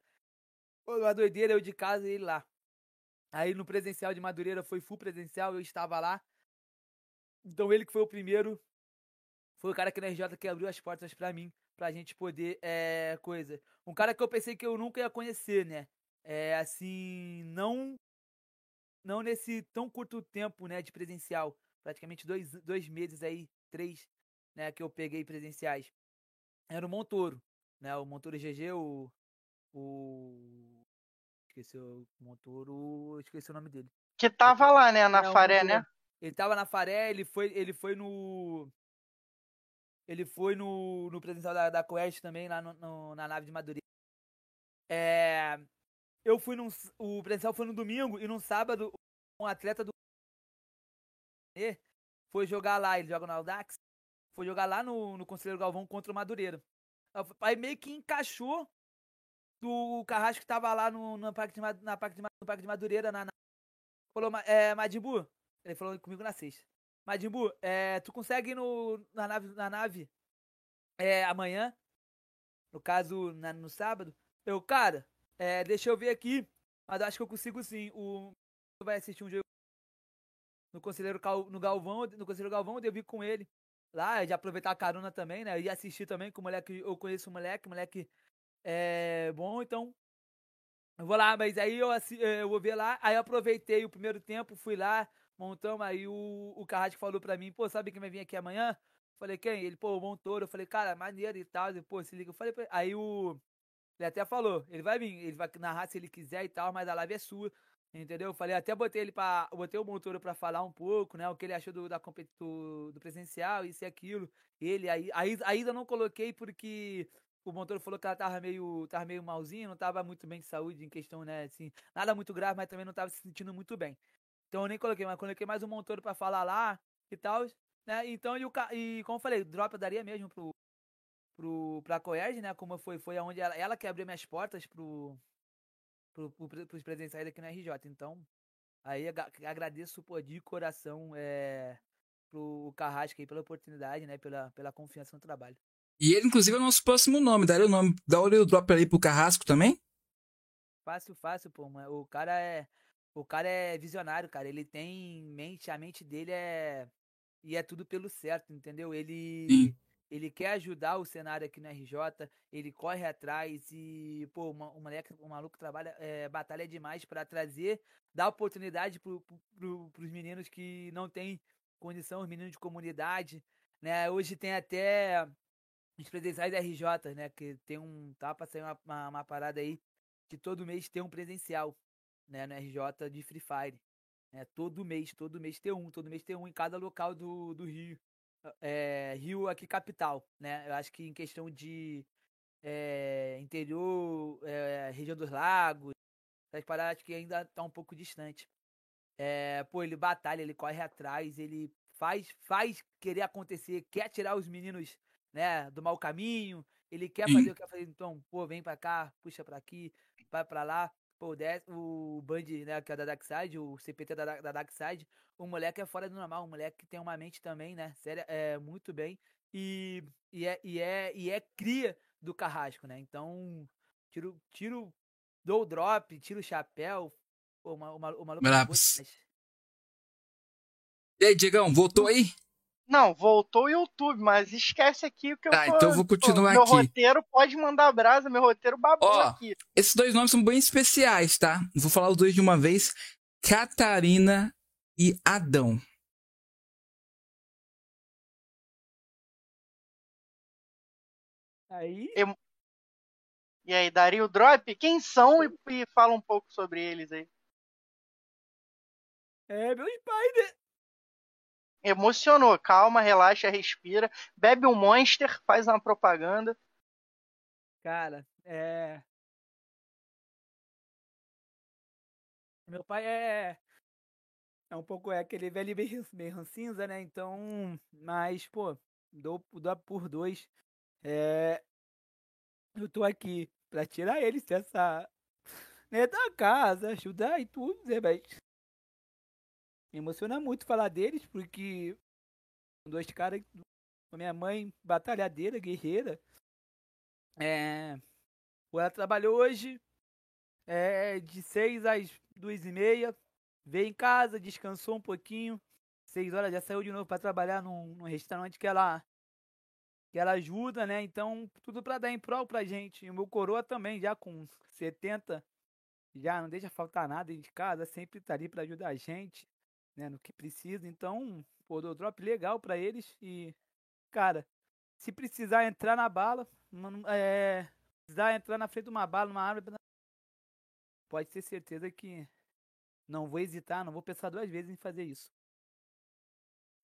Uma doideira, eu de casa e ele lá. Aí no presencial de Madureira foi full presencial, eu estava lá. Então ele que foi o primeiro, foi o cara que na RJ que abriu as portas para mim, pra gente poder, é, coisa. Um cara que eu pensei que eu nunca ia conhecer, né? É, assim, não não nesse tão curto tempo, né, de presencial. Praticamente dois, dois meses aí, três, né, que eu peguei presenciais, era o Montoro, né, o Montoro GG, o, o esqueci o Montoro, esqueci o nome dele. Que tava lá, né, na é, Faré, né? Ele tava na Faré, ele foi, ele foi no ele foi no, no presencial da, da Quest também, lá no, no, na nave de Madureira. É, eu fui num. O presencial foi no domingo e no sábado, um atleta do. Foi jogar lá, ele joga no Audax foi jogar lá no, no Conselheiro Galvão contra o Madureira. Aí meio que encaixou do Carrasco que tava lá no, no, parque, de, na parque, de, no parque de Madureira. Na, na, falou, é, Madimbu, ele falou comigo na sexta. Madimbu, é, tu consegue ir no, na nave, na nave é, amanhã? No caso, na, no sábado? Eu, cara, é, deixa eu ver aqui, mas acho que eu consigo sim. O vai assistir um jogo no Conselheiro no Galvão, no Conselheiro Galvão, eu ir com ele lá, de aproveitar a carona também, né? E assistir também com o moleque, eu conheço o moleque, o moleque é bom, então eu vou lá, mas aí eu, eh, eu vou ver lá, aí eu aproveitei o primeiro tempo, fui lá, montamos, aí o, o Carrasco falou pra mim, pô, sabe quem vai vir aqui amanhã? Falei, quem? Ele, pô, o Montoro. Eu falei, cara, maneiro e tal. Ele, pô, se liga. Eu falei, aí o. Ele até falou, ele vai vir, ele vai narrar se ele quiser e tal, mas a live é sua. Entendeu? Falei, até botei ele para botei o Montoro para falar um pouco, né? O que ele achou do, da, do, do presencial, isso e aquilo. Ele, aí, aí, ainda não coloquei porque o Montoro falou que ela tava meio, tava meio malzinho, não tava muito bem de saúde em questão, né? Assim, nada muito grave, mas também não tava se sentindo muito bem. Então eu nem coloquei, mas coloquei mais o Montoro para falar lá e tal, né? Então, e, o, e como eu falei, drop eu daria mesmo pro, pro, pra Coerge, né? Como foi, foi aonde ela, ela que abriu minhas portas pro, para os presenciais aqui na RJ. Então, aí agradeço pô, de coração é, pro Carrasco aí pela oportunidade, né? Pela, pela confiança no trabalho. E ele, inclusive, é o nosso próximo nome. Daria o nome, dá o drop ali pro Carrasco também? Fácil, fácil, pô. O cara é. O cara é visionário, cara. Ele tem mente, a mente dele é. E é tudo pelo certo, entendeu? Ele. Sim ele quer ajudar o cenário aqui no RJ, ele corre atrás e, pô, uma, o, moleque, o maluco trabalha, é, batalha demais para trazer, dar oportunidade para pro, os meninos que não têm condição, os meninos de comunidade, né? Hoje tem até os presenciais da RJ, né? Que tem um. Tá pra sair uma, uma, uma, parada aí que todo mês tem um presencial, né? No RJ de Free Fire. É, todo mês, todo mês tem um, todo mês tem um em cada local do, do Rio. É, Rio aqui capital, né? Eu acho que em questão de é, interior, é, região dos lagos, essas paradas que ainda tá um pouco distante. É, pô, ele batalha, ele corre atrás, ele faz, faz querer acontecer, quer tirar os meninos, né, do mau caminho, ele quer fazer o que quer fazer, então, pô, vem pra cá, puxa pra aqui, vai pra lá. Pô, o Band, né, que é da Darkside, o CPT da, da Darkside, o moleque é fora do normal, o moleque tem uma mente também, né, séria, é, muito bem, e, e, é, e, é, e é cria do Carrasco, né, então, tiro, tiro, dou o drop, tiro o chapéu, pô, o, o, o maluco... É e aí, Diegão, voltou aí? Não, voltou o YouTube, mas esquece aqui o que eu Tá, tô, então eu vou continuar meu aqui. Meu roteiro pode mandar brasa, meu roteiro babou Ó, aqui. Esses dois nomes são bem especiais, tá? Vou falar os dois de uma vez. Catarina e Adão. Aí. E aí, daria o drop? Quem são e, e fala um pouco sobre eles aí. É, meus pais, né? Emocionou. Calma, relaxa, respira. Bebe um Monster, faz uma propaganda. Cara, é. Meu pai é. É um pouco é aquele velho meio, cinza, né? Então. Mas, pô, dou, dou por dois. É. Eu tô aqui pra tirar eles dessa. Né, da casa, ajudar e tudo, né, mas me emociona muito falar deles, porque são dois caras. Minha mãe, batalhadeira, guerreira. É, ela trabalhou hoje é, de 6 às 2 e meia. Veio em casa, descansou um pouquinho. 6 horas já saiu de novo para trabalhar num, num, restaurante que ela que ela ajuda, né? Então, tudo para dar em prol pra gente. E o meu coroa também, já com 70, já não deixa faltar nada de casa, sempre tá ali para ajudar a gente né, no que precisa. Então, pô, dou drop legal para eles e, cara, se precisar entrar na bala, é, precisar entrar na frente de uma bala, numa árvore, pode ter certeza que não vou hesitar, não vou pensar duas vezes em fazer isso.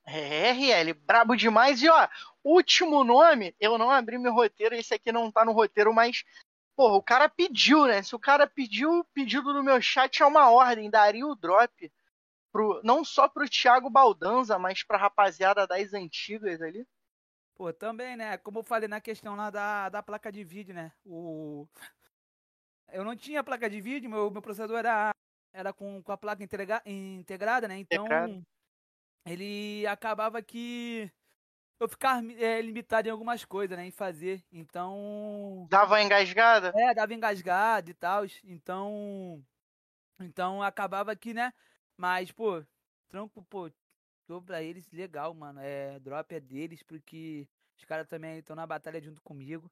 É, RL, brabo demais. E ó, último nome, eu não abri meu roteiro, esse aqui não tá no roteiro, mas, porra, o cara pediu, né? Se o cara pediu, pedido no meu chat é uma ordem, daria o drop pro, não só pro Thiago Baldanza, mas pra rapaziada das antigas ali? Pô, também, né? Como eu falei na questão lá da, da placa de vídeo, né? O... Eu não tinha placa de vídeo, meu, meu processador era, era com, com a placa integra, integrada, né? Então, Integrado. ele acabava que eu ficava é, limitado em algumas coisas, né? Em fazer. Então. Dava engasgada? É, dava engasgada e tal. Então. Então acabava que, né? Mas, pô, trampo, pô, tô pra eles legal, mano. É, drop é deles, porque os caras também estão na batalha junto comigo.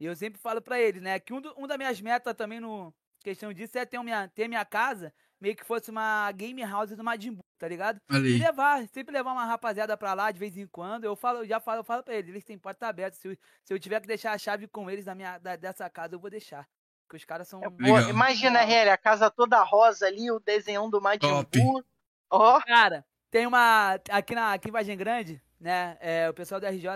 E eu sempre falo pra eles, né, que um, do, um das minhas metas também no questão disso é ter minha, ter minha casa meio que fosse uma game house do Majin Buu, tá ligado? Ali. E levar, sempre levar uma rapaziada pra lá de vez em quando. Eu falo, eu já falo, eu falo pra eles, eles têm porta aberta. Se eu, se eu tiver que deixar a chave com eles da minha, da, dessa casa, eu vou deixar. Porque os caras são. É, imagina, Relly, a casa toda rosa ali, o desenhão do Majin Buu. Ó. Oh. Cara, tem uma. Aqui, na, aqui em Vargem Grande, né? É, o pessoal da RJ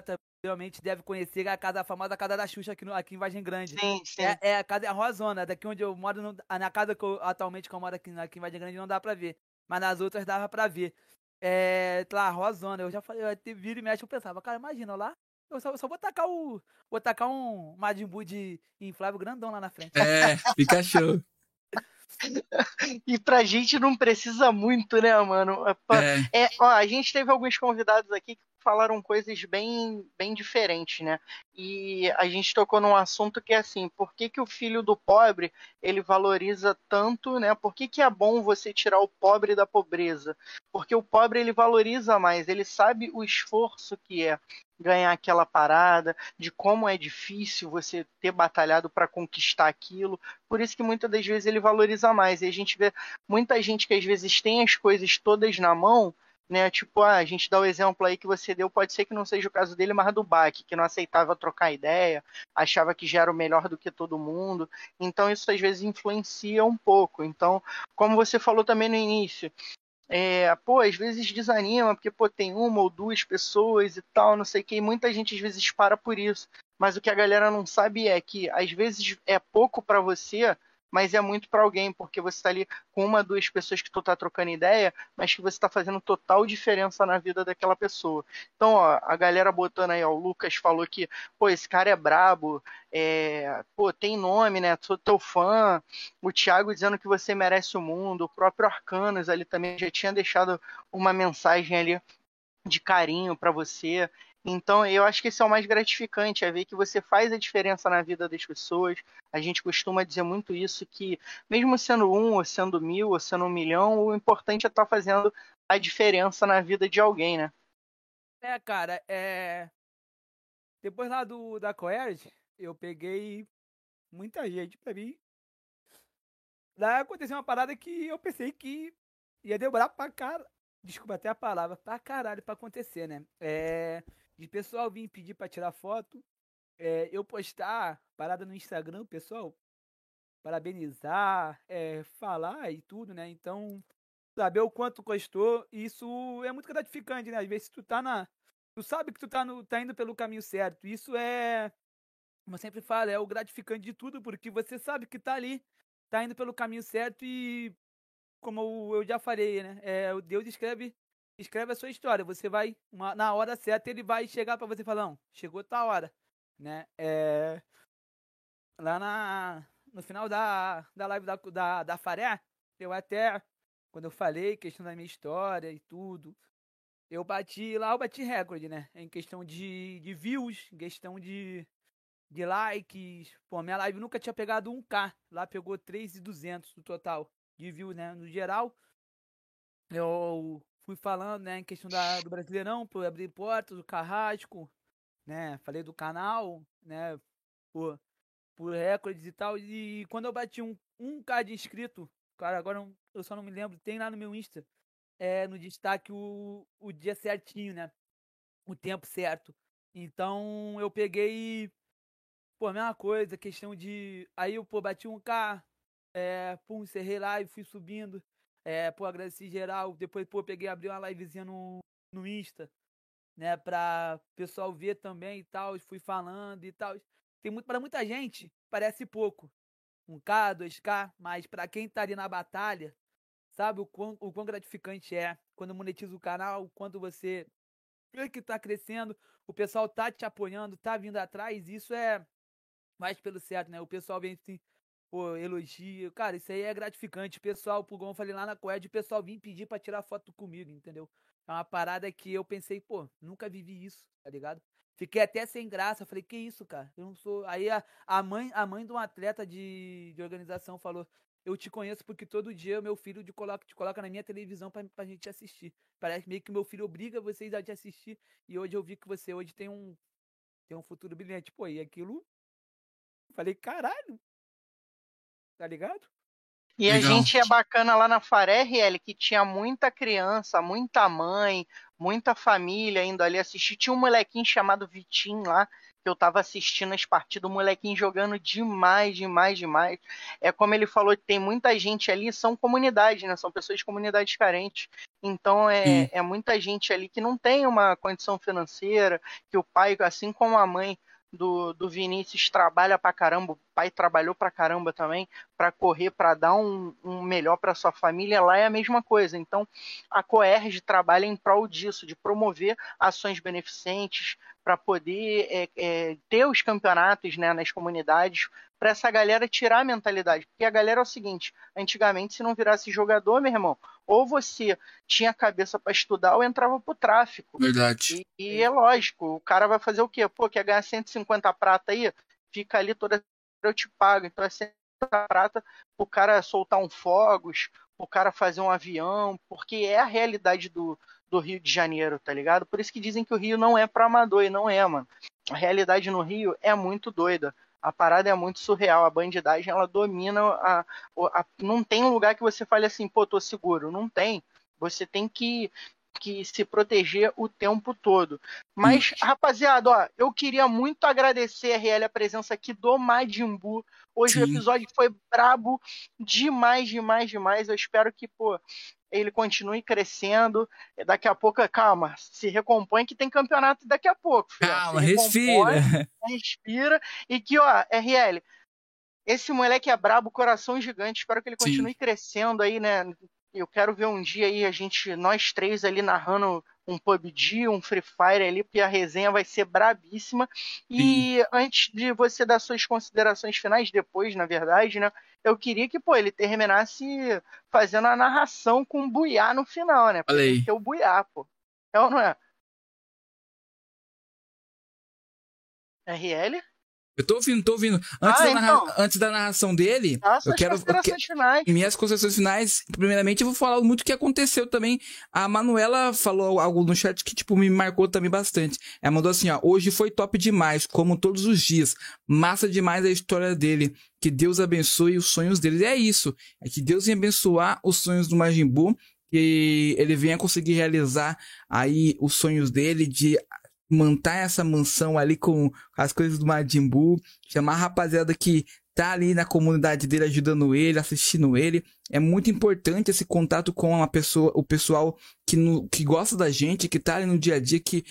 realmente deve conhecer a casa a famosa casa da Xuxa aqui, no, aqui em Vargem Grande. Sim, sim. É, é a casa é a Rosona, daqui onde eu moro, no, na casa que eu, atualmente que eu moro aqui, aqui em Vargem Grande não dá pra ver. Mas nas outras dava pra ver. É, lá, Rosona, eu já falei, eu vira e mexe, eu pensava, cara, imagina lá, eu só, só, vou tacar o. Vou tacar um Majin Buu de inflável grandão lá na frente. É, fica show. *laughs* e pra gente não precisa muito, né, mano? É. É, ó, a gente teve alguns convidados aqui que falaram coisas bem, bem diferentes, né? E a gente tocou num assunto que é assim, por que, que o filho do pobre ele valoriza tanto, né? Por que, que é bom você tirar o pobre da pobreza? Porque o pobre ele valoriza mais, ele sabe o esforço que é ganhar aquela parada, de como é difícil você ter batalhado para conquistar aquilo. Por isso que muitas das vezes ele valoriza mais. E a gente vê muita gente que às vezes tem as coisas todas na mão, né? Tipo, ah, a gente dá o exemplo aí que você deu, pode ser que não seja o caso dele, mas do Bach, que não aceitava trocar ideia, achava que já era o melhor do que todo mundo. Então isso às vezes influencia um pouco. Então, como você falou também no início, é, pô, às vezes desanima, porque pô, tem uma ou duas pessoas e tal, não sei o que, e muita gente às vezes para por isso. Mas o que a galera não sabe é que às vezes é pouco para você, mas é muito para alguém, porque você está ali com uma, duas pessoas que tu tá trocando ideia, mas que você está fazendo total diferença na vida daquela pessoa. Então, ó, a galera botando aí, ó, o Lucas falou que, pô, esse cara é brabo, é, pô, tem nome, né? Sou teu fã. O Thiago dizendo que você merece o mundo. O próprio Arcanos ali também já tinha deixado uma mensagem ali de carinho para você. Então, eu acho que esse é o mais gratificante, é ver que você faz a diferença na vida das pessoas. A gente costuma dizer muito isso, que mesmo sendo um, ou sendo mil, ou sendo um milhão, o importante é estar tá fazendo a diferença na vida de alguém, né? É, cara, é... Depois lá do, da Coerge, eu peguei muita gente pra mim. Lá aconteceu uma parada que eu pensei que ia demorar pra cara. Desculpa até a palavra, pra caralho pra acontecer, né? É de pessoal vir pedir para tirar foto, é, eu postar parada no Instagram, pessoal, parabenizar, é, falar e tudo, né? Então, saber o quanto gostou, isso é muito gratificante, né? Às vezes tu tá na. Tu sabe que tu tá, no, tá indo pelo caminho certo. Isso é. Como eu sempre falo, é o gratificante de tudo, porque você sabe que tá ali, tá indo pelo caminho certo e. Como eu já falei, né? É, Deus escreve escreve a sua história. Você vai, uma, na hora certa, ele vai chegar para você e falar, não, chegou tal hora, né? É, lá na, no final da, da live da, da, da Faré, eu até, quando eu falei questão da minha história e tudo, eu bati, lá eu bati recorde, né? Em questão de, de views, em questão de, de likes. Pô, minha live nunca tinha pegado 1k, lá pegou 3,200 no total de views, né? No geral, eu fui falando, né, em questão da, do Brasileirão, por abrir portas, do Carrasco, né, falei do canal, né, por, por recordes e tal, e quando eu bati um, um K de inscrito, cara, agora eu só não me lembro, tem lá no meu Insta, é, no destaque o, o dia certinho, né, o tempo certo. Então eu peguei, pô, a mesma coisa, questão de, aí eu, pô, bati um K, é, pum, encerrei lá e fui subindo, é, pô, agradeci geral. Depois, pô, peguei abri uma livezinha no, no Insta, né? Pra pessoal ver também e tal. Fui falando e tal. Tem muito, para muita gente, parece pouco. Um K, 2K, mas para quem tá ali na batalha, sabe o quão, o quão gratificante é quando monetiza o canal, quando você vê que tá crescendo, o pessoal tá te apoiando, tá vindo atrás, isso é mais pelo certo, né? O pessoal vem assim, pô, elogio. Cara, isso aí é gratificante. Pessoal, como eu falei lá na Coed, o pessoal vinha pedir pra tirar foto comigo, entendeu? É uma parada que eu pensei, pô, nunca vivi isso, tá ligado? Fiquei até sem graça. Falei, que isso, cara? Eu não sou. Aí a, a mãe a mãe de um atleta de, de organização falou: Eu te conheço porque todo dia meu filho te coloca, te coloca na minha televisão pra, pra gente assistir. Parece meio que meu filho obriga vocês a te assistir. E hoje eu vi que você hoje tem um, tem um futuro brilhante. Pô, e aquilo. Falei, caralho, tá ligado? E Legal. a gente é bacana lá na Faré, RL, que tinha muita criança, muita mãe, muita família indo ali assistir. Tinha um molequinho chamado Vitinho lá, que eu tava assistindo as partidas, o molequinho jogando demais, demais, demais. É como ele falou, tem muita gente ali, são comunidades, né? São pessoas de comunidades carentes. Então é, é muita gente ali que não tem uma condição financeira, que o pai, assim como a mãe, do, do Vinícius trabalha pra caramba, o pai trabalhou pra caramba também, para correr, para dar um, um melhor para sua família, lá é a mesma coisa. Então, a Coerge trabalha em prol disso, de promover ações beneficentes, para poder é, é, ter os campeonatos né, nas comunidades, para essa galera tirar a mentalidade. Porque a galera é o seguinte: antigamente, se não virasse jogador, meu irmão, ou você tinha cabeça para estudar ou entrava pro tráfico. Verdade. E, e, é lógico, o cara vai fazer o quê? Pô, quer ganhar 150 prata aí? Fica ali toda eu te pago. Então é 150 prata o cara soltar um fogos, o cara fazer um avião, porque é a realidade do, do Rio de Janeiro, tá ligado? Por isso que dizem que o Rio não é para amador e não é, mano. A realidade no Rio é muito doida a parada é muito surreal. A bandidagem ela domina a, a, Não tem um lugar que você fale assim, pô, tô seguro. Não tem. Você tem que que se proteger o tempo todo. Mas, Ixi. rapaziada, ó, eu queria muito agradecer a RL a presença aqui do Majin Buu. Hoje Sim. o episódio foi brabo demais, demais, demais. Eu espero que, pô, ele continue crescendo. Daqui a pouco, calma, se recompõe que tem campeonato daqui a pouco. Filho. Calma, respira. Respira. E que, ó, RL, esse moleque é brabo, coração gigante. Espero que ele continue Sim. crescendo aí, né? Eu quero ver um dia aí a gente, nós três ali narrando um PUBG, um Free Fire ali, porque a resenha vai ser brabíssima. E Sim. antes de você dar suas considerações finais, depois, na verdade, né? Eu queria que, pô, ele terminasse fazendo a narração com o Buiá no final, né? Porque o Buiá, pô. É ou não é? RL? Eu tô ouvindo, tô ouvindo. Antes, ah, da, narra... então. Antes da narração dele, Nossa, eu quero. Eu finais. Minhas considerações finais, primeiramente, eu vou falar muito o que aconteceu também. A Manuela falou algo no chat que, tipo, me marcou também bastante. Ela mandou assim, ó. Hoje foi top demais, como todos os dias. Massa demais a história dele. Que Deus abençoe os sonhos dele. É isso. É que Deus venha abençoar os sonhos do Majin Buu que ele venha conseguir realizar aí os sonhos dele de montar essa mansão ali com as coisas do Majin Buu, chamar a rapaziada que tá ali na comunidade dele ajudando ele, assistindo ele. É muito importante esse contato com a pessoa, o pessoal que, no, que gosta da gente, que tá ali no dia a dia, que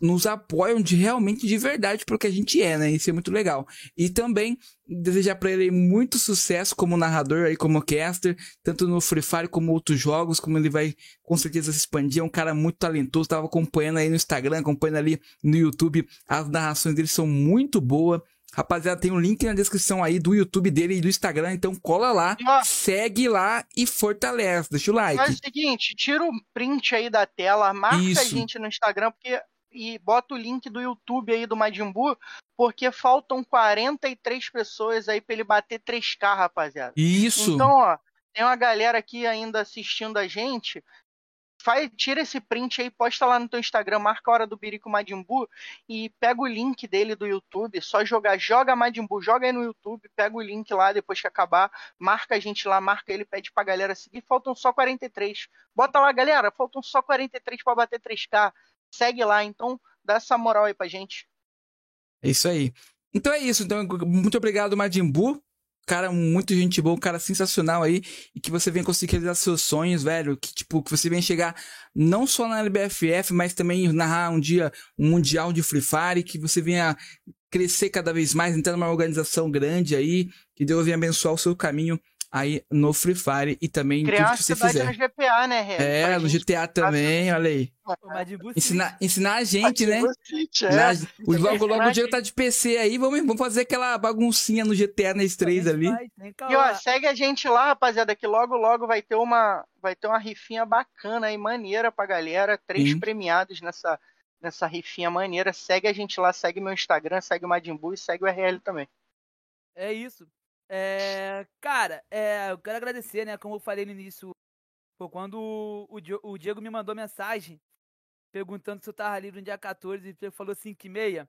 nos apoiam de realmente de verdade porque a gente é, né? Isso é muito legal. E também desejar para ele muito sucesso como narrador aí, como caster, tanto no Free Fire como outros jogos, como ele vai com certeza se expandir. É um cara muito talentoso, tava acompanhando aí no Instagram, acompanhando ali no YouTube. As narrações dele são muito boas. Rapaziada, tem um link na descrição aí do YouTube dele e do Instagram, então cola lá, segue lá e fortalece. Deixa o like. Faz o seguinte, tira o print aí da tela, marca Isso. a gente no Instagram, porque e bota o link do YouTube aí do Majin Buu, porque faltam 43 pessoas aí pra ele bater 3K, rapaziada. Isso. Então, ó, tem uma galera aqui ainda assistindo a gente faz, tira esse print aí, posta lá no teu Instagram, marca a hora do Birico Madimbu e pega o link dele do YouTube, só jogar, joga Madimbu, joga aí no YouTube, pega o link lá depois que acabar, marca a gente lá, marca ele, pede pra galera seguir, faltam só 43. Bota lá, galera, faltam só 43 para bater 3K. Segue lá, então dá essa moral aí pra gente. É isso aí. Então é isso. Então, muito obrigado, Madimbu cara muito gente boa, um cara sensacional aí, e que você venha conseguir realizar seus sonhos, velho, que tipo, que você venha chegar não só na LBFF, mas também narrar um dia um mundial de Free Fire, que você venha crescer cada vez mais, entrar numa organização grande aí, que Deus venha abençoar o seu caminho aí no Free Fire e também Criar tudo que você fizer. no GTA, né, Rê? É, no GTA também, olha aí. Ensinar, ensinar a gente, né? City, é. o logo, logo o Diego tá de PC aí, vamos, vamos fazer aquela baguncinha no GTA nas três ali. E ó, segue a gente lá, rapaziada, que logo, logo vai ter uma, vai ter uma rifinha bacana e maneira pra galera, três Sim. premiados nessa, nessa rifinha maneira. Segue a gente lá, segue meu Instagram, segue o Madimbu e segue o RL também. É isso. É, cara, é, eu quero agradecer, né? Como eu falei no início, pô, quando o, o Diego me mandou mensagem perguntando se eu tava livre no dia 14 e ele falou 5 e meia.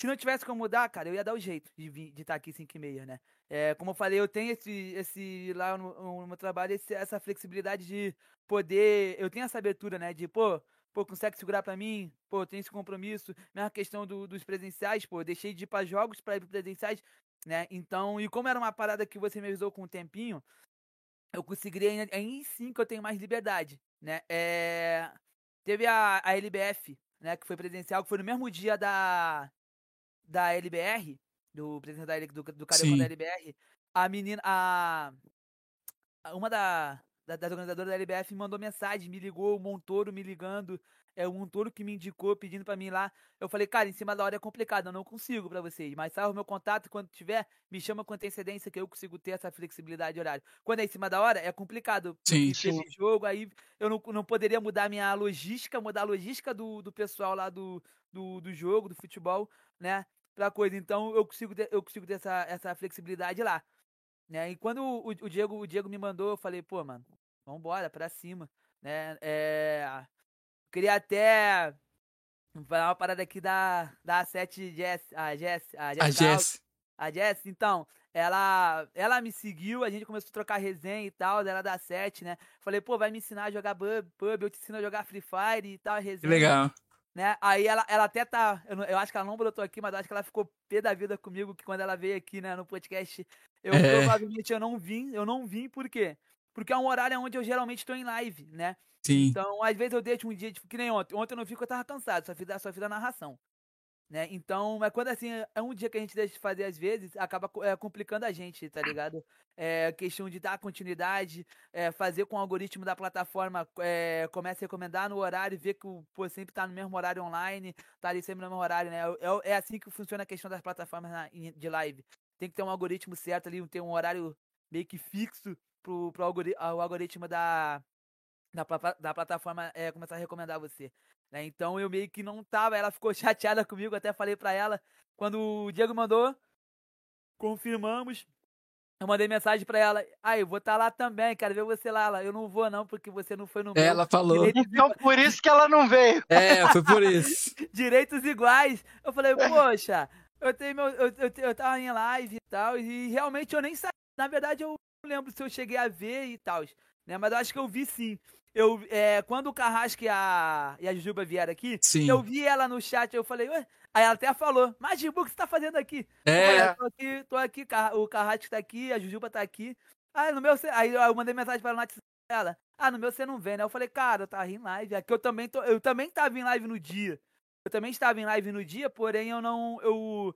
Se não tivesse como mudar, cara, eu ia dar o jeito de estar de tá aqui 5 e meia, né? É, como eu falei, eu tenho esse, esse lá no, no meu trabalho, esse, essa flexibilidade de poder. Eu tenho essa abertura, né? De, pô, pô, consegue segurar para mim? Pô, tem esse compromisso. Mesma questão do, dos presenciais, pô, deixei de ir para jogos para ir para presenciais né? Então, e como era uma parada que você me avisou com um tempinho, eu conseguiria aí sim que eu tenho mais liberdade, né? É... Teve a, a LBF, né, que foi presencial, que foi no mesmo dia da da LBR, do presidente da, do, do Carioca da LBR, a menina, a uma da, da, das organizadoras da LBF mandou mensagem, me ligou, o Montoro me ligando, é um touro que me indicou pedindo para mim lá. Eu falei, cara, em cima da hora é complicado, eu não consigo para vocês. Mas salve o meu contato quando tiver, me chama com antecedência que eu consigo ter essa flexibilidade de horário. Quando é em cima da hora, é complicado. Sim, sim. jogo, aí eu não, não poderia mudar minha logística, mudar a logística do, do pessoal lá do, do, do jogo, do futebol, né? Pra coisa. Então eu consigo ter, eu consigo ter essa, essa flexibilidade lá. Né? E quando o, o, Diego, o Diego me mandou, eu falei, pô, mano, vambora, pra cima. Né? É, Queria até falar uma parada aqui da, da A7 Jess, a Jess, a Jess. A Jess. A Jess, então, ela, ela me seguiu, a gente começou a trocar resenha e tal, dela da 7, né? Falei, pô, vai me ensinar a jogar pub, pub, eu te ensino a jogar Free Fire e tal, resenha. Legal. Né? Aí ela, ela até tá. Eu, eu, acho que ela não brotou aqui, mas eu acho que ela ficou pé da vida comigo, que quando ela veio aqui, né, no podcast, eu é. provavelmente eu não vim. Eu não vim por quê? Porque é um horário onde eu geralmente estou em live, né? Sim. Então, às vezes eu deixo um dia, tipo, que nem ontem. Ontem eu não fico, eu tava cansado, só fiz, só fiz a narração. Né? Então, mas quando assim, é um dia que a gente deixa de fazer às vezes, acaba é, complicando a gente, tá ligado? É questão de dar continuidade, é, fazer com o algoritmo da plataforma é, comece a recomendar no horário, ver que o pô, sempre tá no mesmo horário online, tá ali sempre no mesmo horário, né? É, é assim que funciona a questão das plataformas na, de live. Tem que ter um algoritmo certo ali, ter um horário meio que fixo pro, pro algoritmo da, da, da plataforma é, começar a recomendar você. Né? Então eu meio que não tava, ela ficou *laughs* chateada comigo, até falei para ela, quando o Diego mandou, confirmamos, eu mandei mensagem para ela, aí ah, eu vou estar tá lá também, quero ver você lá. Eu não vou não, porque você não foi no meu. Ela falou. Então por isso que ela não veio. É, foi por *laughs* isso. Direitos iguais. Eu falei, poxa, eu tenho meu, eu, eu, eu tava em live e tal, e realmente eu nem sabia. Na verdade, eu não lembro se eu cheguei a ver e tal, né? Mas eu acho que eu vi sim eu, é, quando o Carrasco e a, e a Juba vieram aqui, Sim. eu vi ela no chat, eu falei, ué? Aí ela até falou, mas Gibu, o que você tá fazendo aqui? É. Eu falei, tô aqui, tô aqui, o Carrasco tá aqui, a Jujuba tá aqui. Aí no meu, aí eu mandei mensagem para ela. Ah, no meu você não vê, né? Eu falei, cara, eu tava em live. Aqui eu também tô, eu também tava em live no dia. Eu também estava em live no dia, porém eu não, eu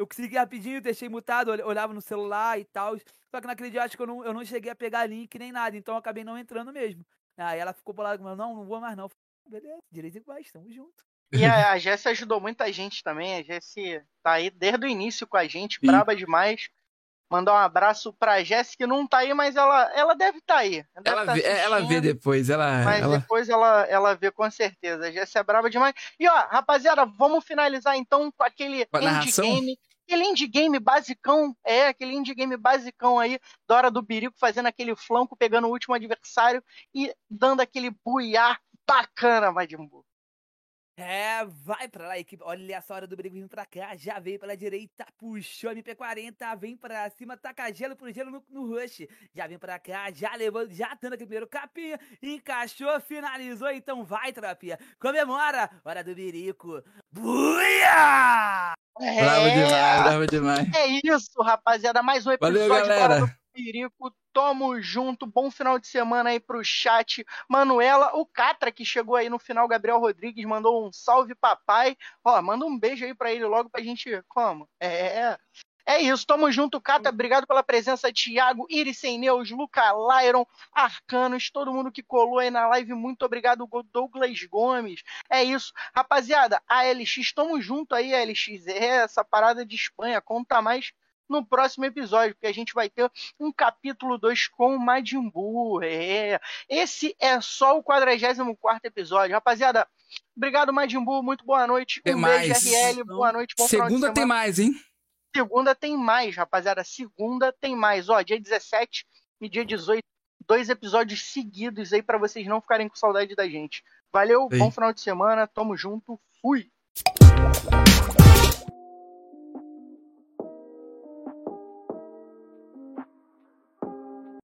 eu consegui rapidinho, deixei mutado, olhava no celular e tal. Só que naquele dia acho que eu não, eu não cheguei a pegar link nem nada, então eu acabei não entrando mesmo. Aí ela ficou bolada comigo, não, não vou mais não. Falei, Beleza, direito iguais, tamo junto. E a, a Jessie ajudou muita gente também, a Jessie tá aí desde o início com a gente, Sim. braba demais. Mandar um abraço pra Jessie, que não tá aí, mas ela, ela deve estar tá aí. Ela, tá vê, ela vê depois, ela. Mas ela... depois ela, ela vê com certeza. A Jessie é braba demais. E ó, rapaziada, vamos finalizar então com aquele endgame aquele indie game basicão, é, aquele indie game basicão aí, da hora do Birico fazendo aquele flanco, pegando o último adversário e dando aquele buiar bacana, Majin Buu. É, vai pra lá, equipe. Olha essa hora do Brigo vindo pra cá. Já veio pela direita, puxou a MP40, vem pra cima, taca gelo pro gelo no, no rush. Já vem pra cá, já levou, já dando aquele primeiro capinha, encaixou, finalizou. Então vai, tropinha. Comemora! Hora do Birico. Buia! É, bravo demais, bravo demais. É isso, rapaziada. Mais um episódio Valeu, galera. do Birico. Tamo junto, bom final de semana aí pro chat. Manuela, o Catra que chegou aí no final, Gabriel Rodrigues, mandou um salve papai. Ó, manda um beijo aí pra ele logo pra gente. Como? É. É isso, tamo junto, Cata. Obrigado pela presença, Thiago, Irisen Neus, Luca Lyron, Arcanos, todo mundo que colou aí na live. Muito obrigado, Douglas Gomes. É isso, rapaziada. A LX, tamo junto aí, LX. É essa parada de Espanha, conta mais no próximo episódio, porque a gente vai ter um capítulo 2 com o Majin Buu. É. Esse é só o 44 episódio. Rapaziada, obrigado, Majin Buu. Muito boa noite. Tem um mais. beijo, RL. Boa noite. Bom Segunda tem mais, hein? Segunda tem mais, rapaziada. Segunda tem mais. Ó, dia 17 e dia 18. Dois episódios seguidos aí para vocês não ficarem com saudade da gente. Valeu, Sim. bom final de semana. Tamo junto. Fui.